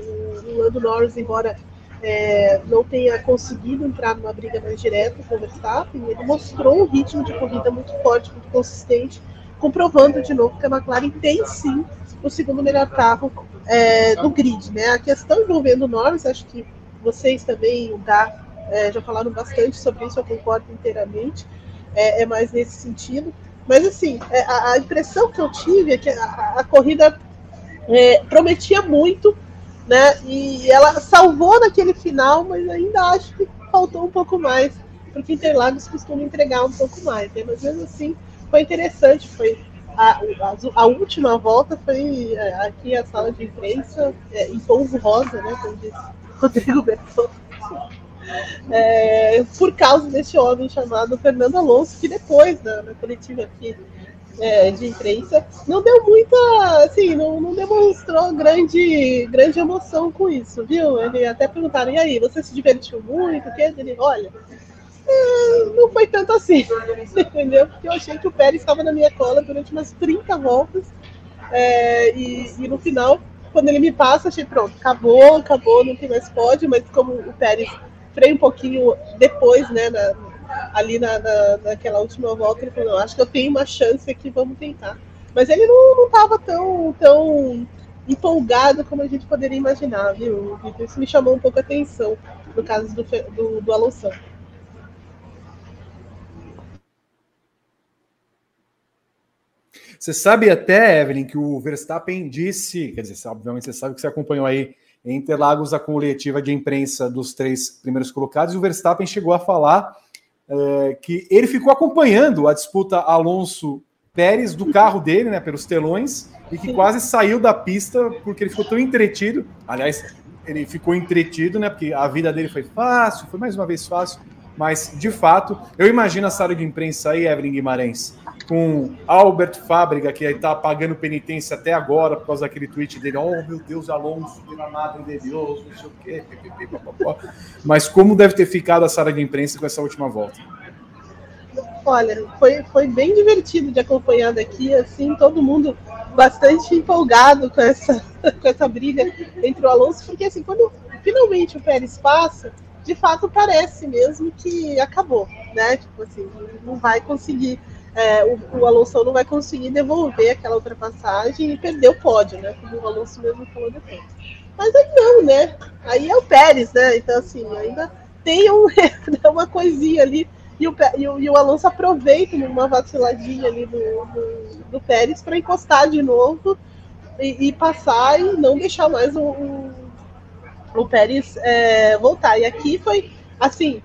o Lando Norris, embora é, não tenha conseguido entrar numa briga mais direta com o Verstappen, ele mostrou um ritmo de corrida muito forte, muito consistente, comprovando de novo que a McLaren tem sim o segundo melhor carro é, do grid. Né? A questão envolvendo o Norris, acho que vocês também, o Gá, é, já falaram bastante sobre isso, eu concordo inteiramente, é, é mais nesse sentido. Mas, assim, é, a, impressão que eu tive é que a corrida é, prometia muito, né? E ela salvou naquele final, mas ainda acho que faltou um pouco mais, porque Interlagos costuma entregar um pouco mais, né? Mas mesmo assim, foi interessante, foi a, a, a, última volta foi é, aqui a sala de imprensa é, em pouso rosa, né? Como disse Rodrigo Bertone é, por causa desse homem chamado Fernando Alonso, que depois da, da coletiva aqui é, de imprensa não deu muita, assim, não, não demonstrou grande, grande emoção com isso, viu? Ele até perguntaram, e aí, você se divertiu muito? Que? Ele, olha, é, não foi tanto assim, entendeu? Porque eu achei que o Pérez estava na minha cola durante umas 30 voltas é, e, e no final quando ele me passa, achei pronto, acabou, acabou, não tem mais pódio, mas como o Pérez freio um pouquinho depois, né, na, ali na, na, naquela última volta, ele falou, acho que eu tenho uma chance aqui, vamos tentar. Mas ele não estava tão, tão empolgado como a gente poderia imaginar, viu? Isso me chamou um pouco a atenção no caso do, do, do Alonso. Você sabe até, Evelyn, que o Verstappen disse, quer dizer, obviamente você sabe que você acompanhou aí em Interlagos a coletiva de imprensa dos três primeiros colocados, e o Verstappen chegou a falar é, que ele ficou acompanhando a disputa Alonso Pérez do carro dele, né, pelos telões, e que quase saiu da pista porque ele ficou tão entretido. Aliás, ele ficou entretido, né, porque a vida dele foi fácil, foi mais uma vez fácil, mas de fato, eu imagino a sala de imprensa aí, Evelyn Guimarães, com Albert Fábrica, que está pagando penitência até agora por causa daquele tweet dele, oh meu Deus, Alonso, pela madre de Deus, não sei o quê, mas como deve ter ficado a sala de imprensa com essa última volta? Olha, foi, foi bem divertido de acompanhar daqui, assim, todo mundo bastante empolgado com essa, com essa briga entre o Alonso, porque assim, quando finalmente o Pérez passa, de fato parece mesmo que acabou, né? Tipo assim, não vai conseguir, é, o, o, Alonso não vai conseguir devolver aquela ultrapassagem e perder o pódio, né? Como o Alonso mesmo falou depois. Mas aí não, né? Aí é o Pérez, né? Então, assim, ainda tem um, uma coisinha ali. E o, e o, e o Alonso aproveita uma vaciladinha ali do, do, do Pérez para encostar de novo e, e, passar e não deixar mais o, o, o Pérez é, voltar. E aqui foi assim,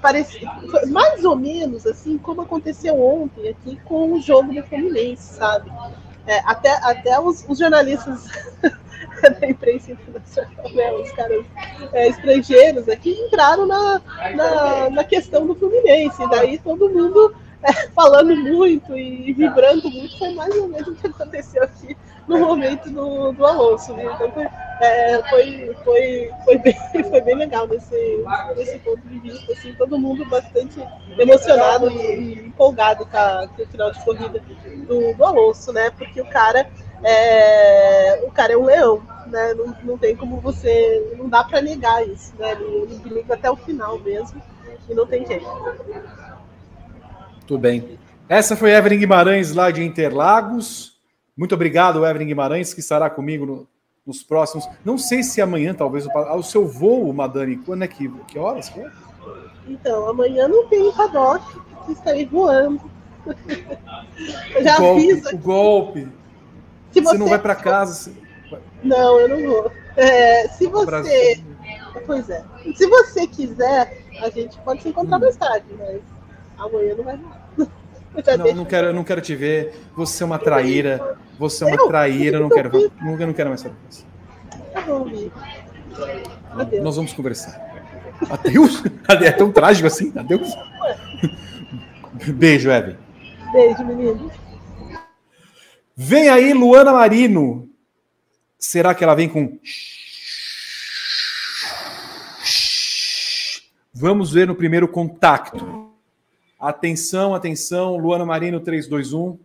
parece, mais ou menos assim como aconteceu ontem aqui com o jogo do Fluminense, sabe? É, até até os, os jornalistas da imprensa internacional, né, os caras é, estrangeiros aqui entraram na, na, na, questão do Fluminense, e daí todo mundo é, falando muito e vibrando muito, foi mais ou menos o que aconteceu aqui no momento do, do Alonso. Né? Então foi, é, foi, foi, foi, bem, foi bem legal nesse, nesse ponto de vista, assim, todo mundo bastante emocionado e, empolgado com, a, com, o final de corrida do, do né? Porque o cara é, o cara é um leão, né? Não, não tem como você. Não dá para negar isso, né? Ele briga até o final mesmo e não tem jeito. Tudo bem. Essa foi Evelyn Guimarães lá de Interlagos. Muito obrigado, Evelyn Guimarães, que estará comigo no, nos próximos. Não sei se amanhã, talvez, o seu voo, Madani, quando é que, que horas que é? Então, amanhã não tem paddock, estarei voando. já o golpe, O golpe. Se você, você não vai para casa. Não, eu não vou. É, se você. Pois é. Se você quiser, a gente pode se encontrar hum. mais tarde, mas amanhã não vai Não, não quero, não quero te ver. Você é uma traíra. Você é uma traíra. Eu não quero, não, não quero mais saber você. Adeus. Nós vamos conversar. Adeus? É tão trágico assim? Adeus? Beijo, Evan. Beijo, menino. Vem aí Luana Marino. Será que ela vem com. Vamos ver no primeiro contato. Atenção, atenção. Luana Marino 321.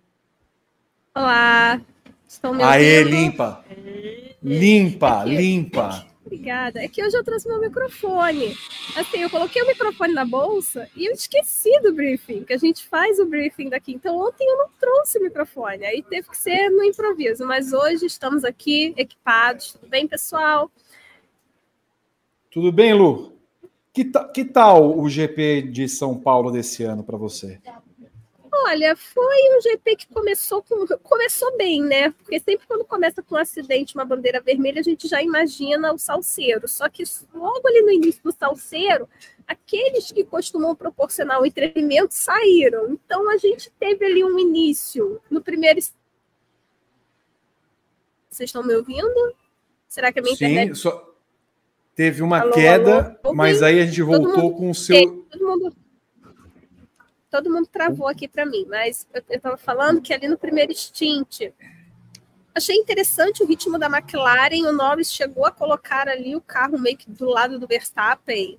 Olá. Estão me Aê, limpa. Limpa, limpa. Obrigada. É que hoje eu trouxe meu microfone. Assim, eu coloquei o microfone na bolsa e eu esqueci do briefing, que a gente faz o briefing daqui. Então, ontem eu não trouxe o microfone, aí teve que ser no improviso. Mas hoje estamos aqui equipados. Tudo bem, pessoal? Tudo bem, Lu? Que, que tal o GP de São Paulo desse ano para você? Olha, foi um GP que começou com começou bem, né? Porque sempre quando começa com um acidente, uma bandeira vermelha, a gente já imagina o salseiro. Só que logo ali no início do salseiro, aqueles que costumam proporcionar o entretenimento saíram. Então a gente teve ali um início no primeiro. Vocês estão me ouvindo? Será que a minha Sim, internet... só teve uma alô, queda, alô? mas aí a gente voltou mundo... com o seu. Todo mundo todo mundo travou aqui para mim, mas eu estava falando que ali no primeiro stint achei interessante o ritmo da McLaren. O Norris chegou a colocar ali o carro meio que do lado do Verstappen,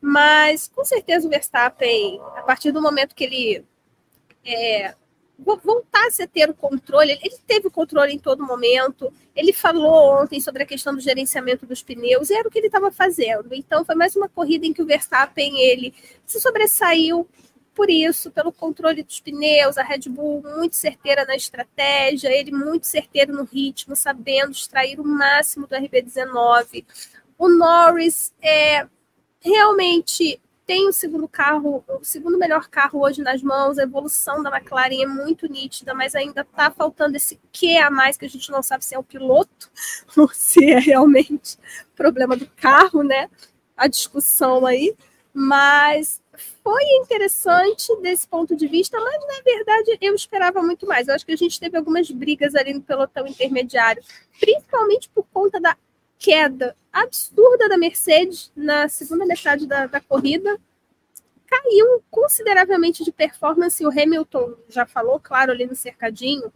mas com certeza o Verstappen, a partir do momento que ele é, voltasse a ter o controle, ele teve o controle em todo momento. Ele falou ontem sobre a questão do gerenciamento dos pneus, e era o que ele estava fazendo. Então, foi mais uma corrida em que o Verstappen ele se sobressaiu por isso, pelo controle dos pneus, a Red Bull muito certeira na estratégia, ele muito certeiro no ritmo, sabendo extrair o máximo do RB19. O Norris é realmente tem o segundo carro, o segundo melhor carro hoje nas mãos, a evolução da McLaren é muito nítida, mas ainda está faltando esse que a mais que a gente não sabe se é o piloto ou se é realmente problema do carro, né? A discussão aí, mas foi interessante desse ponto de vista, mas na verdade eu esperava muito mais. Eu acho que a gente teve algumas brigas ali no pelotão intermediário, principalmente por conta da queda absurda da Mercedes na segunda metade da, da corrida. Caiu consideravelmente de performance. O Hamilton já falou, claro, ali no cercadinho,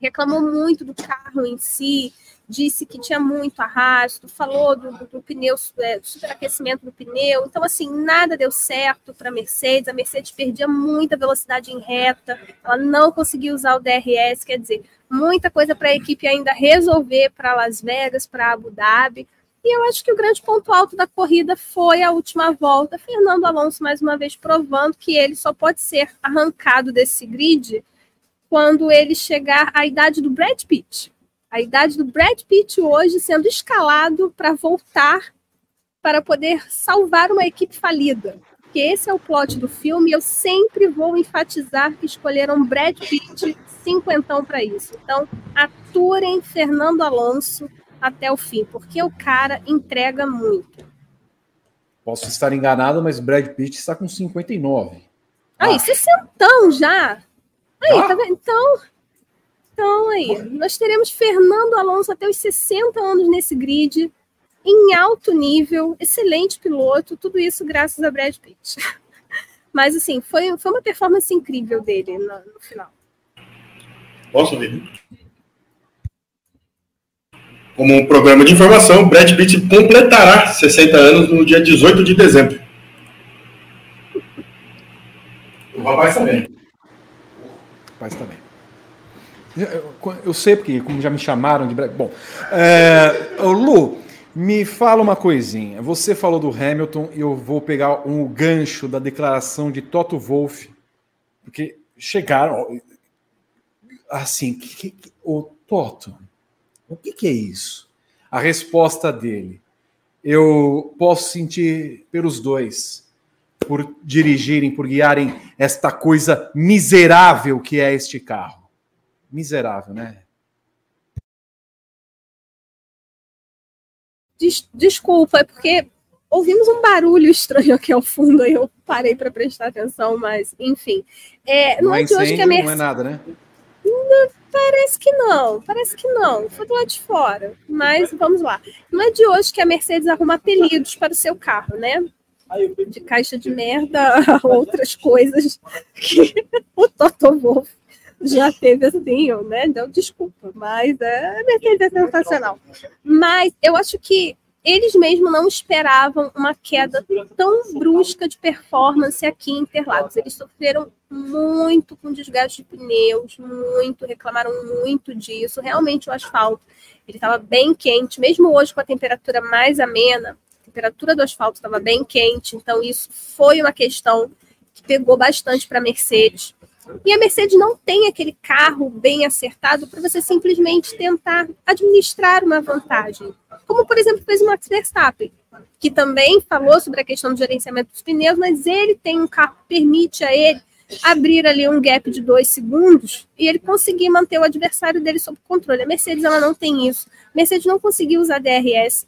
reclamou muito do carro em si, disse que tinha muito arrasto, falou do, do, do pneu, é, do superaquecimento do pneu. Então, assim, nada deu certo para a Mercedes. A Mercedes perdia muita velocidade em reta, ela não conseguia usar o DRS, quer dizer, muita coisa para a equipe ainda resolver para Las Vegas, para Abu Dhabi. E eu acho que o grande ponto alto da corrida foi a última volta. Fernando Alonso, mais uma vez, provando que ele só pode ser arrancado desse grid quando ele chegar à idade do Brad Pitt a idade do Brad Pitt hoje sendo escalado para voltar para poder salvar uma equipe falida. Porque esse é o plot do filme eu sempre vou enfatizar que escolheram Brad Pitt cinquentão para isso. Então, aturem Fernando Alonso até o fim, porque o cara entrega muito. Posso estar enganado, mas Brad Pitt está com 59. Aí, ah. 60 já. Aí, ah. tá vendo? Então, então, aí, nós teremos Fernando Alonso até os 60 anos nesse grid, em alto nível, excelente piloto, tudo isso graças a Brad Pitt. Mas, assim, foi, foi uma performance incrível dele no, no final. Posso ver? Como um programa de informação, Brad Pitt completará 60 anos no dia 18 de dezembro. O rapaz também. O rapaz também. Eu sei porque, como já me chamaram de. Bom, é, Lu, me fala uma coisinha. Você falou do Hamilton e eu vou pegar um gancho da declaração de Toto Wolff, porque chegaram. Assim, que, que, o Toto, o que, que é isso? A resposta dele. Eu posso sentir pelos dois, por dirigirem, por guiarem esta coisa miserável que é este carro miserável, né? Des desculpa, é porque ouvimos um barulho estranho aqui ao fundo e eu parei para prestar atenção, mas enfim. É, não, não é, é de hoje que a Mercedes. Não é nada, né? Não, parece que não, parece que não. Foi do lado de fora. Mas vamos lá. Não é de hoje que a Mercedes arruma apelidos para o seu carro, né? De caixa de merda a outras coisas que o Toto Wolff já teve assim, né? Então, desculpa, mas é, a Mercedes é sensacional. Mas eu acho que eles mesmo não esperavam uma queda tão brusca de performance aqui em Interlagos. Eles sofreram muito com desgaste de pneus, muito, reclamaram muito disso. Realmente o asfalto, ele estava bem quente, mesmo hoje com a temperatura mais amena, a temperatura do asfalto estava bem quente, então isso foi uma questão que pegou bastante para a Mercedes. E a Mercedes não tem aquele carro bem acertado para você simplesmente tentar administrar uma vantagem. Como, por exemplo, fez o Max Verstappen, que também falou sobre a questão do gerenciamento dos pneus, mas ele tem um carro que permite a ele abrir ali um gap de dois segundos e ele conseguir manter o adversário dele sob controle. A Mercedes ela não tem isso. A Mercedes não conseguiu usar DRS.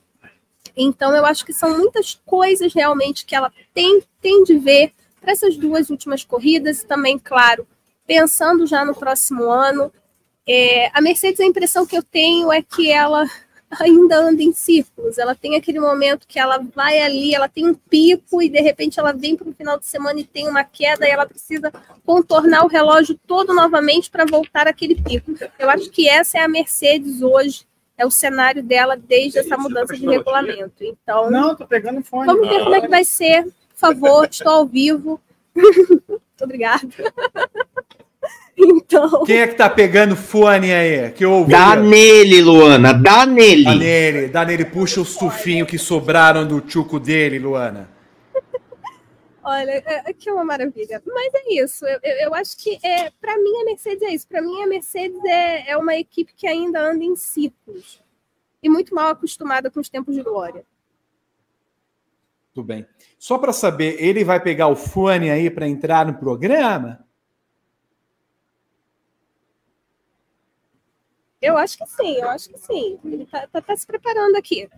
Então eu acho que são muitas coisas realmente que ela tem, tem de ver para essas duas últimas corridas e também, claro, pensando já no próximo ano. É, a Mercedes, a impressão que eu tenho é que ela ainda anda em círculos. Ela tem aquele momento que ela vai ali, ela tem um pico e de repente ela vem para o final de semana e tem uma queda e ela precisa contornar o relógio todo novamente para voltar àquele pico. Eu acho que essa é a Mercedes hoje. É o cenário dela desde essa mudança de regulamento. Então, não, tô pegando fone. Vamos ver como é que vai ser favor, estou ao vivo. Muito obrigada. Então. Quem é que tá pegando fone aí? Que ouve? Dá nele, Luana, dá nele. Dá nele, dá nele, puxa os tufinhos que sobraram do tchuco dele, Luana. Olha, é, é, que é uma maravilha. Mas é isso. Eu, eu, eu acho que é, para mim a Mercedes é isso. Para mim a Mercedes é, é uma equipe que ainda anda em círculos e muito mal acostumada com os tempos de glória. Tudo bem. Só para saber, ele vai pegar o fone aí para entrar no programa? Eu acho que sim, eu acho que sim. Ele tá, tá- tá se preparando aqui.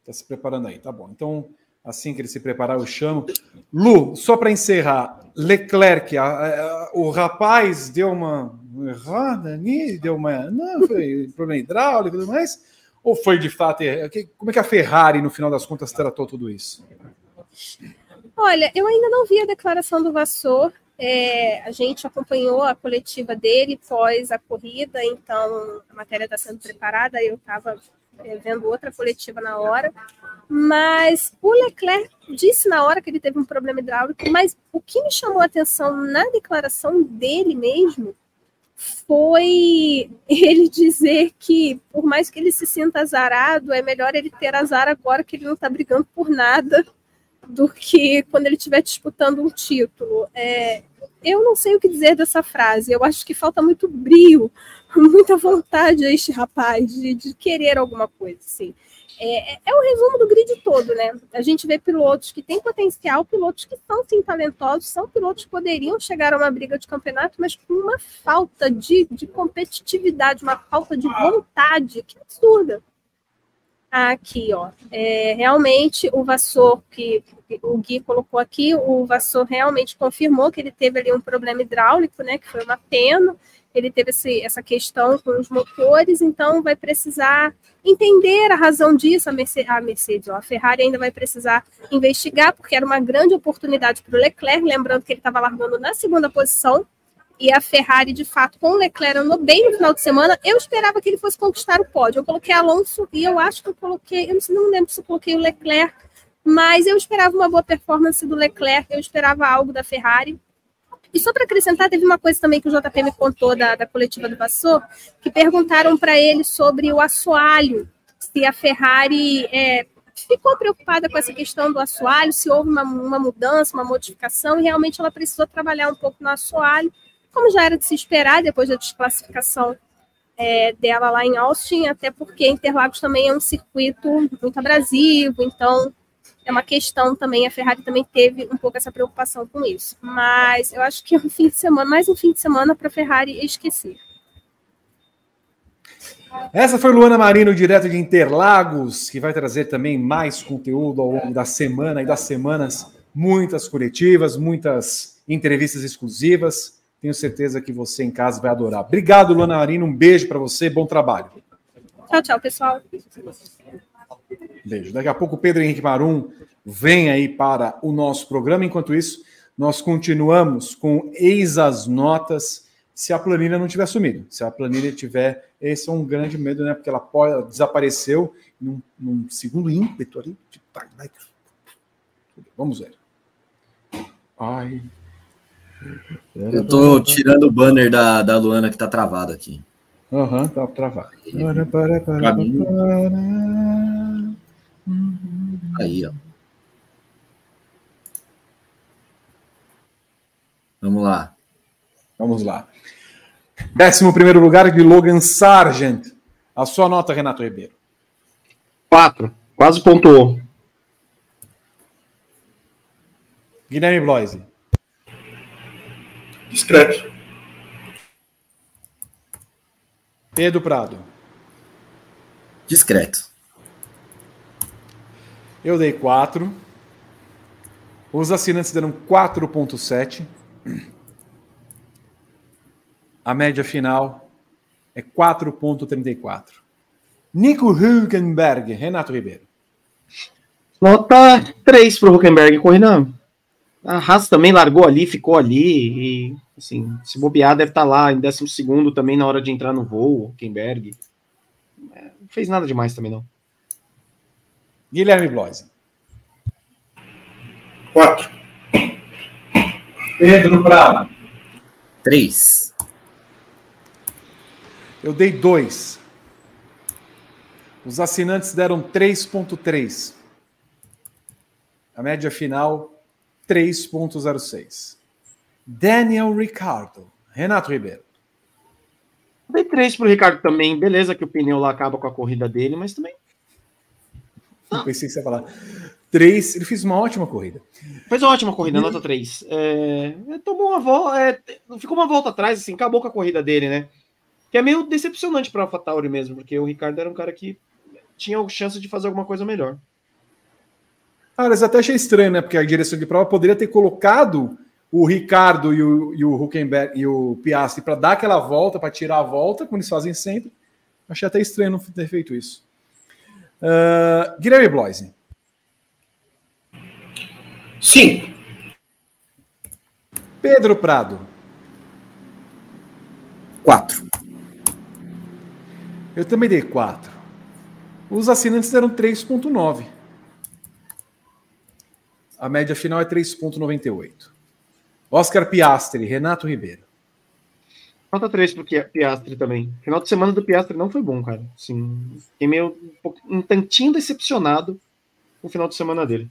Está se preparando aí, tá bom. Então, assim que ele se preparar, eu chamo. Lu, só para encerrar, Leclerc, a- a- o rapaz deu uma errada ali, deu uma. Não, foi problema hidráulico e tudo mais? Ou foi de fato. er- que- Como é que a Ferrari, no final das contas, tratou tudo isso? Olha, eu ainda não vi a declaração do Vassor. É, a gente acompanhou a coletiva dele pós a corrida, então a matéria está sendo preparada. Eu estava vendo outra coletiva na hora, mas o Leclerc disse na hora que ele teve um problema hidráulico. Mas o que me chamou a atenção na declaração dele mesmo foi ele dizer que, por mais que ele se sinta azarado, é melhor ele ter azar agora que ele não está brigando por nada do que quando ele estiver disputando um título. É, eu não sei o que dizer dessa frase. Eu acho que falta muito brio, muita vontade a este rapaz de, de querer alguma coisa. Assim. É, é o resumo do grid todo, né? A gente vê pilotos que têm potencial, pilotos que são sim talentosos, são pilotos que poderiam chegar a uma briga de campeonato, mas com uma falta de, de competitividade, uma falta de vontade, que absurda aqui, ó. É, realmente o Vassor, que o Gui colocou aqui, o Vassor realmente confirmou que ele teve ali um problema hidráulico, né? Que foi uma pena. Ele teve esse, essa questão com os motores, então vai precisar entender a razão disso. A Mercedes, a, Mercedes, a Ferrari ainda vai precisar investigar, porque era uma grande oportunidade para o Leclerc. Lembrando que ele estava largando na segunda posição, e a Ferrari, de fato, com o Leclerc andou bem no final de semana. Eu esperava que ele fosse conquistar o pódio. Eu coloquei Alonso e eu acho que eu coloquei, eu não lembro se eu coloquei o Leclerc, mas eu esperava uma boa performance do Leclerc, eu esperava algo da Ferrari. E só para acrescentar, teve uma coisa também que o JP me contou da, da coletiva do Vassor, que perguntaram para ele sobre o assoalho, se a Ferrari é, ficou preocupada com essa questão do assoalho, se houve uma, uma mudança, uma modificação, e realmente ela precisou trabalhar um pouco no assoalho como já era de se esperar depois da desclassificação é, dela lá em Austin, até porque Interlagos também é um circuito muito abrasivo, então é uma questão também, a Ferrari também teve um pouco essa preocupação com isso. Mas eu acho que é um fim de semana, mais um fim de semana para a Ferrari esquecer. Essa foi Luana Marino, direto de Interlagos, que vai trazer também mais conteúdo ao longo da semana e das semanas. Muitas coletivas, muitas entrevistas exclusivas. Tenho certeza que você em casa vai adorar. Obrigado, Luana Marino. Um beijo para você. Bom trabalho. Tchau, tchau, pessoal. Beijo. Daqui a pouco o Pedro Henrique Marum vem aí para o nosso programa. Enquanto isso, nós continuamos com Eis as Notas. Se a planilha não tiver sumido, se a planilha tiver, esse é um grande medo, né? Porque ela pode, ela desapareceu num, num segundo ímpeto ali. Vamos ver. Ai. Eu tô tirando o banner da, da Luana que tá travado aqui. Aham, uhum, tá travado. Para, para, para, para, Aí, ó. Vamos lá. Vamos lá. Décimo primeiro lugar de Logan Sargent. A sua nota, Renato Ribeiro. Quatro. Quase pontuou. Guilherme Bloise. Discreto. Pedro Prado. Discreto. Eu dei 4. Os assinantes deram 4.7. A média final é 4.34. Nico Hülkenberg, Renato Ribeiro. Nota 3 para o Huckenberg, corrida. A Haas também largou ali, ficou ali. E, assim, se bobear, deve estar lá em 12 também na hora de entrar no voo, Huckenberg. Não fez nada demais também, não. Guilherme Bloise. 4. Pedro Prado. 3. Eu dei 2. Os assinantes deram 3.3. A média final 3.06. Daniel Ricardo. Renato Ribeiro. Dei 3 para o Ricardo também. Beleza que o pneu lá acaba com a corrida dele, mas também. Não. Pensei que você ia falar 3. Ele fez uma ótima corrida. Fez uma ótima corrida, nota 3. É, tomou uma volta. É, ficou uma volta atrás, assim, acabou com a corrida dele, né? Que é meio decepcionante para a AlphaTauri mesmo, porque o Ricardo era um cara que tinha chance de fazer alguma coisa melhor. Cara, eu até achei estranho, né? Porque a direção de prova poderia ter colocado o Ricardo e o, e o Huckenberg e o Piastri para dar aquela volta, para tirar a volta, como eles fazem sempre. Achei até estranho não ter feito isso. Uh, Guilherme Bloise. Sim. Pedro Prado. Quatro. Eu também dei quatro. Os assinantes deram 3,9. A média final é 3,98. Oscar Piastri, Renato Ribeiro. Nota 3 pro Piastri também. Final de semana do Piastri não foi bom, cara. Assim, fiquei meio um, um tantinho decepcionado com o final de semana dele.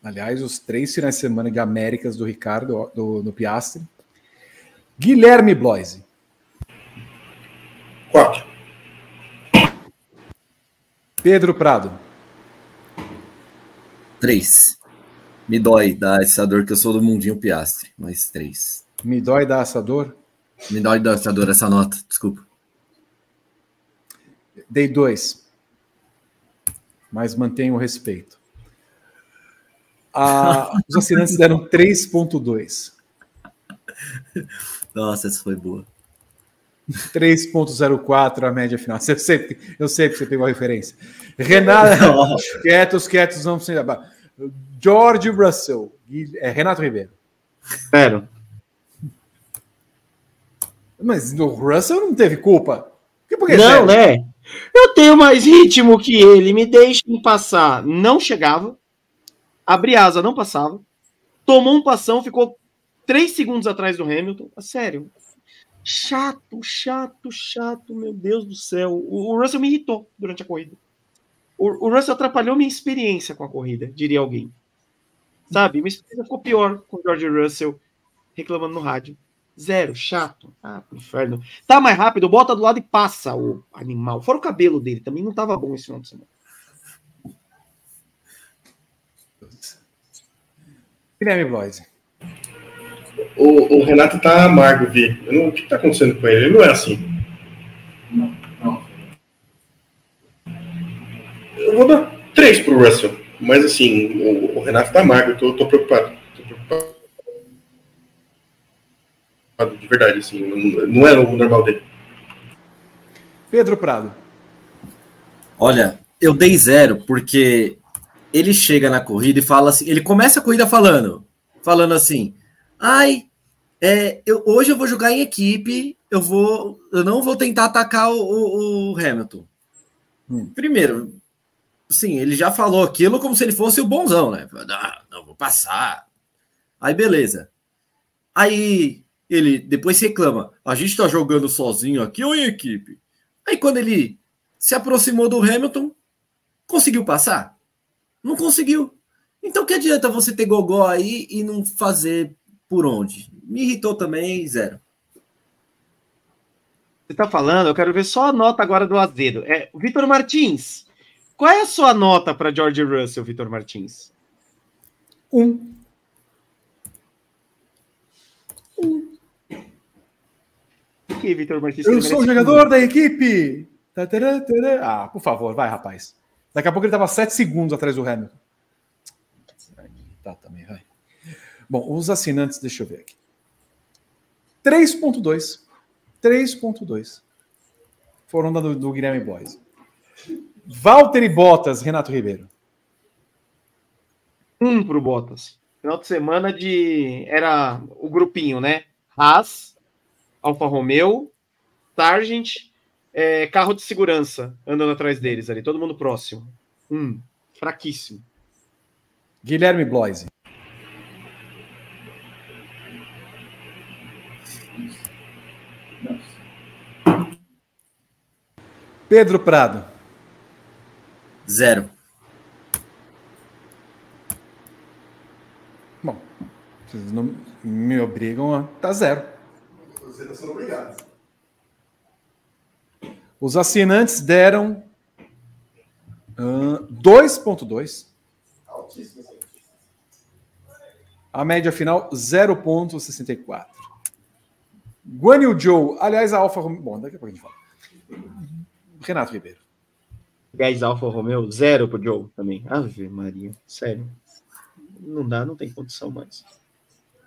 Aliás, os três finais de semana de Américas do Ricardo, do, do Piastri. Guilherme Bloise. Quatro. Pedro Prado. Três. Me dói dar essa dor que eu sou do mundinho Piastre, mas três. Me dói dar essa dor? Me dói dar essa dor, essa nota, desculpa. Dei dois. Mas mantenho o respeito. Ah, os assinantes deram 3,2. Nossa, essa foi boa. 3.04 a média final. Eu sei, eu sei que você pegou a referência. Renato, quietos, quietos, não se George Russell, é, Renato Ribeiro. Sério. Mas o Russell não teve culpa. Por que não, né? Eu tenho mais ritmo que ele, me deixem passar. Não chegava. Abri asa, não passava. Tomou um passão, ficou três segundos atrás do Hamilton. Sério. Chato, chato, chato, meu Deus do céu. O, o Russell me irritou durante a corrida. O, o, Russell atrapalhou minha experiência com a corrida, diria alguém. Sabe? Minha experiência ficou pior com o George Russell reclamando no rádio. Zero, chato. Ah, pro inferno. Tá mais rápido, bota do lado e passa o animal. Fora o cabelo dele, também não tava bom esse final de semana. Guilherme Bloise. O, o, Renato tá amargo, Vi. Não, o que tá acontecendo com ele? Ele não é assim. Não, não. Eu vou dar três pro Russell. Mas assim, o, o Renato tá amargo, eu tô. Tô preocupado. De verdade, assim, não, não é o normal dele. Pedro Prado. Olha, eu dei zero porque ele chega na corrida e fala assim, ele começa a corrida falando, falando assim, ai, é, eu, hoje eu vou jogar em equipe, eu vou, eu não vou tentar atacar o, o, o Hamilton. Hum. Primeiro, sim, ele já falou aquilo como se ele fosse o bonzão, né? Ah, não, vou passar. Aí beleza. Aí ele depois reclama, a gente tá jogando sozinho aqui ou em equipe? Aí quando ele se aproximou do Hamilton, conseguiu passar? Não conseguiu. Então que adianta você ter gogó aí e não fazer por onde? Me irritou também, zero. Você tá falando, eu quero ver só a nota agora do Azedo. É, Vitor Martins, qual é a sua nota para George Russell, Vitor Martins? Um. Um. Que Vitor Martins? Eu sou o jogador da equipe. Ah, por favor, vai, rapaz. Daqui a pouco ele estava sete segundos atrás do Hamilton. Tá, também, vai. Bom, os assinantes, deixa eu ver aqui. 3.2. 3.2. Foram do, do Guilherme Boys. Walter e Bottas, Renato Ribeiro. Um pro Bottas. Final de semana de. Era o grupinho, né? Haas, Alfa Romeo, Sargent, é, carro de segurança andando atrás deles ali, todo mundo próximo. Um. Fraquíssimo. Guilherme Bloise. Pedro Prado. Zero. Bom, vocês não me obrigam a tá zero. Vocês são obrigados. Os assinantes deram Ahn, 2.2. A média final, 0.64. Guan Yu Zhou, aliás, a Alfa Romeo. Bom, daqui a pouco a gente fala. Renato Ribeiro. 10 Alfa Romeo, zero pro Joe também. Ave Maria, sério. Não dá, não tem condição mais.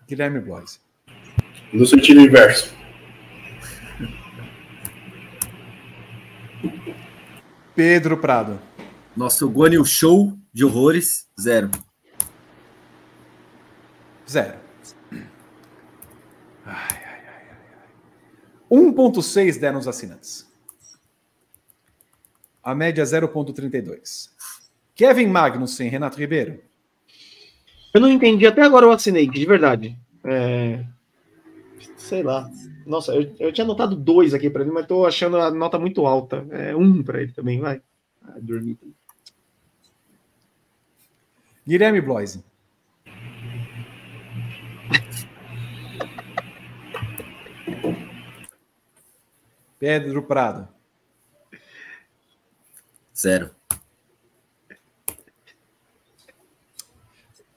Guilherme Blois. No sentido inverso. Pedro Prado. Nosso Yu Show de horrores, zero. Zero. Ai, ai, ai, ai, ai. 1.6 deram os assinantes. A média 0.32. Kevin Magnussen, Renato Ribeiro. Eu não entendi, até agora eu assinei, de verdade. É... Sei lá. Nossa, eu, eu tinha anotado dois aqui pra ele, mas tô achando a nota muito alta. É um pra ele também, vai. Ah, dormir. Guilherme Bloise. Pedro Prado. Zero.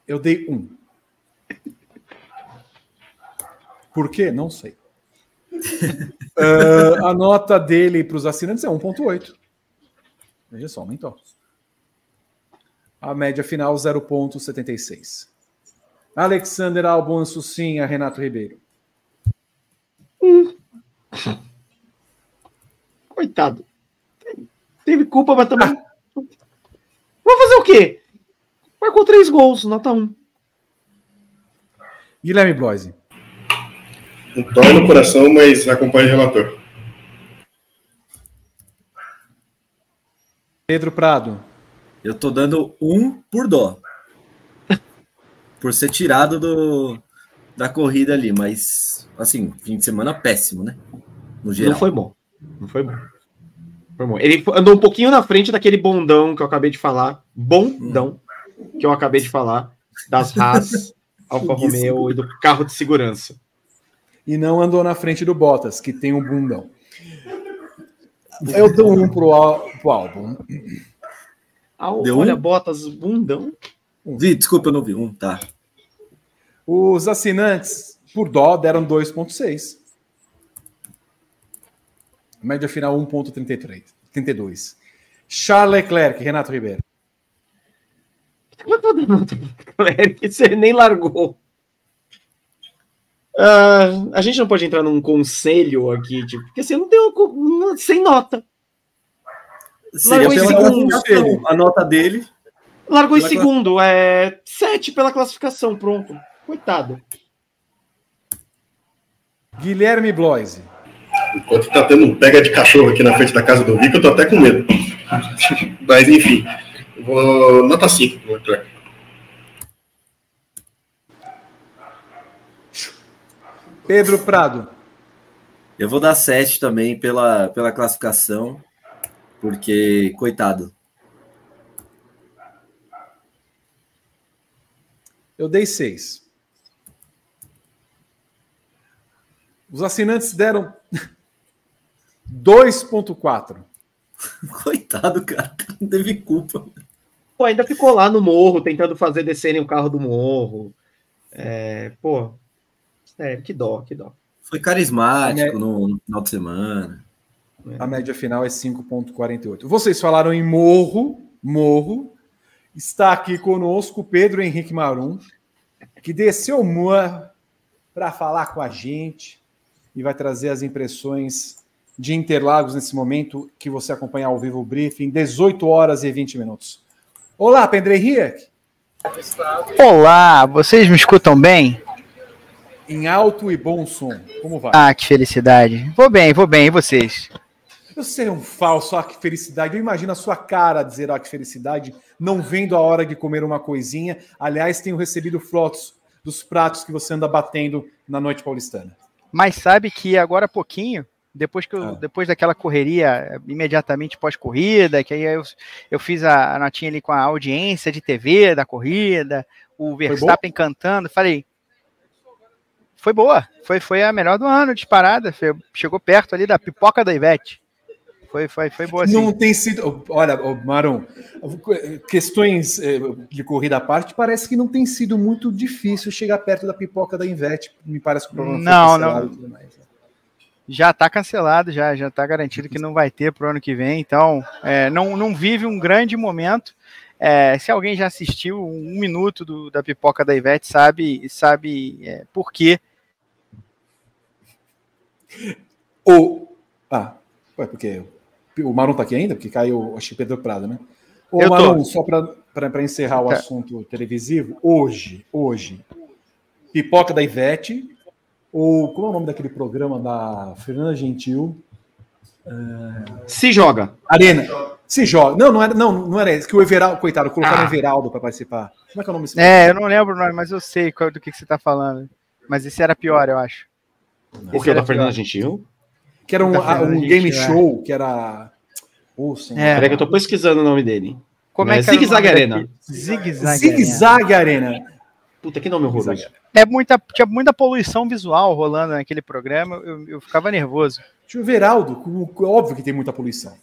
Eu dei um. Por quê? Não sei. Ah, a nota dele para os assinantes é 1,8. Veja só, aumentou. A média final 0,76. Alexander Albon Sucinha, Renato Ribeiro. Coitado. Teve culpa, mas também. Vou fazer o quê? Marcou três gols, nota 1. Guilherme Bloise. Um dói no coração, mas acompanha o relator. Pedro Prado. Eu tô dando um por dó. Por ser tirado do, da corrida ali, mas assim, fim de semana péssimo, né? No geral. Não foi bom. Não foi bom. Foi bom. Ele andou um pouquinho na frente daquele bondão que eu acabei de falar. Bondão que eu acabei de falar. Das Haas, Alfa Romeo e do carro de segurança. E não andou na frente do Bottas, que tem um bundão. Eu dou um pro, al- pro álbum. Deu olha, um? Bottas, bundão. Vi, desculpa, eu não vi. Um, tá. Os assinantes, por dó, deram 2,6. Média final 1,33. 32. Charles Leclerc, Renato Ribeiro. Eu tô dando Leclerc, você nem largou. Ah, a gente não pode entrar num conselho aqui, tipo, porque você não deu sem nota. Seria Largou em segundo. a nota dele. Largou em Pela segundo, é 7 pela classificação, pronto. Coitado. Guilherme Bloise. Enquanto tá tendo um pega de cachorro aqui na frente da casa do Vico, eu tô até com medo. Mas enfim. Vou... Nota 5 pro Leclerc. Pedro Prado. Eu vou dar 7 também pela, pela classificação, porque, coitado. Eu dei 6. Os assinantes deram 2,4. Coitado, cara. Não teve culpa. Pô, ainda ficou lá no morro, tentando fazer descerem o carro do morro. É, pô, sério, que dó, que dó. Foi carismático É. no, no final de semana. A média final é 5,48. Vocês falaram em morro, morro. Está aqui conosco o Pedro Henrique Marum, que desceu o morro para falar com a gente e vai trazer as impressões de Interlagos nesse momento que você acompanha ao vivo o briefing, 18 horas e 20 minutos. Olá, Pedro Henrique. Olá, vocês me escutam bem? Em alto e bom som. Como vai? Ah, que felicidade. Vou bem, vou bem, e vocês? Você é um falso, ah, que felicidade. Eu imagino a sua cara dizer, ah, que felicidade, não vendo a hora de comer uma coisinha. Aliás, tenho recebido fotos dos pratos que você anda batendo na noite paulistana. Mas sabe que agora há pouquinho, depois, que eu, Ah. depois daquela correria imediatamente pós-corrida, que aí eu, eu fiz a, a notinha ali com a audiência de TV da corrida, o Verstappen cantando, falei. Foi boa, foi, foi a melhor do ano, disparada. foi- chegou perto ali da pipoca da Ivete. Foi, foi, foi boa Não tem sido. Olha, Marum, questões eh, de corrida à parte, parece que não tem sido muito difícil chegar perto da pipoca da Invete. Me parece que o problema Não, não. mais. né? Já está cancelado, já já está garantido que não vai ter para o ano que vem. Então, é, não, não vive um grande momento. É, se alguém já assistiu um minuto do- da pipoca da Ivete, sabe, sabe é, por quê. O. Ah, ué, porque o Marum tá aqui ainda? Porque caiu, acho que Pedro Prado, né? Ô, Eu tô. Só para encerrar o Tá. assunto televisivo, hoje, hoje, pipoca da Ivete, ou como é o nome daquele programa da Fernanda Gentil? Se joga. Arena. Se joga. Não, não era, não, não era esse. Que o Everaldo, coitado, colocaram Ah. o Everaldo para participar. Como é que é o nome desse É, eu não lembro o nome, mas eu sei qual, do que, que você está falando. Mas esse era pior, eu acho. O que? Da Fernanda Gentil? Que era um, Fernanda um Gentil, game é. show, que era. Senhor. É. Peraí que eu tô pesquisando o nome dele. Como É é que Zig Zag Arena. Zig Zag. Zigue Zag Arena. Puta, que nome horroroso. É muita, tinha muita poluição visual rolando naquele programa, eu, eu ficava nervoso. Tinha o Everaldo, com- com- óbvio que tem muita poluição.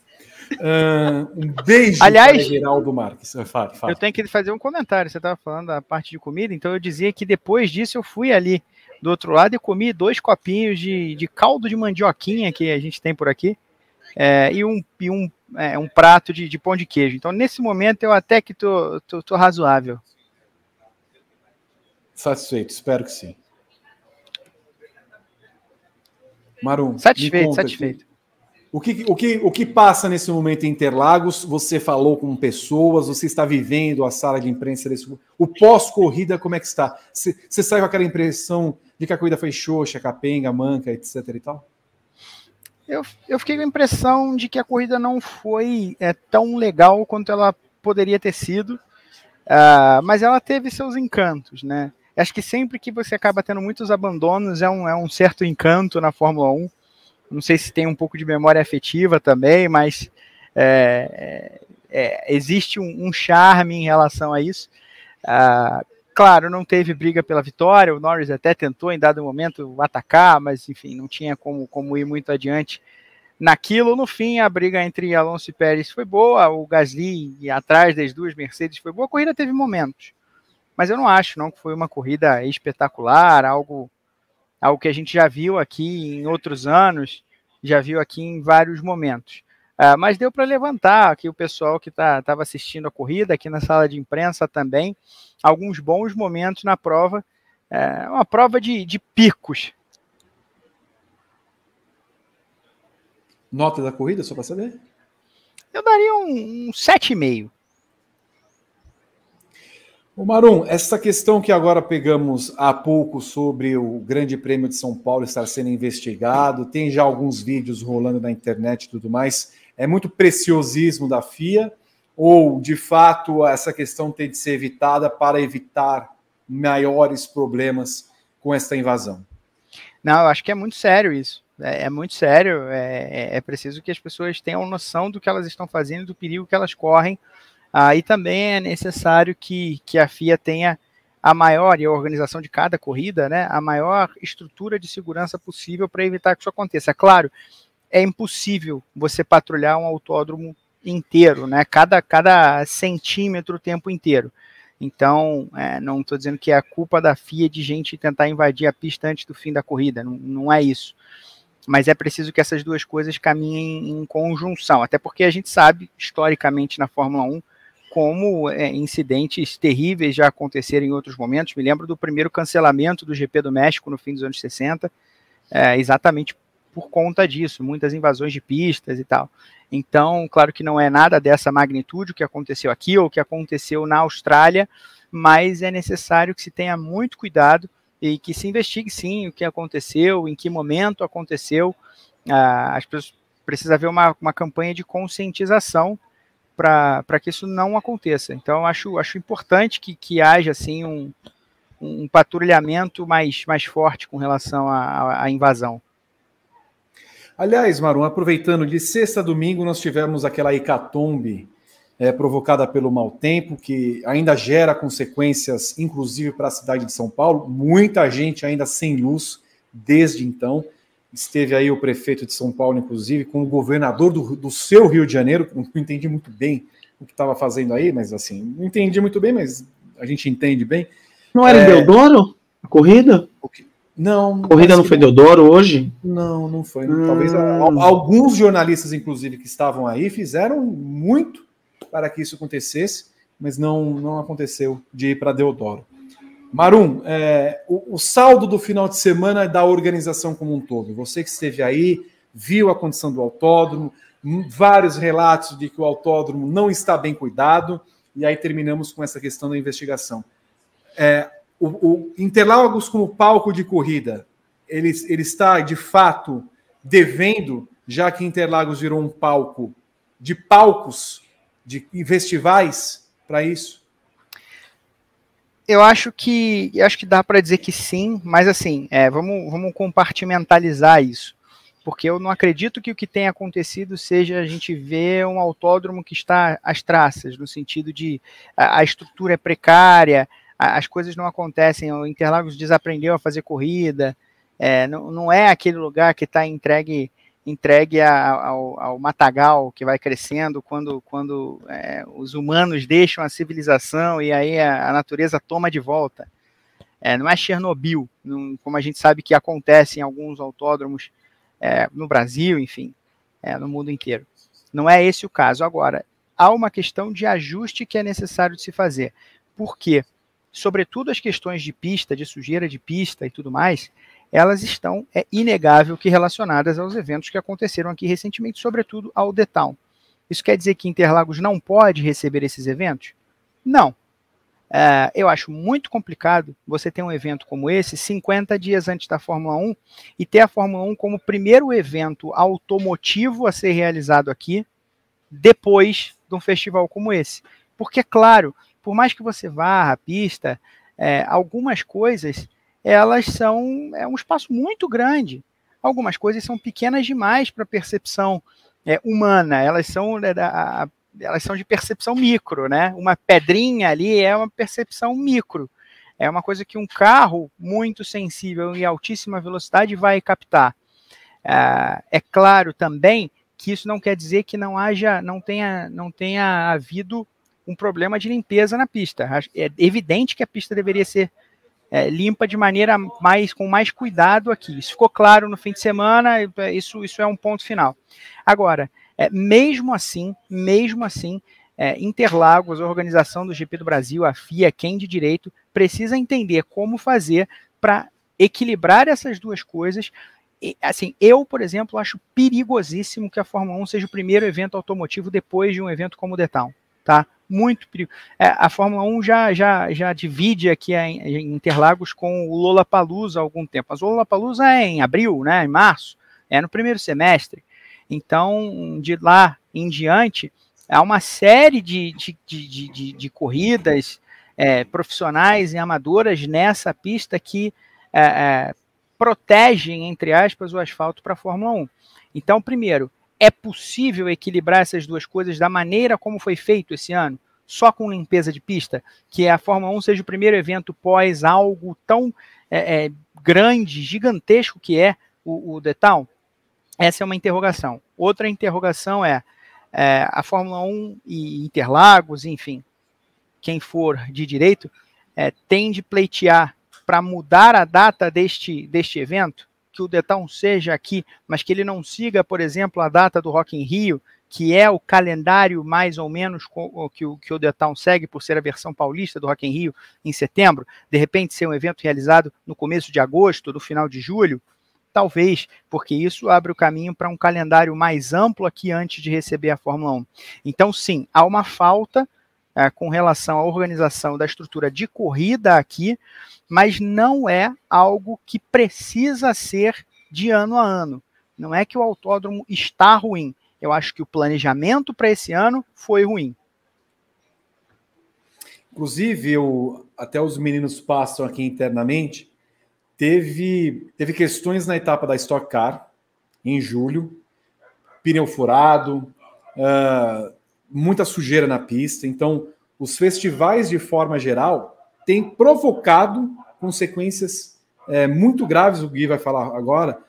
Ah, um beijo Aliás- para Everaldo Marques. Ah, Fala, fala. Eu tenho que fazer um comentário. Você estava falando da parte de comida, então eu dizia que depois disso eu fui ali do outro lado e comi dois copinhos de, de caldo de mandioquinha que a gente tem por aqui é, e um, e um, é, um prato de, de pão de queijo. Então nesse momento eu até que tô, tô, tô razoável. Satisfeito, espero que sim. Marum, Satisfeito, satisfeito. aqui. O que, o, que, o que passa nesse momento em Interlagos? Você falou com pessoas, você está vivendo a sala de imprensa desse. O pós-corrida, como é que está? Você, você sai com aquela impressão de que a corrida foi xoxa, capenga, manca, etc. e tal? Eu, eu fiquei com a impressão de que a corrida não foi é, tão legal quanto ela poderia ter sido, ah, mas ela teve seus encantos, né? Acho que sempre que você acaba tendo muitos abandonos é um, é um certo encanto na Fórmula 1. Não sei se tem um pouco de memória afetiva também, mas é, é, é, existe um, um charme em relação a isso. Ah, claro, não teve briga pela vitória, o Norris até tentou em dado momento atacar, mas enfim, não tinha como, como ir muito adiante naquilo. No fim, a briga entre Alonso e Pérez foi boa, o Gasly atrás das duas Mercedes foi boa, a corrida teve momentos. Mas eu não acho não que foi uma corrida espetacular, algo algo que a gente já viu aqui em outros anos, já viu aqui em vários momentos. Ah, mas deu para levantar aqui o pessoal que estava tá, assistindo a corrida, aqui na sala de imprensa também, alguns bons momentos na prova, é, uma prova de, de picos. Nota da corrida, só para saber? Eu daria um, um 7,5. Ô Marum, essa questão que agora pegamos há pouco sobre o Grande Prêmio de São Paulo estar sendo investigado, tem já alguns vídeos rolando na internet e tudo mais, é muito preciosismo da FIA ou, de fato, essa questão tem de ser evitada para evitar maiores problemas com esta invasão? Não, eu acho que é muito sério isso. É, é muito sério. É, é, preciso que as pessoas tenham noção do que elas estão fazendo, do perigo que elas correm. Ah, e também é necessário que, que a FIA tenha a maior, e a organização de cada corrida, né, a maior estrutura de segurança possível para evitar que isso aconteça. Claro, é impossível você patrulhar um autódromo inteiro, né, cada, cada centímetro o tempo inteiro. Então, é, não estou dizendo que é a culpa da FIA de gente tentar invadir a pista antes do fim da corrida, não, não é isso. Mas é preciso que essas duas coisas caminhem em conjunção, até porque a gente sabe, historicamente, na Fórmula 1, como é, incidentes terríveis já aconteceram em outros momentos. Me lembro do primeiro cancelamento do GP do México no fim dos anos 60, é, exatamente por conta disso, muitas invasões de pistas e tal. Então, claro que não é nada dessa magnitude o que aconteceu aqui ou o que aconteceu na Austrália, mas é necessário que se tenha muito cuidado e que se investigue sim o que aconteceu, em que momento aconteceu. Ah, as pessoas precisa haver uma, uma campanha de conscientização para que isso não aconteça. Então, acho, acho importante que, que haja assim, um, um patrulhamento mais, mais forte com relação à, à invasão. Aliás, Marum, aproveitando, de sexta a domingo nós tivemos aquela hecatombe é, provocada pelo mau tempo, que ainda gera consequências, inclusive para a cidade de São Paulo. Muita gente ainda sem luz desde então. Esteve aí o prefeito de São Paulo, inclusive, com o governador do, do seu Rio de Janeiro. Não entendi muito bem o que estava fazendo aí, mas assim, não entendi muito bem, mas a gente entende bem. Não era é... em Deodoro a corrida? Não. Corrida não foi não. Deodoro hoje? Não, não foi. Hum. Talvez alguns jornalistas, inclusive, que estavam aí, fizeram muito para que isso acontecesse, mas não, não aconteceu de ir para Deodoro. Marum, é, o, o, saldo do final de semana é da organização como um todo. Você que esteve aí, viu a condição do autódromo, vários relatos de que o autódromo não está bem cuidado, e aí terminamos com essa questão da investigação. É, o, o Interlagos como palco de corrida, ele, ele está de fato devendo, já que Interlagos virou um palco de palcos, de festivais para isso? Eu acho que acho que dá para dizer que sim, mas assim, é, vamos, vamos compartimentalizar isso. Porque eu não acredito que o que tem acontecido seja a gente ver um autódromo que está às traças, no sentido de a, a estrutura é precária, as coisas não acontecem, o Interlagos desaprendeu a fazer corrida, é, não, não é aquele lugar que está entregue entregue a, ao, ao, matagal que vai crescendo quando, quando é, os humanos deixam a civilização e aí a, a natureza toma de volta. É, não é Chernobyl, não, como a gente sabe que acontece em alguns autódromos é, no Brasil, enfim, é, no mundo inteiro. Não é esse o caso. Agora, há uma questão de ajuste que é necessário de se fazer. Por quê? Sobretudo as questões de pista, de sujeira de pista e tudo mais, elas estão, é inegável que relacionadas aos eventos que aconteceram aqui recentemente, sobretudo ao Town. Isso quer dizer que Interlagos não pode receber esses eventos? Não. É, eu acho muito complicado você ter um evento como esse 50 dias antes da Fórmula 1 e ter a Fórmula 1 como primeiro evento automotivo a ser realizado aqui depois de um festival como esse. Porque, claro, por mais que você vá à pista, é, algumas coisas elas são é um espaço muito grande. Algumas coisas são pequenas demais para a percepção é, humana, elas são, é, a, elas são de percepção micro, né? Uma pedrinha ali é uma percepção micro. É uma coisa que um carro muito sensível em altíssima velocidade vai captar. É, é claro também que isso não quer dizer que não haja, não tenha, não tenha havido um problema de limpeza na pista. É evidente que a pista deveria ser é, limpa de maneira mais com mais cuidado aqui. Isso ficou claro no fim de semana, isso, isso é um ponto final. Agora, é, mesmo assim, mesmo assim, é, Interlagos, a organização do GP do Brasil, a FIA, quem de direito, precisa entender como fazer para equilibrar essas duas coisas. E, assim, eu, por exemplo, acho perigosíssimo que a Fórmula 1 seja o primeiro evento automotivo depois de um evento como o Town, tá? muito perigo. É, a Fórmula 1 já, já, já divide aqui em Interlagos com o Lola Palusa há algum tempo. Mas o Lola Palusa é em abril, né, em março, é no primeiro semestre. Então, de lá em diante, há uma série de, de, de, de, de corridas é, profissionais e amadoras nessa pista que é, é protegem, entre aspas, o asfalto para a Fórmula 1. Então, primeiro, é possível equilibrar essas duas coisas da maneira como foi feito esse ano? Só com limpeza de pista? Que a Fórmula 1 seja o primeiro evento pós algo tão é, é, grande, gigantesco que é o, o The Town? Essa é uma interrogação. Outra interrogação é, é a Fórmula 1 e Interlagos, enfim, quem for de direito, é, tem de pleitear para mudar a data deste, deste evento? Que o Detal seja aqui, mas que ele não siga, por exemplo, a data do Rock in Rio, que é o calendário mais ou menos que o, que o The segue, por ser a versão paulista do Rock in Rio, em setembro, de repente ser um evento realizado no começo de agosto, no final de julho, talvez, porque isso abre o caminho para um calendário mais amplo aqui antes de receber a Fórmula 1. Então, sim, há uma falta é, com relação à organização da estrutura de corrida aqui, mas não é algo que precisa ser de ano a ano. Não é que o autódromo está ruim. Eu acho que o planejamento para esse ano foi ruim. Inclusive, eu, até os meninos passam aqui internamente, teve, teve questões na etapa da Stock Car, em julho, pneu furado, uh, muita sujeira na pista. Então, os festivais, de forma geral, têm provocado consequências é, muito graves, o Gui vai falar agora,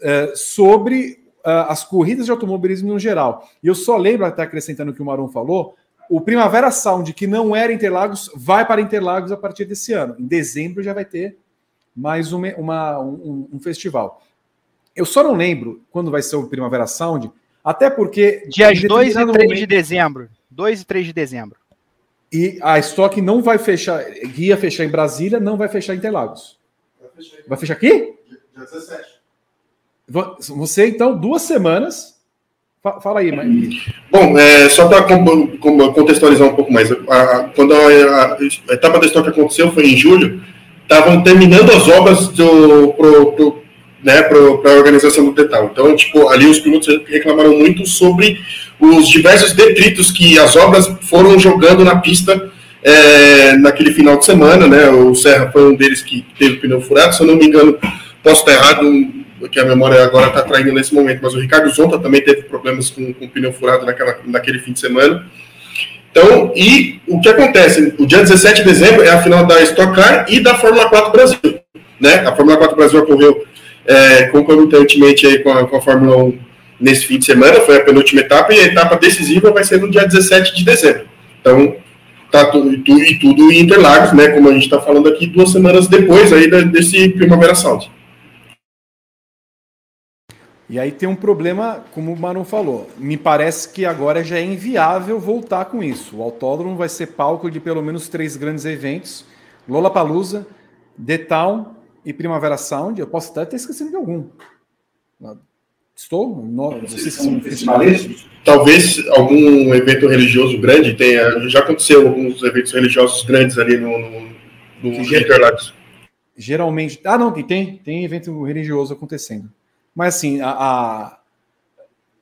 é, sobre uh, as corridas de automobilismo no geral. E eu só lembro, até acrescentando o que o Maron falou, o Primavera Sound, que não era Interlagos, vai para Interlagos a partir desse ano. Em dezembro já vai ter mais uma, uma um, um, festival. Eu só não lembro quando vai ser o Primavera Sound, até porque. Dias 2 e 3 momento, de dezembro. 2 e 3 de dezembro. E a Stock não vai fechar, ia fechar em Brasília, não vai fechar em Interlagos. Vai fechar, vai fechar aqui? Dia 17. Você, então, duas semanas. Fala aí, Mike. Bom, é, só para contextualizar um pouco mais. A, quando a, a, etapa da Stock aconteceu, foi em julho, estavam terminando as obras do, pro, pro, né, para a organização do Detal. Então, tipo, ali os pilotos reclamaram muito sobre os diversos detritos que as obras foram jogando na pista é, naquele final de semana, né? O Serra foi um deles que teve o pneu furado, se eu não me engano, posso estar errado, porque a memória agora está traindo nesse momento, mas o Ricardo Zonta também teve problemas com, com o pneu furado naquela, naquele fim de semana. Então, e o que acontece? O dia 17 de dezembro é a final da Stock Car e da Fórmula 4 Brasil. Né? A Fórmula 4 Brasil ocorreu é, concomitantemente aí com a, com a Fórmula 1 nesse fim de semana, foi a penúltima etapa, e a etapa decisiva vai ser no dia 17 de dezembro. Então, tá tudo, e tudo em Interlagos, né, como a gente está falando aqui, duas semanas depois aí desse Primavera Sound. E aí tem um problema, como o Maron falou. Me parece que agora já é inviável voltar com isso. O autódromo vai ser palco de pelo menos três grandes eventos: Lollapalooza, The Town e Primavera Sound. Eu posso até ter esquecido de algum. Estou? Não, sei se são Talvez algum evento religioso grande tenha. Já aconteceu alguns eventos religiosos grandes ali no, no, no Interlagos. Geralmente. Ah, não, tem, tem evento religioso acontecendo. Mas assim, a, a,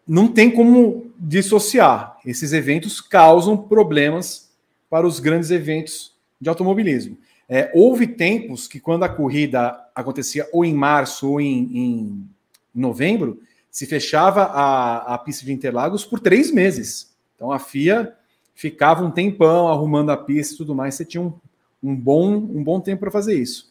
não tem como dissociar. Esses eventos causam problemas para os grandes eventos de automobilismo. É, houve tempos que, quando a corrida acontecia ou em março ou em, em novembro, se fechava a, a pista de Interlagos por três meses. Então a FIA ficava um tempão arrumando a pista e tudo mais. Você tinha um, um bom, um bom tempo para fazer isso.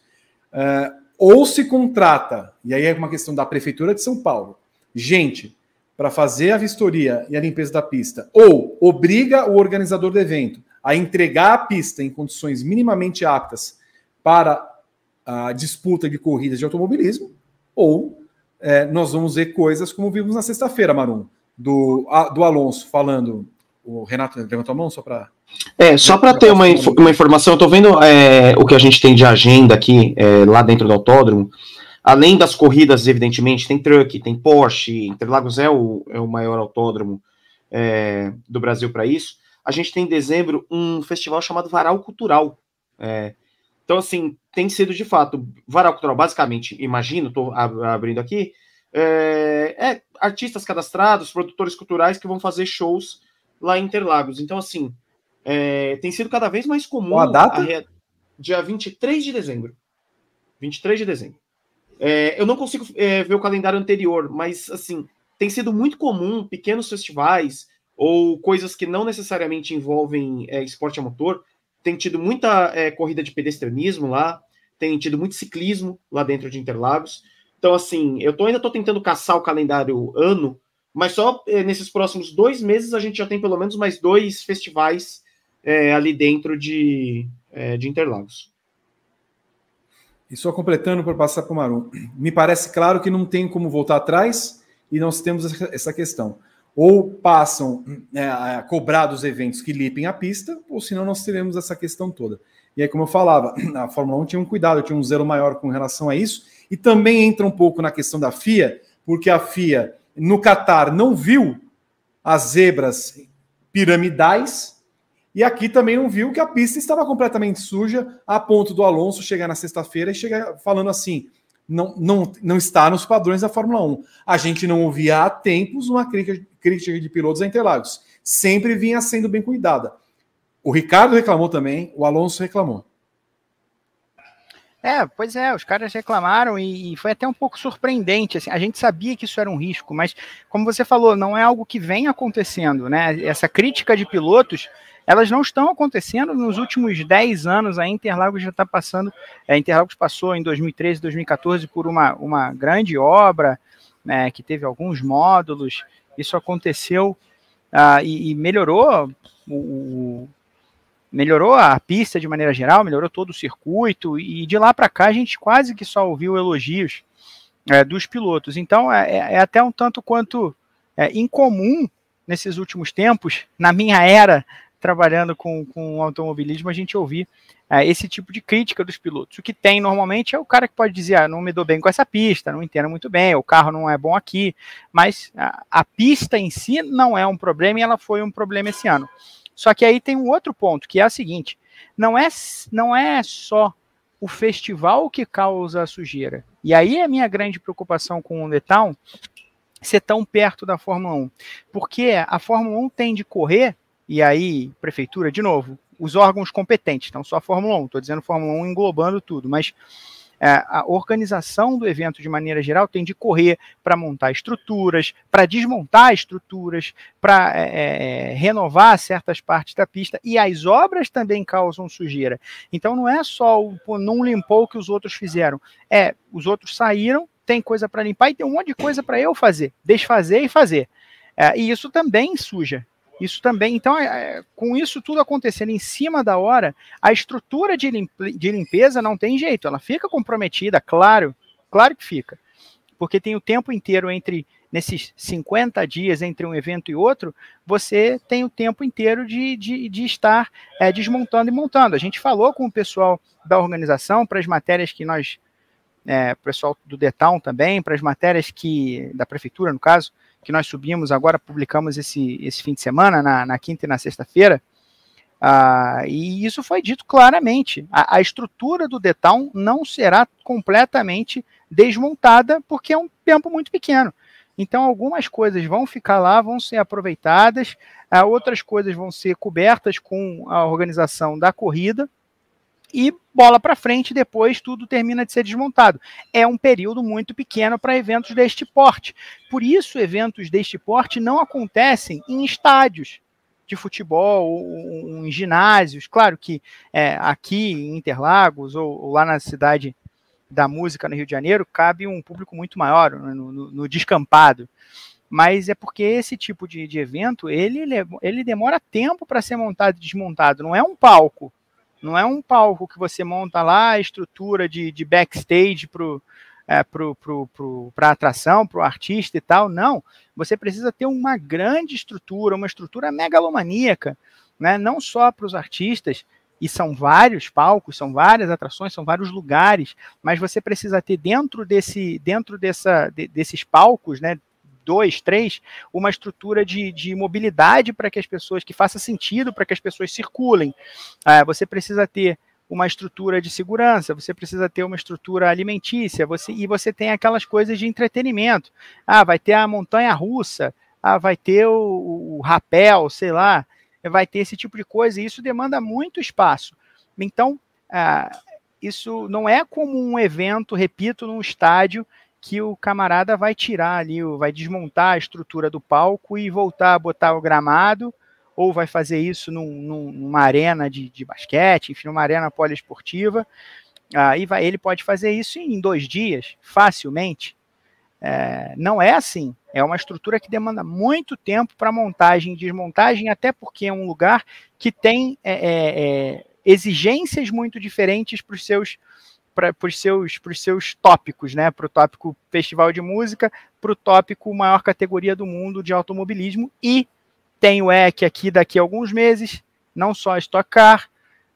Uh, ou se contrata, e aí é uma questão da Prefeitura de São Paulo, gente para fazer a vistoria e a limpeza da pista, ou obriga o organizador do evento a entregar a pista em condições minimamente aptas para a disputa de corridas de automobilismo, ou é, nós vamos ver coisas como vimos na sexta-feira, Marum, do, a, do Alonso falando. O Renato levantou a mão só para. É, só para ter uma, inf uma informação, eu estou vendo é, o que a gente tem de agenda aqui, é, lá dentro do autódromo. Além das corridas, evidentemente, tem truck, tem Porsche, Interlagos é o, é o maior autódromo é, do Brasil para isso. A gente tem em dezembro um festival chamado Varal Cultural. É, então, assim, tem sido de fato, varal cultural, basicamente, imagino, estou abrindo aqui, é, é, artistas cadastrados, produtores culturais que vão fazer shows lá em Interlagos. Então, assim, é, tem sido cada vez mais comum. a data? A, dia 23 de dezembro. 23 de dezembro. É, eu não consigo é, ver o calendário anterior, mas, assim, tem sido muito comum pequenos festivais ou coisas que não necessariamente envolvem é, esporte a motor tem tido muita é, corrida de pedestrianismo lá, tem tido muito ciclismo lá dentro de Interlagos. Então, assim, eu tô, ainda estou tentando caçar o calendário ano, mas só é, nesses próximos dois meses a gente já tem pelo menos mais dois festivais é, ali dentro de, é, de Interlagos. E só completando para passar para o Marum, me parece claro que não tem como voltar atrás e nós temos essa questão ou passam né, a cobrar dos eventos que lipem a pista, ou senão nós teremos essa questão toda. E aí, como eu falava, a Fórmula 1 tinha um cuidado, tinha um zero maior com relação a isso, e também entra um pouco na questão da FIA, porque a FIA no Catar não viu as zebras piramidais, e aqui também não viu que a pista estava completamente suja, a ponto do Alonso chegar na sexta-feira e chegar falando assim: não, não, não está nos padrões da Fórmula 1. A gente não ouvia há tempos uma crítica, de pilotos a Interlagos. Sempre vinha sendo bem cuidada. O Ricardo reclamou também, o Alonso reclamou. É, pois é, os caras reclamaram e, e, foi até um pouco surpreendente. Assim, a gente sabia que isso era um risco, mas como você falou, não é algo que vem acontecendo, né? Essa crítica de pilotos elas não estão acontecendo nos últimos 10 anos. A Interlagos já está passando, a Interlagos passou em 2013, 2014 por uma, uma grande obra, né, que teve alguns módulos. Isso aconteceu uh, e, e, melhorou o, melhorou a pista de maneira geral, melhorou todo o circuito, e de lá para cá a gente quase que só ouviu elogios é, dos pilotos. Então é, é, é até um tanto quanto é, incomum nesses últimos tempos, na minha era trabalhando com, com automobilismo, a gente ouvir é, esse tipo de crítica dos pilotos. O que tem normalmente é o cara que pode dizer, ah, não me dou bem com essa pista, não entendo muito bem, o carro não é bom aqui, mas a, a pista em si não é um problema e ela foi um problema esse ano. Só que aí tem um outro ponto, que é o seguinte: não é, não é só o festival que causa a sujeira. E aí é a minha grande preocupação com o Town ser tão perto da Fórmula 1. Porque a Fórmula 1 tem de correr, e aí, prefeitura, de novo, os órgãos competentes, não só a Fórmula 1, estou dizendo Fórmula 1 englobando tudo, mas é, a organização do evento de maneira geral tem de correr para montar estruturas, para desmontar estruturas, para é, é, é, renovar certas partes da pista e as obras também causam sujeira. Então não é só o pô, não limpou o que os outros fizeram, é os outros saíram, tem coisa para limpar e tem um monte de coisa para eu fazer, desfazer e fazer. É, e isso também suja. Isso também, então, é, é, com isso tudo acontecendo em cima da hora, a estrutura de, de limpeza não tem jeito, ela fica comprometida, claro, claro que fica. Porque tem o tempo inteiro entre, nesses 50 dias entre um evento e outro, você tem o tempo inteiro de, de, de estar é, desmontando e montando. A gente falou com o pessoal da organização para as matérias que nós, é, pessoal do Detal também, para as matérias que, da prefeitura, no caso, que nós subimos agora, publicamos esse, esse fim de semana, na, na quinta e na sexta-feira, ah, e isso foi dito claramente. A, a estrutura do Detown não será completamente desmontada, porque é um tempo muito pequeno. Então, algumas coisas vão ficar lá, vão ser aproveitadas, ah, outras coisas vão ser cobertas com a organização da corrida, e bola para frente, depois tudo termina de ser desmontado. É um período muito pequeno para eventos deste porte. Por isso, eventos deste porte não acontecem em estádios de futebol ou, em ginásios. Claro que é, aqui em Interlagos ou, ou, lá na cidade da música no Rio de Janeiro cabe um público muito maior né, no, no, no descampado. Mas é porque esse tipo de, de evento ele, ele demora tempo para ser montado e desmontado. Não é um palco não é um palco que você monta lá a estrutura de, de backstage para é, pro, pro, pro, atração, para o artista e tal. Não. Você precisa ter uma grande estrutura, uma estrutura megalomaníaca, né? não só para os artistas, e são vários palcos, são várias atrações, são vários lugares, mas você precisa ter dentro desse, dentro dessa, de, desses palcos, né, dois, três, uma estrutura de, de mobilidade para que as pessoas, que faça sentido para que as pessoas circulem. Ah, você precisa ter uma estrutura de segurança, você precisa ter uma estrutura alimentícia, você, e você tem aquelas coisas de entretenimento. Ah, vai ter a montanha russa, ah, vai ter o, o rapel, sei lá, vai ter esse tipo de coisa, e isso demanda muito espaço. Então, ah, isso não é como um evento, repito, num estádio que o camarada vai tirar ali, vai desmontar a estrutura do palco e voltar a botar o gramado, ou vai fazer isso num, num, numa arena de, de, basquete, enfim, numa arena poliesportiva. Aí ah, vai, ele pode fazer isso em dois dias, facilmente. É, não é assim. É uma estrutura que demanda muito tempo para montagem e desmontagem, até porque é um lugar que tem é, é, é exigências muito diferentes para os seus para os seus, seus tópicos, né? Para o tópico festival de música, para o tópico maior categoria do mundo de automobilismo e tem o EC aqui daqui a alguns meses, não só Stock Car.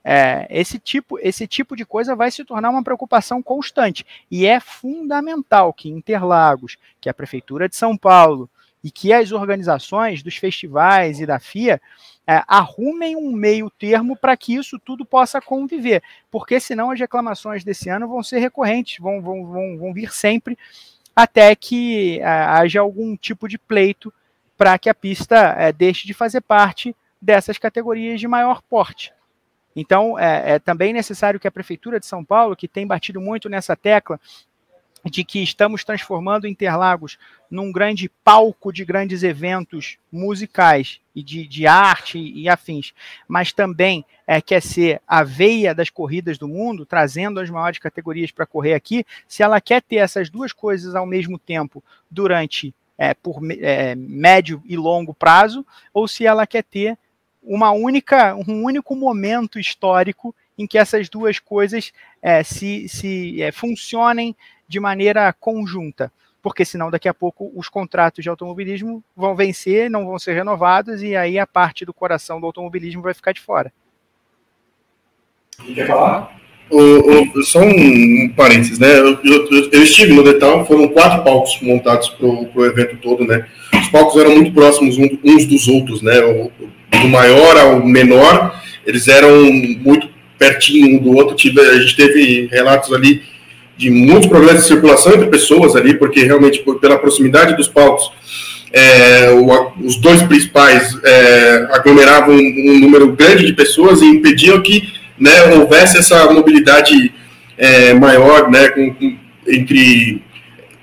É, esse tipo esse tipo de coisa vai se tornar uma preocupação constante e é fundamental que Interlagos, que a prefeitura de São Paulo e que as organizações dos festivais e da FIA é, arrumem um meio termo para que isso tudo possa conviver, porque senão as reclamações desse ano vão ser recorrentes, vão, vão, vão, vão vir sempre até que é, haja algum tipo de pleito para que a pista é, deixe de fazer parte dessas categorias de maior porte. Então, é, é, também necessário que a Prefeitura de São Paulo, que tem batido muito nessa tecla de que estamos transformando Interlagos num grande palco de grandes eventos musicais e de, de arte e afins, mas também é, quer ser a veia das corridas do mundo, trazendo as maiores categorias para correr aqui, se ela quer ter essas duas coisas ao mesmo tempo durante é, por é, médio e longo prazo, ou se ela quer ter uma única, um único momento histórico em que essas duas coisas é, se, se é, funcionem de maneira conjunta, porque senão daqui a pouco os contratos de automobilismo vão vencer, não vão ser renovados e aí a parte do coração do automobilismo vai ficar de fora. Quer falar? O, o, só um, um parênteses, né? Eu, eu, eu, estive no Detal, foram quatro palcos montados para o evento todo, né? Os palcos eram muito próximos uns dos outros, né? O, do maior ao menor, eles eram muito pertinho um do outro. Tive, a gente teve relatos ali de muitos problemas de circulação entre pessoas ali, porque realmente por, pela proximidade dos palcos, é, o, os dois principais é, aglomeravam um, um, número grande de pessoas e impediam que né, houvesse essa mobilidade é, maior né, com, com, entre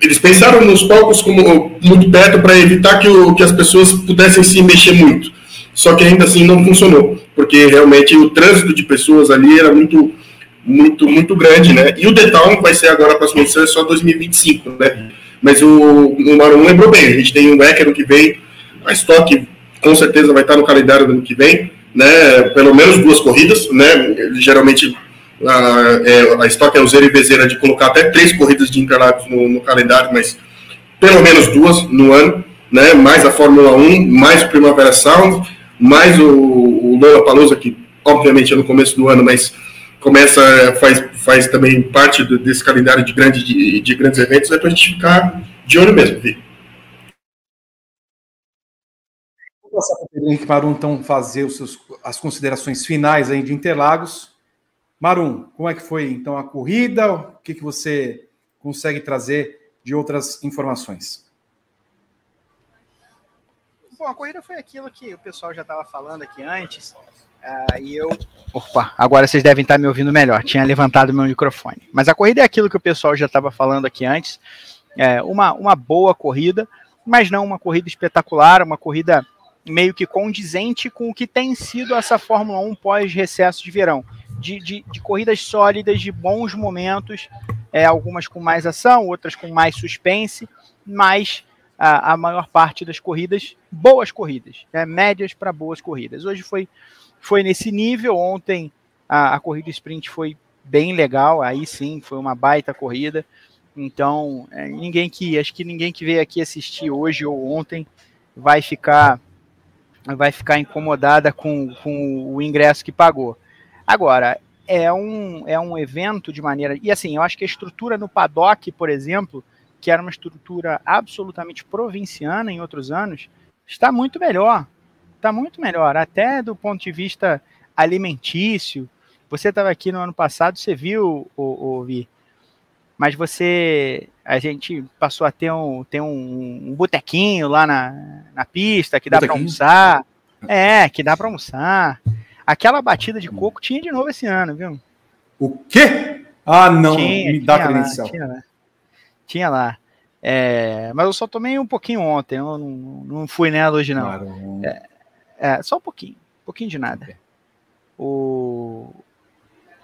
eles pensaram nos palcos como muito perto para evitar que, o, que as pessoas pudessem se mexer muito. Só que ainda assim não funcionou, porque realmente o trânsito de pessoas ali era muito muito, muito grande, né? E o The Town vai ser agora a próxima edição, é só 2025, né? Mas o, o Marum lembrou bem, a gente tem um Ecker que vem, a Stock com certeza vai estar no calendário do ano que vem, né? Pelo menos duas corridas, né? Geralmente a, é, a Stock é useira e bezeira de colocar até três corridas de Interlagos no, no, calendário, mas pelo menos duas no ano, né? Mais a Fórmula 1, mais o Primavera Sound, mais o, o Lola Palusa, que obviamente é no começo do ano, mas começa, faz, faz também parte do, desse calendário de, grande, de, de grandes eventos, é para a gente ficar de olho mesmo, Vi. Vou passar para o Henrique Marum, então, fazer os seus, as considerações finais aí de Interlagos. Marum, como é que foi, então, a corrida? O que, que você consegue trazer de outras informações? Bom, a corrida foi aquilo que o pessoal já estava falando aqui antes. E eu. Opa, agora vocês devem estar me ouvindo melhor. Tinha levantado meu microfone. Mas a corrida é aquilo que o pessoal já estava falando aqui antes. É uma, uma boa corrida, mas não uma corrida espetacular, uma corrida meio que condizente com o que tem sido essa Fórmula 1 pós-recesso de verão. De, de, de, corridas sólidas, de bons momentos, é, algumas com mais ação, outras com mais suspense, mas a, a maior parte das corridas, boas corridas, é, médias para boas corridas. Hoje foi foi nesse nível. Ontem a, a corrida sprint foi bem legal, aí sim, foi uma baita corrida. Então, é, ninguém que acho que ninguém que veio aqui assistir hoje ou ontem vai ficar vai ficar incomodada com, com o ingresso que pagou. Agora, é um, é um evento de maneira. E assim, eu acho que a estrutura no paddock, por exemplo, que era uma estrutura absolutamente provinciana em outros anos, está muito melhor está muito melhor, até do ponto de vista alimentício. Você estava aqui no ano passado, você viu, o, o Vi, mas você, a gente passou a ter um, ter um, um botequinho lá na, na pista que dá para almoçar. É, que dá para almoçar. Aquela batida de coco tinha de novo esse ano, viu? O quê? Ah, não, tinha, me dá credencial. Lá, tinha lá. Tinha lá. É, mas eu só tomei um pouquinho ontem, eu não, não fui nela hoje, não. Claro. É, é, só um pouquinho, um pouquinho de nada. O...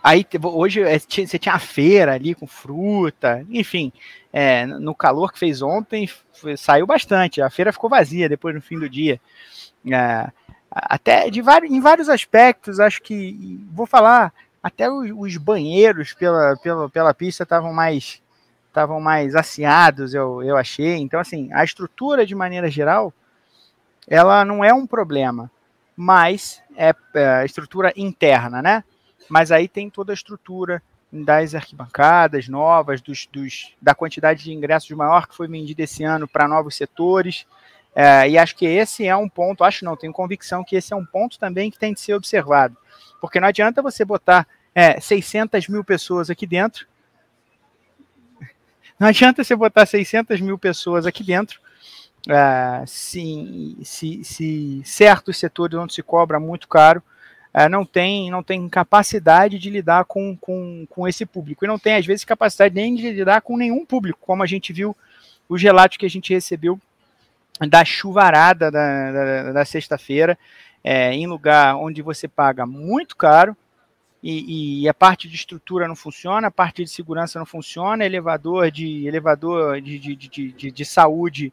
Aí hoje é, você tinha a feira ali com fruta, enfim, é, no calor que fez ontem foi, saiu bastante. A feira ficou vazia depois no fim do dia. É, até de vários, em vários aspectos, acho que vou falar até os, os banheiros pela, pela, pela pista estavam mais estavam mais aciados, eu, eu achei. Então, assim, a estrutura de maneira geral ela não é um problema, mas é, é a estrutura interna, né? Mas aí tem toda a estrutura das arquibancadas novas, dos, dos, da quantidade de ingressos maior que foi vendida esse ano para novos setores. É, e acho que esse é um ponto, acho não, tenho convicção que esse é um ponto também que tem de ser observado. Porque não adianta você botar é, 600 mil pessoas aqui dentro. Não adianta você botar 600 mil pessoas aqui dentro Uh, se, se, se, certos setores onde se cobra muito caro, é, não tem não tem capacidade de lidar com, com, com esse público. E não tem, às vezes, capacidade nem de lidar com nenhum público, como a gente viu os relatos que a gente recebeu da chuvarada da, da, da sexta-feira, é, em lugar onde você paga muito caro, e, e, a parte de estrutura não funciona, a parte de segurança não funciona, elevador de elevador de, de, de, de, de saúde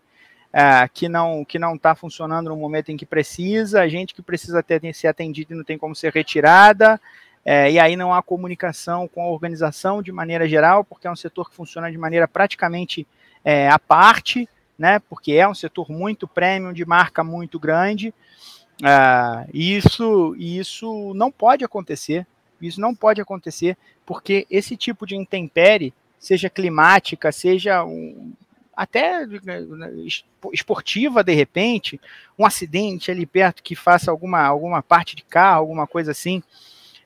é, que não que não está funcionando no momento em que precisa, gente que precisa ter, ser atendida e não tem como ser retirada, é, e aí não há comunicação com a organização de maneira geral, porque é um setor que funciona de maneira praticamente é, à parte, né? Porque é um setor muito premium, de marca muito grande. Uh, isso, isso não pode acontecer. Isso não pode acontecer, porque esse tipo de intempérie, seja climática, seja um, até né, esportiva de repente, um acidente ali perto que faça alguma, alguma parte de carro, alguma coisa assim,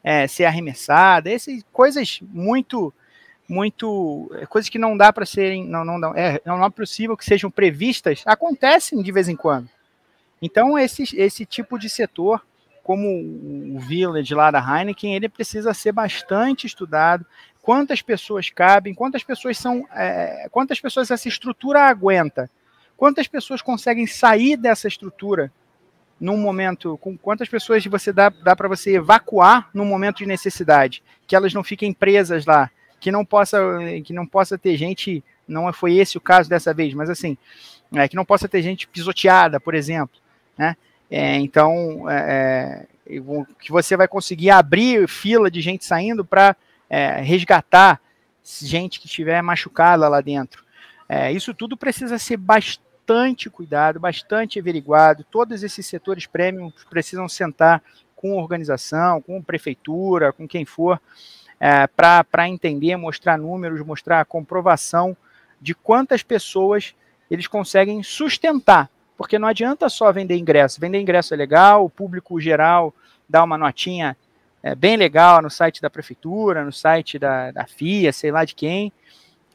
é, ser arremessada, essas coisas muito muito é, coisas que não dá para serem não não, não é não é possível que sejam previstas acontecem de vez em quando então esse esse tipo de setor como o Village lá da Heineken, ele precisa ser bastante estudado. Quantas pessoas cabem, quantas pessoas são, é, quantas pessoas essa estrutura aguenta, quantas pessoas conseguem sair dessa estrutura num momento, com quantas pessoas você dá, dá para você evacuar num momento de necessidade, que elas não fiquem presas lá, que não possa, que não possa ter gente, não foi esse o caso dessa vez, mas assim, é, que não possa ter gente pisoteada, por exemplo, né? É, então, é, é que você vai conseguir abrir fila de gente saindo para é, resgatar gente que estiver machucada lá dentro. É, isso tudo precisa ser bastante cuidado, bastante averiguado. Todos esses setores premium precisam sentar com organização, com prefeitura, com quem for, é, para entender, mostrar números, mostrar a comprovação de quantas pessoas eles conseguem sustentar porque não adianta só vender ingresso. Vender ingresso é legal, o público geral dá uma notinha é, bem legal no site da prefeitura, no site da, da FIA, sei lá de quem.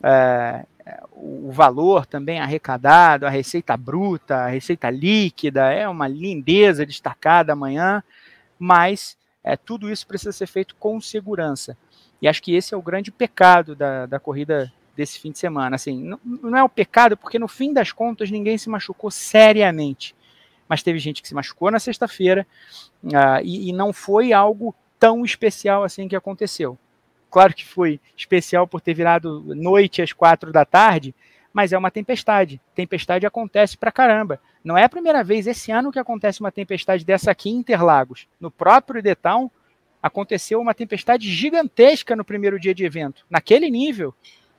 É, o valor também arrecadado, a receita bruta, a receita líquida, é uma lindeza destacada amanhã, mas é, tudo isso precisa ser feito com segurança. E acho que esse é o grande pecado da, da corrida desse fim de semana. Assim, não, não é o pecado, porque no fim das contas ninguém se machucou seriamente. Mas teve gente que se machucou na sexta-feira uh, e, e não foi algo tão especial assim que aconteceu. Claro que foi especial por ter virado noite às quatro da tarde, mas é uma tempestade. Tempestade acontece pra caramba. Não é a primeira vez esse ano que acontece uma tempestade dessa aqui em Interlagos. No próprio Town, aconteceu uma tempestade gigantesca no primeiro dia de evento. Naquele nível,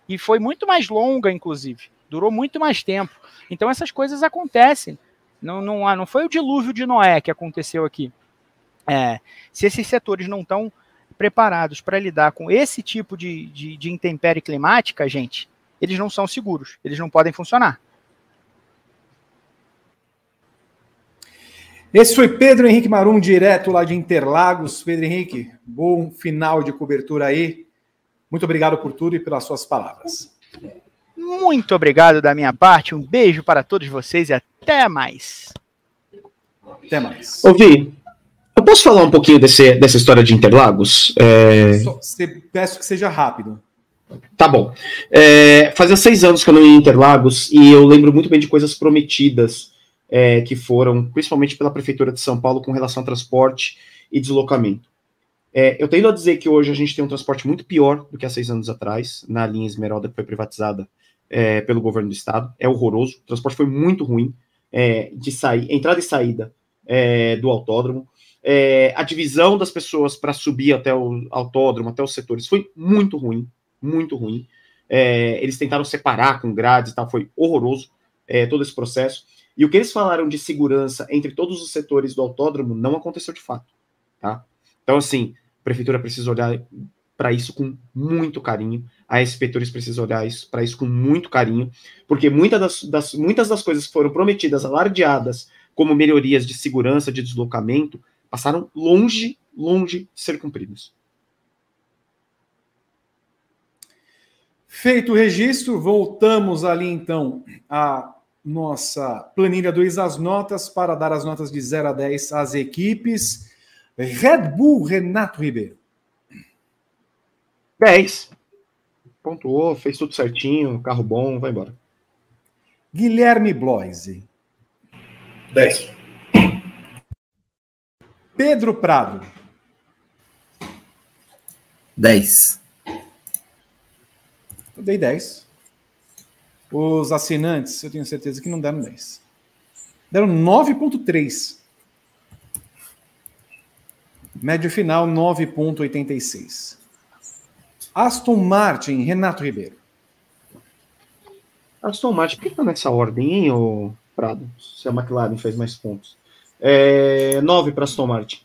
e foi muito mais longa, inclusive. Durou muito mais tempo. Então essas coisas acontecem. Não, não, não foi o dilúvio de Noé que aconteceu aqui. É, se esses setores não estão preparados para lidar com esse tipo de, de, de intempérie climática, gente, eles não são seguros, eles não podem funcionar. Esse foi Pedro Henrique Marum, direto lá de Interlagos. Pedro Henrique, bom final de cobertura aí. Muito obrigado por tudo e pelas suas palavras. Muito obrigado da minha parte. Um beijo para todos vocês e até mais. Até mais. Ouvi. Eu posso falar um pouquinho desse, dessa história de Interlagos? É... Só, peço que seja rápido. Tá bom. É, fazia seis anos que eu não ia em Interlagos e eu lembro muito bem de coisas prometidas é, que foram, principalmente pela Prefeitura de São Paulo, com relação a transporte e deslocamento. É, eu tendo a dizer que hoje a gente tem um transporte muito pior do que há seis anos atrás, na linha Esmeralda, que foi privatizada é, pelo governo do estado. É horroroso. O transporte foi muito ruim é, de sair, entrada e saída é, do autódromo. É, a divisão das pessoas para subir até o autódromo, até os setores, foi muito ruim, muito ruim. É, eles tentaram separar com grades e tal, foi horroroso todo esse processo. E o que eles falaram de segurança entre todos os setores do autódromo não aconteceu de fato, tá? Então, assim, a prefeitura precisa olhar para isso com muito carinho, a inspetores precisa olhar para isso com muito carinho, porque muitas das, das, muitas das coisas que foram prometidas, alardeadas, como melhorias de segurança, de deslocamento, passaram longe, longe de ser cumpridas. Feito o registro, voltamos ali então à nossa planilha do as notas para dar as notas de 0 a 10 às equipes. Red Bull, Renato Ribeiro. 10. Pontuou, fez tudo certinho, carro bom, vai embora. Guilherme Bloise. 10. Pedro Prado. 10. Eu dei 10. Os assinantes, eu tenho certeza que não deram 10. Deram 9,3. Médio final, 9,86. Aston Martin, Renato Ribeiro. Aston Martin, por que tá nessa ordem, hein, ô Prado? Se a McLaren fez mais pontos. É, 9 para Aston Martin.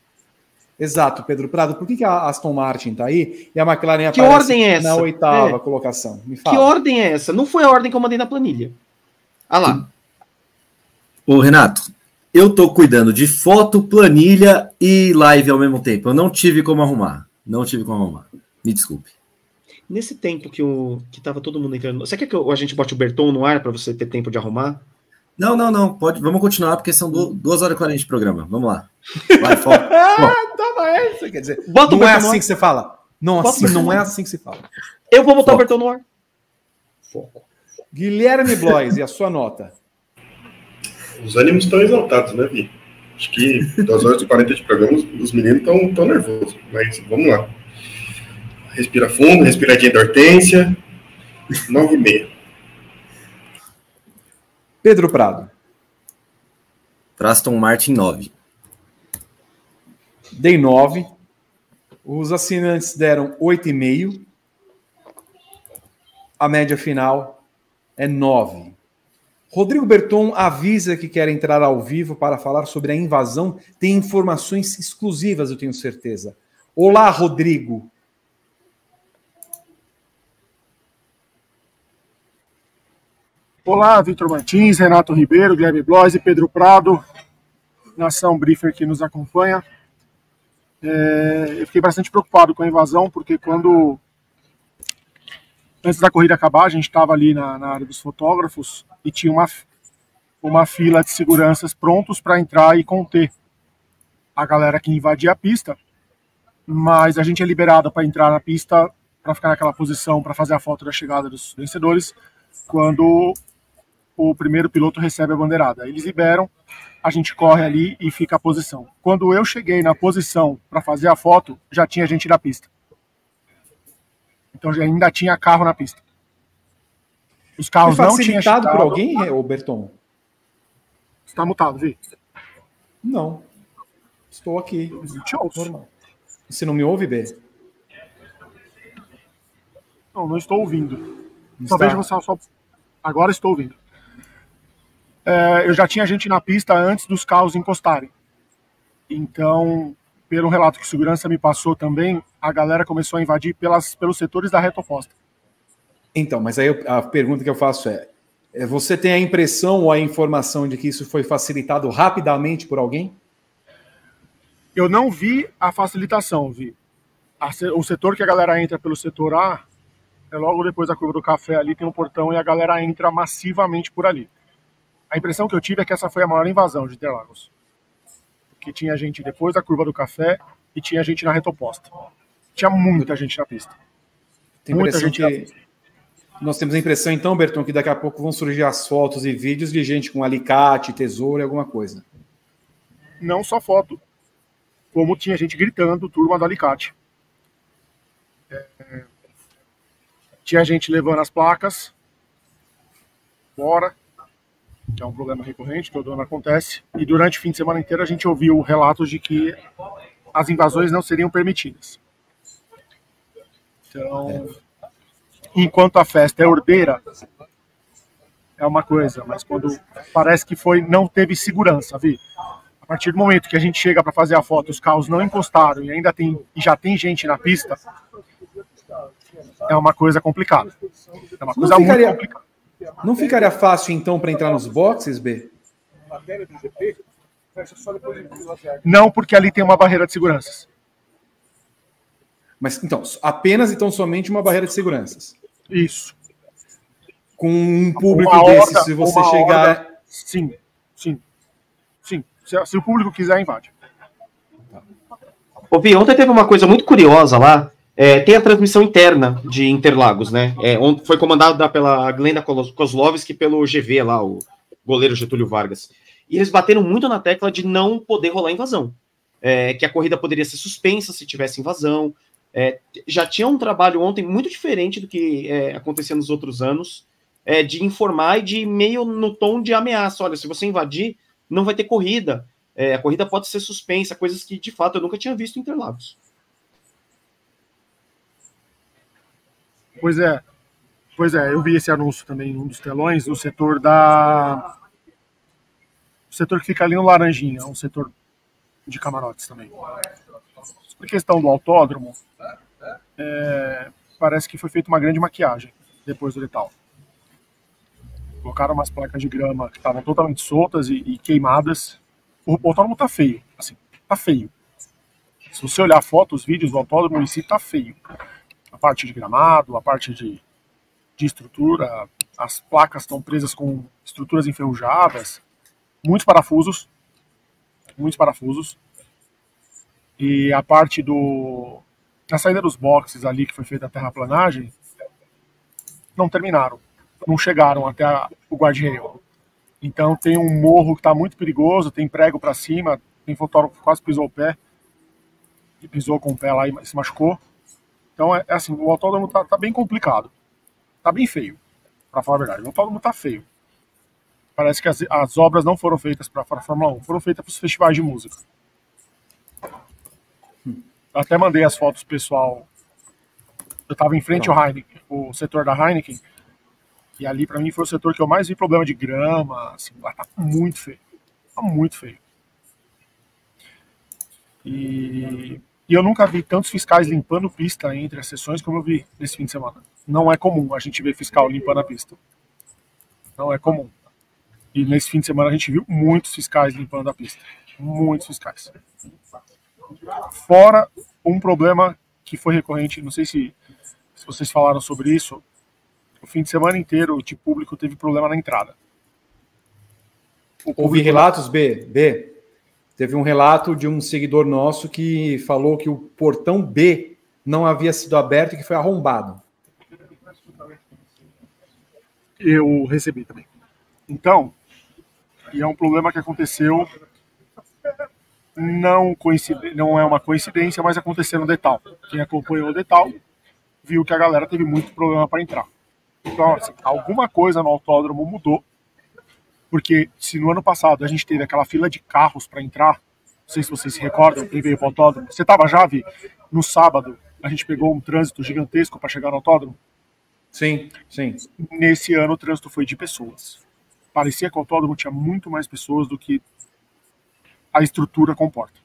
Exato, Pedro Prado. Por que, que a Aston Martin está aí e a McLaren Que ordem é essa? na oitava É. colocação? Me Que fala. ordem é essa? Não foi a ordem que eu mandei na planilha. Ah lá. Ô, Renato, eu tô cuidando de foto, planilha e live ao mesmo tempo. Eu não tive como arrumar. Não tive como arrumar. Me desculpe. Nesse tempo que, o, que tava todo mundo entrando. Você quer que eu- a gente bote o Berton no ar para você ter tempo de arrumar? Não, não, não. Pode, vamos continuar, porque são 2 horas e 40 de programa. Vamos lá. Vai, foco. Ah, toma essa. Quer dizer, Bota o não é assim ar. que você fala. Não, assim, não é assim que se fala. Eu vou botar Foco. o Berton no ar. Guilherme Blois, e a sua nota? Os ânimos estão exaltados, né, Vi? Acho que 2 horas e 40 de programa, os- os meninos estão tão nervosos. Mas vamos lá. Respira fundo, respiradinha da hortência. 9,5. Pedro Prado. Pra Aston Martin 9. Dei 9. Os assinantes deram 8,5. A média final é 9. Rodrigo Berton avisa que quer entrar ao vivo para falar sobre a invasão. Tem informações exclusivas, eu tenho certeza. Olá, Rodrigo. Olá, Vitor Martins, Renato Ribeiro, Guilherme Blois e Pedro Prado, nação Briefer que nos acompanha. É, eu fiquei bastante preocupado com a invasão, porque quando, antes da corrida acabar, a gente estava ali na, na área dos fotógrafos e tinha uma, uma fila de seguranças prontos para entrar e conter a galera que invadia a pista, mas a gente é liberado para entrar na pista, para ficar naquela posição, para fazer a foto da chegada dos vencedores, quando o primeiro piloto recebe a bandeirada. Eles liberam, a gente corre ali e fica a posição. Quando eu cheguei na posição para fazer a foto, já tinha gente na pista. Então já ainda tinha carro na pista. Os carros não tinham facilitado por chegado. alguém, ô Berton? Está mutado, Vi? Não. Estou aqui. Te ouço. Normal. Você não me ouve, B? Não, não estou ouvindo. Não Só está. vejo você só. Agora estou ouvindo. É, eu já tinha gente na pista antes dos carros encostarem. Então, pelo relato que segurança me passou também, a galera começou a invadir pelas, pelos setores da reta oposta. Então, mas aí a pergunta que eu faço é: é, você tem a impressão ou a informação de que isso foi facilitado rapidamente por alguém? Eu não vi a facilitação, vi. O setor que a galera entra pelo setor A, é logo depois da curva do café ali, tem um portão e a galera entra massivamente por ali. A impressão que eu tive é que essa foi a maior invasão de Interlagos. Que tinha gente depois da curva do café e tinha gente na reta oposta. Tinha muita gente na pista. Tem Muita impressão gente na que pista. nós temos a impressão então, Berton, que daqui a pouco vão surgir as fotos e vídeos de gente com alicate, tesouro e alguma coisa. Não só foto, como tinha gente gritando, turma do alicate. É, tinha gente levando as placas, fora, que é um problema recorrente, todo ano acontece. E durante o fim de semana inteiro a gente ouviu relatos de que as invasões não seriam permitidas. Então, enquanto a festa é ordeira, é uma coisa, mas quando parece que foi, não teve segurança, vi. A partir do momento que a gente chega para fazer a foto, os carros não encostaram e ainda tem e já tem gente na pista, é uma coisa complicada. É uma coisa muito complicada. Não ficaria fácil então para entrar nos boxes, B? Não porque ali tem uma barreira de seguranças. Mas então, apenas então somente uma barreira de seguranças. Isso. Com um público Uma desse, horda- se você chegar. horda- sim, sim, sim. Se, se o público quiser, invade. Ô, ontem teve uma coisa muito curiosa lá. É, tem a transmissão interna de Interlagos, né? É, foi comandada pela Glenda Kozlovski pelo GV lá, o goleiro Getúlio Vargas. E eles bateram muito na tecla de não poder rolar invasão. É, que a corrida poderia ser suspensa se tivesse invasão. É, já tinha um trabalho ontem muito diferente do que é, acontecia nos outros anos, é, de informar e de meio no tom de ameaça. Olha, se você invadir, não vai ter corrida. A corrida pode ser suspensa, coisas que de fato eu nunca tinha visto em Interlagos. Pois é, pois é, eu vi esse anúncio também em um dos telões, no setor da. O setor que fica ali no Laranjinha, um setor de camarotes também. A questão do autódromo, é, parece que foi feita uma grande maquiagem depois do letal. Colocaram umas placas de grama que estavam totalmente soltas e, e queimadas. O autódromo tá feio, assim, tá feio. Se você olhar fotos, vídeos do autódromo em si, tá feio a parte de gramado, a parte de, de estrutura, as placas estão presas com estruturas enferrujadas, muitos parafusos, muitos parafusos, e a parte do a saída dos boxes ali que foi feita a terraplanagem não terminaram, não chegaram até a, o guarda-reio. Então tem um morro que está muito perigoso, tem prego para cima, tem fotógrafo que quase pisou o pé, e pisou com o pé lá e se machucou. Então, é, é assim, o autódromo tá, tá, bem complicado. Tá bem feio, para falar a verdade. O autódromo tá feio. Parece que as, as obras não foram feitas para a Fórmula 1, foram feitas para os festivais de música. Até mandei as fotos pessoal. Eu tava em frente ao Heineken, o setor da Heineken, e ali para mim foi o setor que eu mais vi problema de grama, assim, lá tá muito feio. Tá muito feio. E e eu nunca vi tantos fiscais limpando pista entre as sessões como eu vi nesse fim de semana. Não é comum a gente ver fiscal limpando a pista. Não é comum. E nesse fim de semana a gente viu muitos fiscais limpando a pista. Muitos fiscais. Fora um problema que foi recorrente, não sei se, se vocês falaram sobre isso, o fim de semana inteiro tipo público teve problema na entrada. Houve relatos, B, B, Teve um relato de um seguidor nosso que falou que o portão B não havia sido aberto e que foi arrombado. Eu recebi também. Então, e é um problema que aconteceu não, não é uma coincidência, mas aconteceu no Detal. Quem acompanhou o Detal viu que a galera teve muito problema para entrar. Então, assim, alguma coisa no autódromo mudou porque se no ano passado a gente teve aquela fila de carros para entrar, não sei se vocês se recordam, quem veio para o autódromo. Você estava já, Vi? No sábado, a gente pegou um trânsito gigantesco para chegar no autódromo? Sim, sim. Nesse ano o trânsito foi de pessoas. Parecia que o autódromo tinha muito mais pessoas do que a estrutura comporta.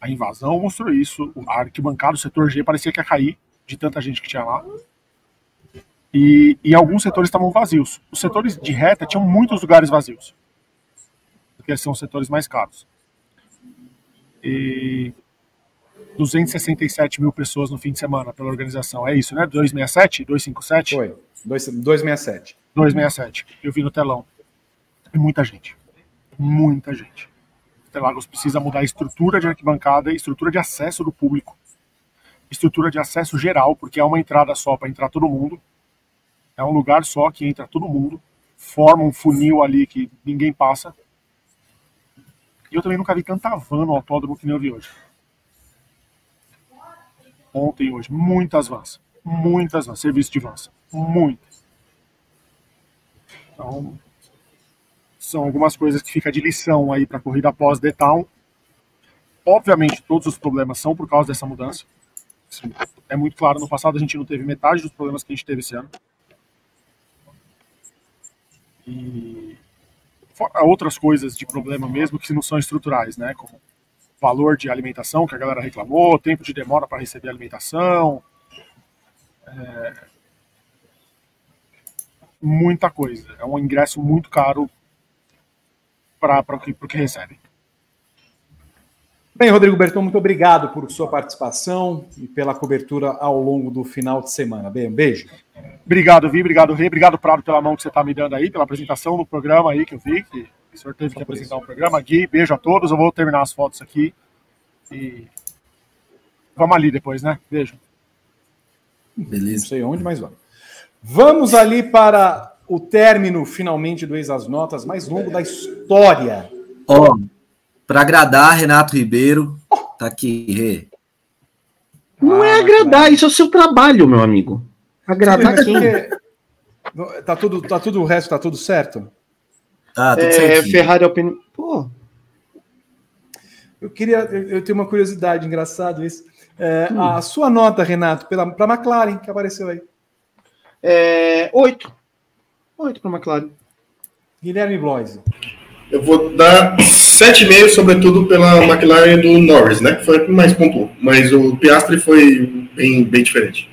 A invasão mostrou isso, a arquibancada, o setor G parecia que ia cair de tanta gente que tinha lá e, e alguns setores estavam vazios. Os setores de reta tinham muitos lugares vazios, porque são os setores mais caros. E 267 mil pessoas no fim de semana pela organização. É isso, né? 267? 257? Foi. 267. 267. Eu vi no telão. Muita gente. Muita gente. Interlagos precisa mudar a estrutura de arquibancada estrutura de acesso do público. Estrutura de acesso geral, porque é uma entrada só para entrar todo mundo. É um lugar só que entra todo mundo, forma um funil ali que ninguém passa. E eu também nunca vi tanta van no autódromo que nem eu vi hoje. Ontem e hoje, muitas vans. Muitas vans, serviço de vans. Muitas. Então, são algumas coisas que fica de lição aí para a corrida pós Town. Obviamente, todos os problemas são por causa dessa mudança. É muito claro, no passado a gente não teve metade dos problemas que a gente teve esse ano. E outras coisas de problema mesmo que não são estruturais, né? Como valor de alimentação que a galera reclamou, tempo de demora para receber alimentação, é... muita coisa. É um ingresso muito caro para o que, que recebe. Bem, Rodrigo Berton, muito obrigado por sua participação e pela cobertura ao longo do final de semana. Bem, um beijo. Obrigado, Vi, obrigado, Rei, obrigado, Prado, pela mão que você está me dando aí, pela apresentação do programa aí que eu vi, que o senhor teve que apresentar o programa. Gui, beijo a todos, eu vou terminar as fotos aqui e Vamos ali depois, né? Beijo. Beleza. Não sei onde, mas vamos. Vamos ali para o término, finalmente, do Ex as Notas mais longo da história. Ó, para agradar Renato Ribeiro, tá aqui, Rê. Não Ah, é agradar, isso é o seu trabalho, meu amigo. Agradar quem? Tá tudo, tá tudo, o resto tá tudo certo? Tá, tudo É, certinho. Ferrari Alpine. Pô, Eu queria, eu eu tenho uma curiosidade, engraçado isso. É, Hum. A sua nota, Renato, para a McLaren, que apareceu aí. é. Oito. Oito para McLaren. Guilherme Bloise. Eu vou dar 7,5, sobretudo pela McLaren do Norris, né? Que foi mais pontuou. Mas o Piastri foi bem, bem diferente.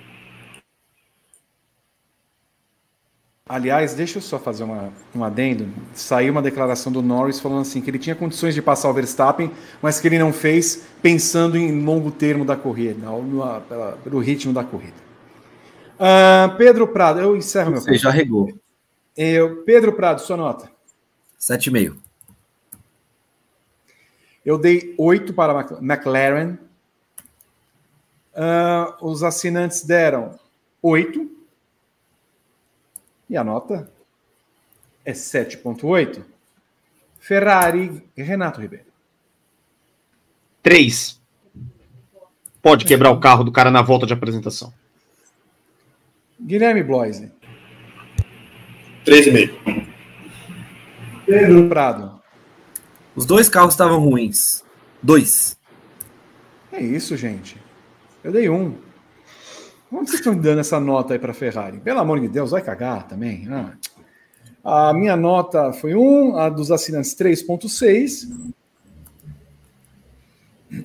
Aliás, deixa eu só fazer uma, um adendo. Saiu uma declaração do Norris falando assim que ele tinha condições de passar o Verstappen, mas que ele não fez pensando em longo termo da corrida, ou no- pela- pelo ritmo da corrida. Ah, Pedro Prado, eu encerro meu Você já regou. Eu, Pedro Prado, sua nota. 7,5. Eu dei 8 para McLaren. Ah, os assinantes deram 8. E a nota é 7,8. Ferrari, Renato Ribeiro. Três. Pode quebrar o carro do cara na volta de apresentação. Guilherme Bloise. 3,5. Pedro Prado. Os dois carros estavam ruins. Dois. É isso, gente. Eu dei um. Onde vocês estão dando essa nota aí para Ferrari? Pelo amor de Deus, vai cagar também. Ah. A minha nota foi 1, a dos assinantes 3.6.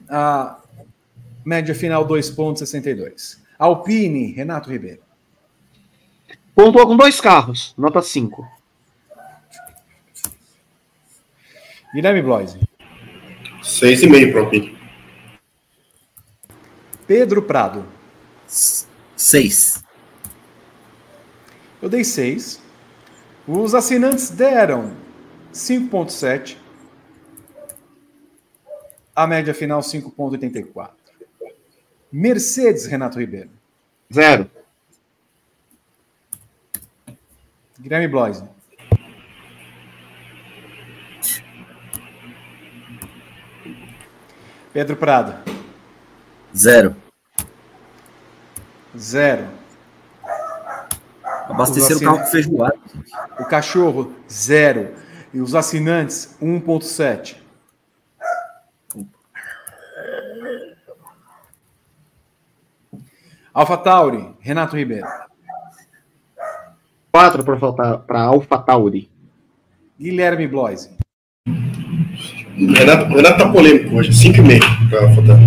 A média final 2.62. Alpine, Renato Ribeiro. Pontuou com dois carros, nota 5. Guilherme Bloise. 6,5 para o Alpine. Pedro Prado. 6. Eu dei 6. Os assinantes deram 5,7. A média final 5,84. Mercedes, Renato Ribeiro. Zero. Guilherme Bloise. Pedro Prado. Zero. Zero. Abastecer o carro com feijoada. O cachorro, zero. E os assinantes, 1,7. Alpha Tauri, Renato Ribeiro. Quatro para Alpha Tauri. Guilherme Bloise. Renato, Renato tá polêmico hoje. 5,5 para votar.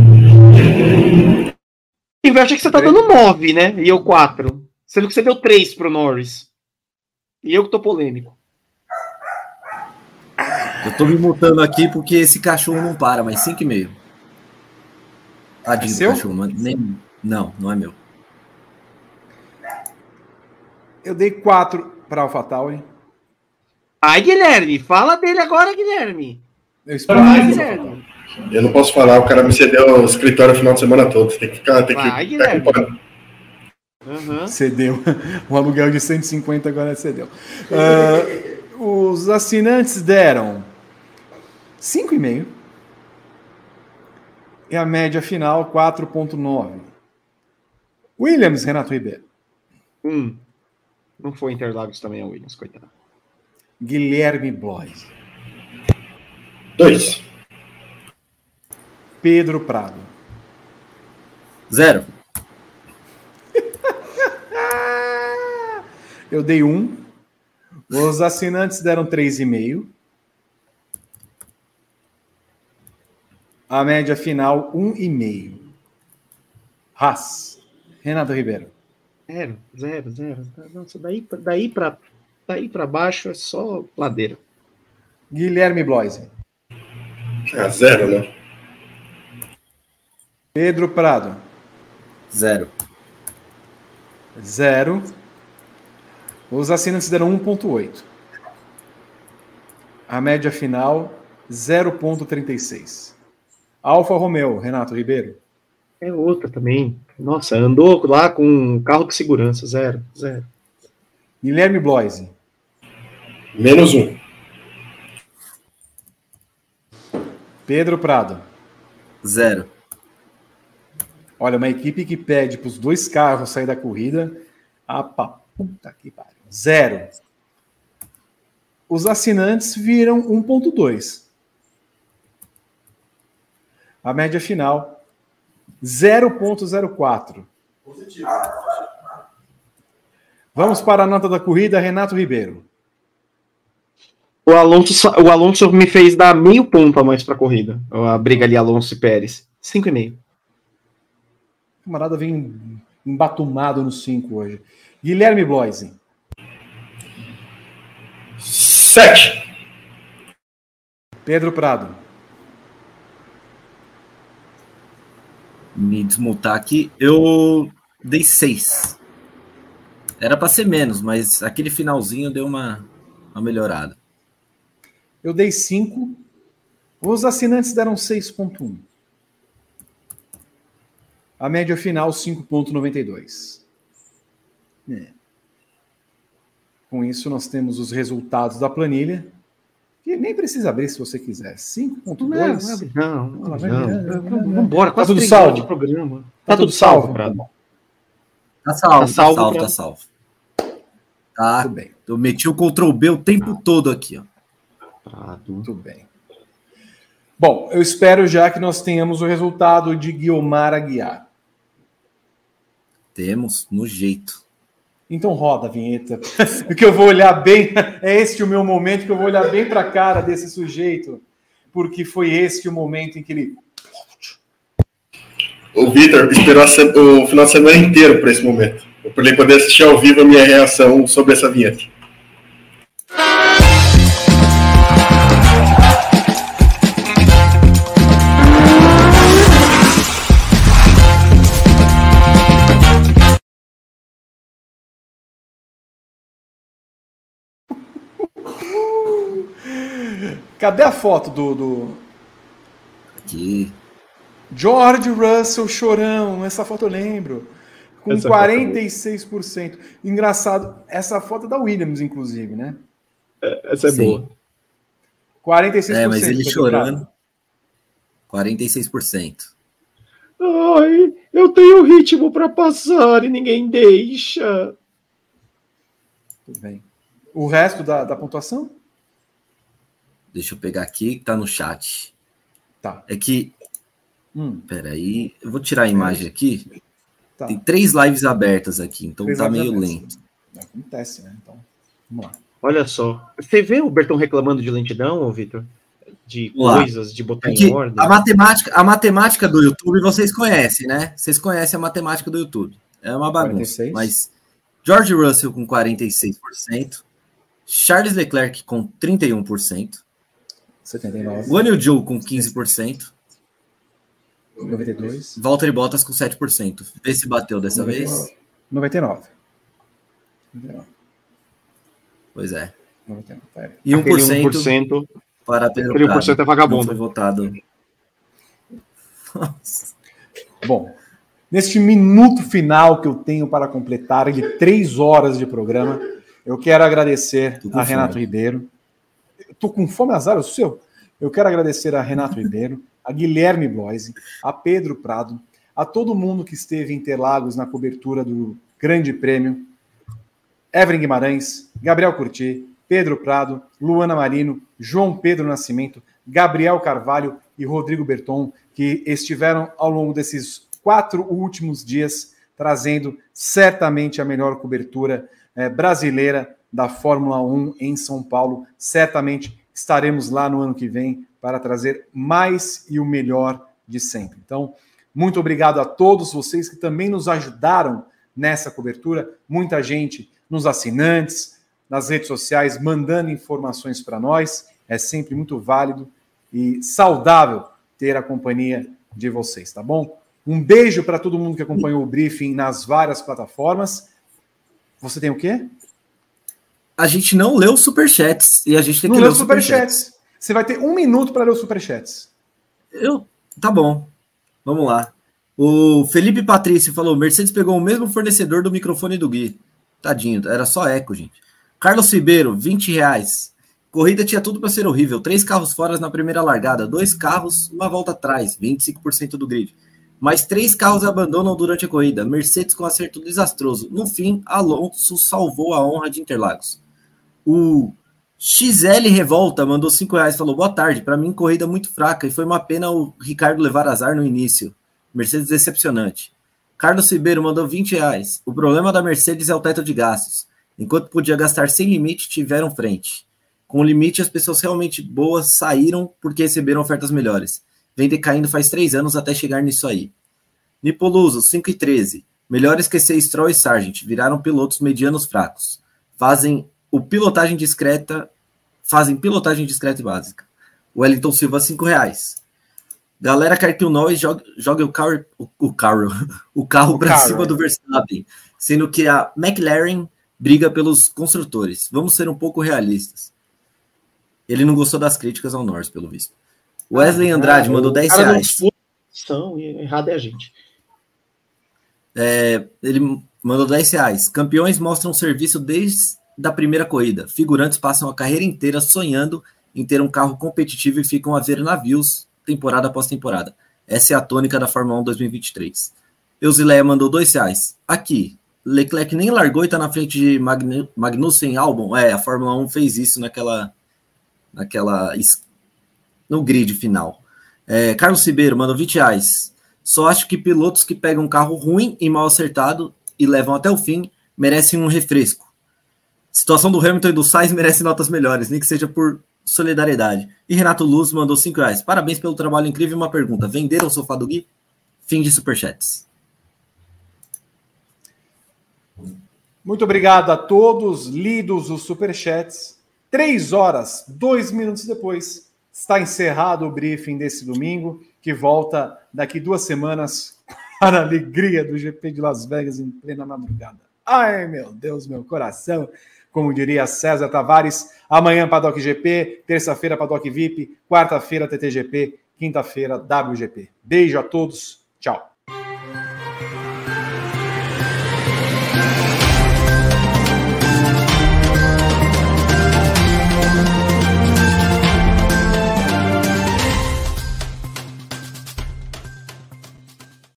Eu achei que você tá dando 9, né? E eu 4. Sendo que você deu 3 pro Norris. E eu que tô polêmico. Eu tô me mutando aqui porque esse cachorro não para, mas 5,5. Tadinho É do seu? cachorro, mas nem... Não, não é meu. Eu dei 4 para Alpha Tauri. Ai, Guilherme, fala dele agora, Guilherme. Eu espero Vai. AlphaTauri. Eu não posso falar, o cara me cedeu o escritório o final de semana todo. Tem que ficar. Tem que Vai, ficar Guilherme. acompanhando. Uhum. Cedeu. O aluguel de 150 agora cedeu. Ah, os assinantes deram 5,5. E a média final, 4,9. Williams, Renato Ribeiro. Um. Não foi Interlagos também, é Williams, coitado. Guilherme Blois. 2. Pedro Prado. Zero. Eu dei um. Os assinantes deram 3,5. A média final, 1,5. Haas. Renato Ribeiro. Zero, zero, zero. Nossa, daí, daí, pra, daí pra baixo é só ladeira. Guilherme Bloise. Ah, zero, né? Pedro Prado. Zero. Zero. Os assinantes deram 1,8. A média final, 0,36. Alfa Romeo, Renato Ribeiro. É outra também. Nossa, andou lá com um carro de segurança, zero, zero. Guilherme Bloise. Menos um. Pedro Prado. Zero. Olha, uma equipe que pede para os dois carros sair da corrida. Apa, puta que pariu. Zero. Os assinantes viram 1,2. A média final, 0,04. Vamos para a nota da corrida, Renato Ribeiro. O Alonso, o Alonso me fez dar meio ponto a mais para a corrida. A briga ali, Alonso e Pérez. 5,5. O camarada vem embatumado no 5 hoje. Guilherme Bloise. Sete. Pedro Prado. Me desmontar aqui. Eu dei seis. Era para ser menos, mas aquele finalzinho deu uma, uma melhorada. Eu dei 5. Os assinantes deram 6,1. A média final, 5,92. É. Com isso, nós temos os resultados da planilha. Que nem precisa abrir se você quiser. 5,2. Não, não, não. Vamos embora. Tá tudo salvo. De programa. Tá, tá tudo salvo, Prado. Tá salvo, tá salvo, tá salvo. pra- Tá salvo. Tá. Tudo bem. Eu meti o Ctrl B o tempo todo aqui, ó. Prado. Muito bem. Bom, eu espero já que nós tenhamos o resultado de Guiomar Aguiar. Temos no jeito. Então roda a vinheta. Porque eu vou olhar bem. É este o meu momento que eu vou olhar bem para a cara desse sujeito. Porque foi este o momento em que ele. O Vitor esperou se- o final de semana inteiro para esse momento. Para ele poder assistir ao vivo a minha reação sobre essa vinheta. Cadê a foto do, do Aqui. George Russell chorão? Essa foto eu lembro. Com Essa foto é 46%. Engraçado, essa foto é da Williams, inclusive, né? Essa é Sim. boa. 46%. É, mas ele chorando. Prado. 46%. Ai, eu tenho ritmo para passar e ninguém deixa. Tudo bem. O resto da, da pontuação? Deixa eu pegar aqui, que tá no chat. Tá. É que. Hum, Peraí, eu vou tirar a imagem aqui. tá. Tem três lives abertas aqui, então Três tá meio abertas. lento. Acontece, né? Então, vamos lá. Olha só. Você vê o Bertão reclamando de lentidão, ô Vitor? De coisas, de botar É que em ordem? a matemática, a matemática do YouTube vocês conhecem, né? Vocês conhecem a matemática do YouTube. É uma bagunça. 46. Mas George Russell com 46%, Charles Leclerc com 31%, 79. Guan Yu Zhou com 15%, 92. Valtteri Bottas com 7%. Vê se bateu dessa vez. 99. 99. Pois é. 99. Pera. E Aquele 1%, 1% para Pedro aquele Prado. 1% é vagabundo. Foi votado. Nossa. Bom, neste minuto final que eu tenho para completar de três horas de programa, eu quero agradecer com a Renato. Ribeiro. Estou com fome, azar, o seu. Eu quero agradecer a Renato Ribeiro, a Guilherme Bloise, a Pedro Prado, a todo mundo que esteve em Interlagos na cobertura do Grande Prêmio, Evelyn Guimarães, Gabriel Curti, Pedro Prado, Luana Marino, João Pedro Nascimento, Gabriel Carvalho e Rodrigo Berton, que estiveram ao longo desses quatro últimos dias trazendo certamente a melhor cobertura eh, brasileira da Fórmula 1 em São Paulo. Certamente estaremos lá no ano que vem para trazer mais e o melhor de sempre. Então, muito obrigado a todos vocês que também nos ajudaram nessa cobertura. Muita gente nos assinantes, nas redes sociais, mandando informações para nós. É sempre muito válido e saudável ter a companhia de vocês, tá bom? Um beijo para todo mundo que acompanhou o briefing nas várias plataformas. Você tem o quê? A gente não leu os superchats e a gente tem Não que ler os superchats. superchats. Você vai ter um minuto para ler os superchats. Eu, tá bom. Vamos lá. O Felipe Patrício falou: Mercedes pegou o mesmo fornecedor do microfone do Gui. Tadinho, era só eco, gente. Carlos Ribeiro, 20 reais. Corrida tinha tudo para ser horrível. Três carros fora na primeira largada, dois carros, uma volta atrás, 25% do grid. Mas três carros abandonam durante a corrida. Mercedes com acerto desastroso. No fim, Alonso salvou a honra de Interlagos. O XL Revolta mandou 5 reais falou: Boa tarde. Para mim, corrida muito fraca e foi uma pena o Ricardo levar azar no início. Mercedes decepcionante. Carlos Ribeiro mandou 20 reais. O problema da Mercedes é o teto de gastos. Enquanto podia gastar sem limite, tiveram frente. Com limite, as pessoas realmente boas saíram porque receberam ofertas melhores. Vem decaindo faz três anos até chegar nisso aí. Nipoluso, 5 e 13. Melhor esquecer Stroll e Sargent. Viraram pilotos medianos fracos. Fazem o pilotagem discreta. Fazem pilotagem discreta e básica. Wellington Silva, 5 reais. Galera quer que o Norris jogue, jogue o carro, o, o carro, o carro para cima do Verstappen, sendo que a McLaren briga pelos construtores. Vamos ser um pouco realistas. Ele não gostou das críticas ao Norris, pelo visto. Wesley ah, Andrade mandou 10 reais. São, errado é a gente. É, ele mandou 10 reais. Campeões mostram serviço desde a primeira corrida. Figurantes passam a carreira inteira sonhando em ter um carro competitivo e ficam a ver navios temporada após temporada. Essa é a tônica da Fórmula 1 2023. Eusileia mandou dois reais. Aqui, Leclerc nem largou e tá na frente de Magn Magnussen Albon. É, a Fórmula 1 fez isso naquela. naquela no grid final. É, Carlos Ribeiro mandou 20 reais. Só acho que pilotos que pegam um carro ruim e mal acertado e levam até o fim merecem um refresco. Situação do Hamilton e do Sainz merece notas melhores, nem que seja por solidariedade. E Renato Luz mandou 5 reais. Parabéns pelo trabalho incrível. Uma pergunta: venderam o sofá do Gui? Fim de superchats. Muito obrigado a todos, lidos os superchats. Três horas, dois minutos depois, está encerrado o briefing desse domingo, que volta daqui duas semanas para a alegria do GP de Las Vegas em plena madrugada. Ai, meu Deus, meu coração como diria César Tavares. Amanhã, Paddock GP, terça-feira, Paddock VIP, quarta-feira, TTGP, quinta-feira, WGP. Beijo a todos, tchau.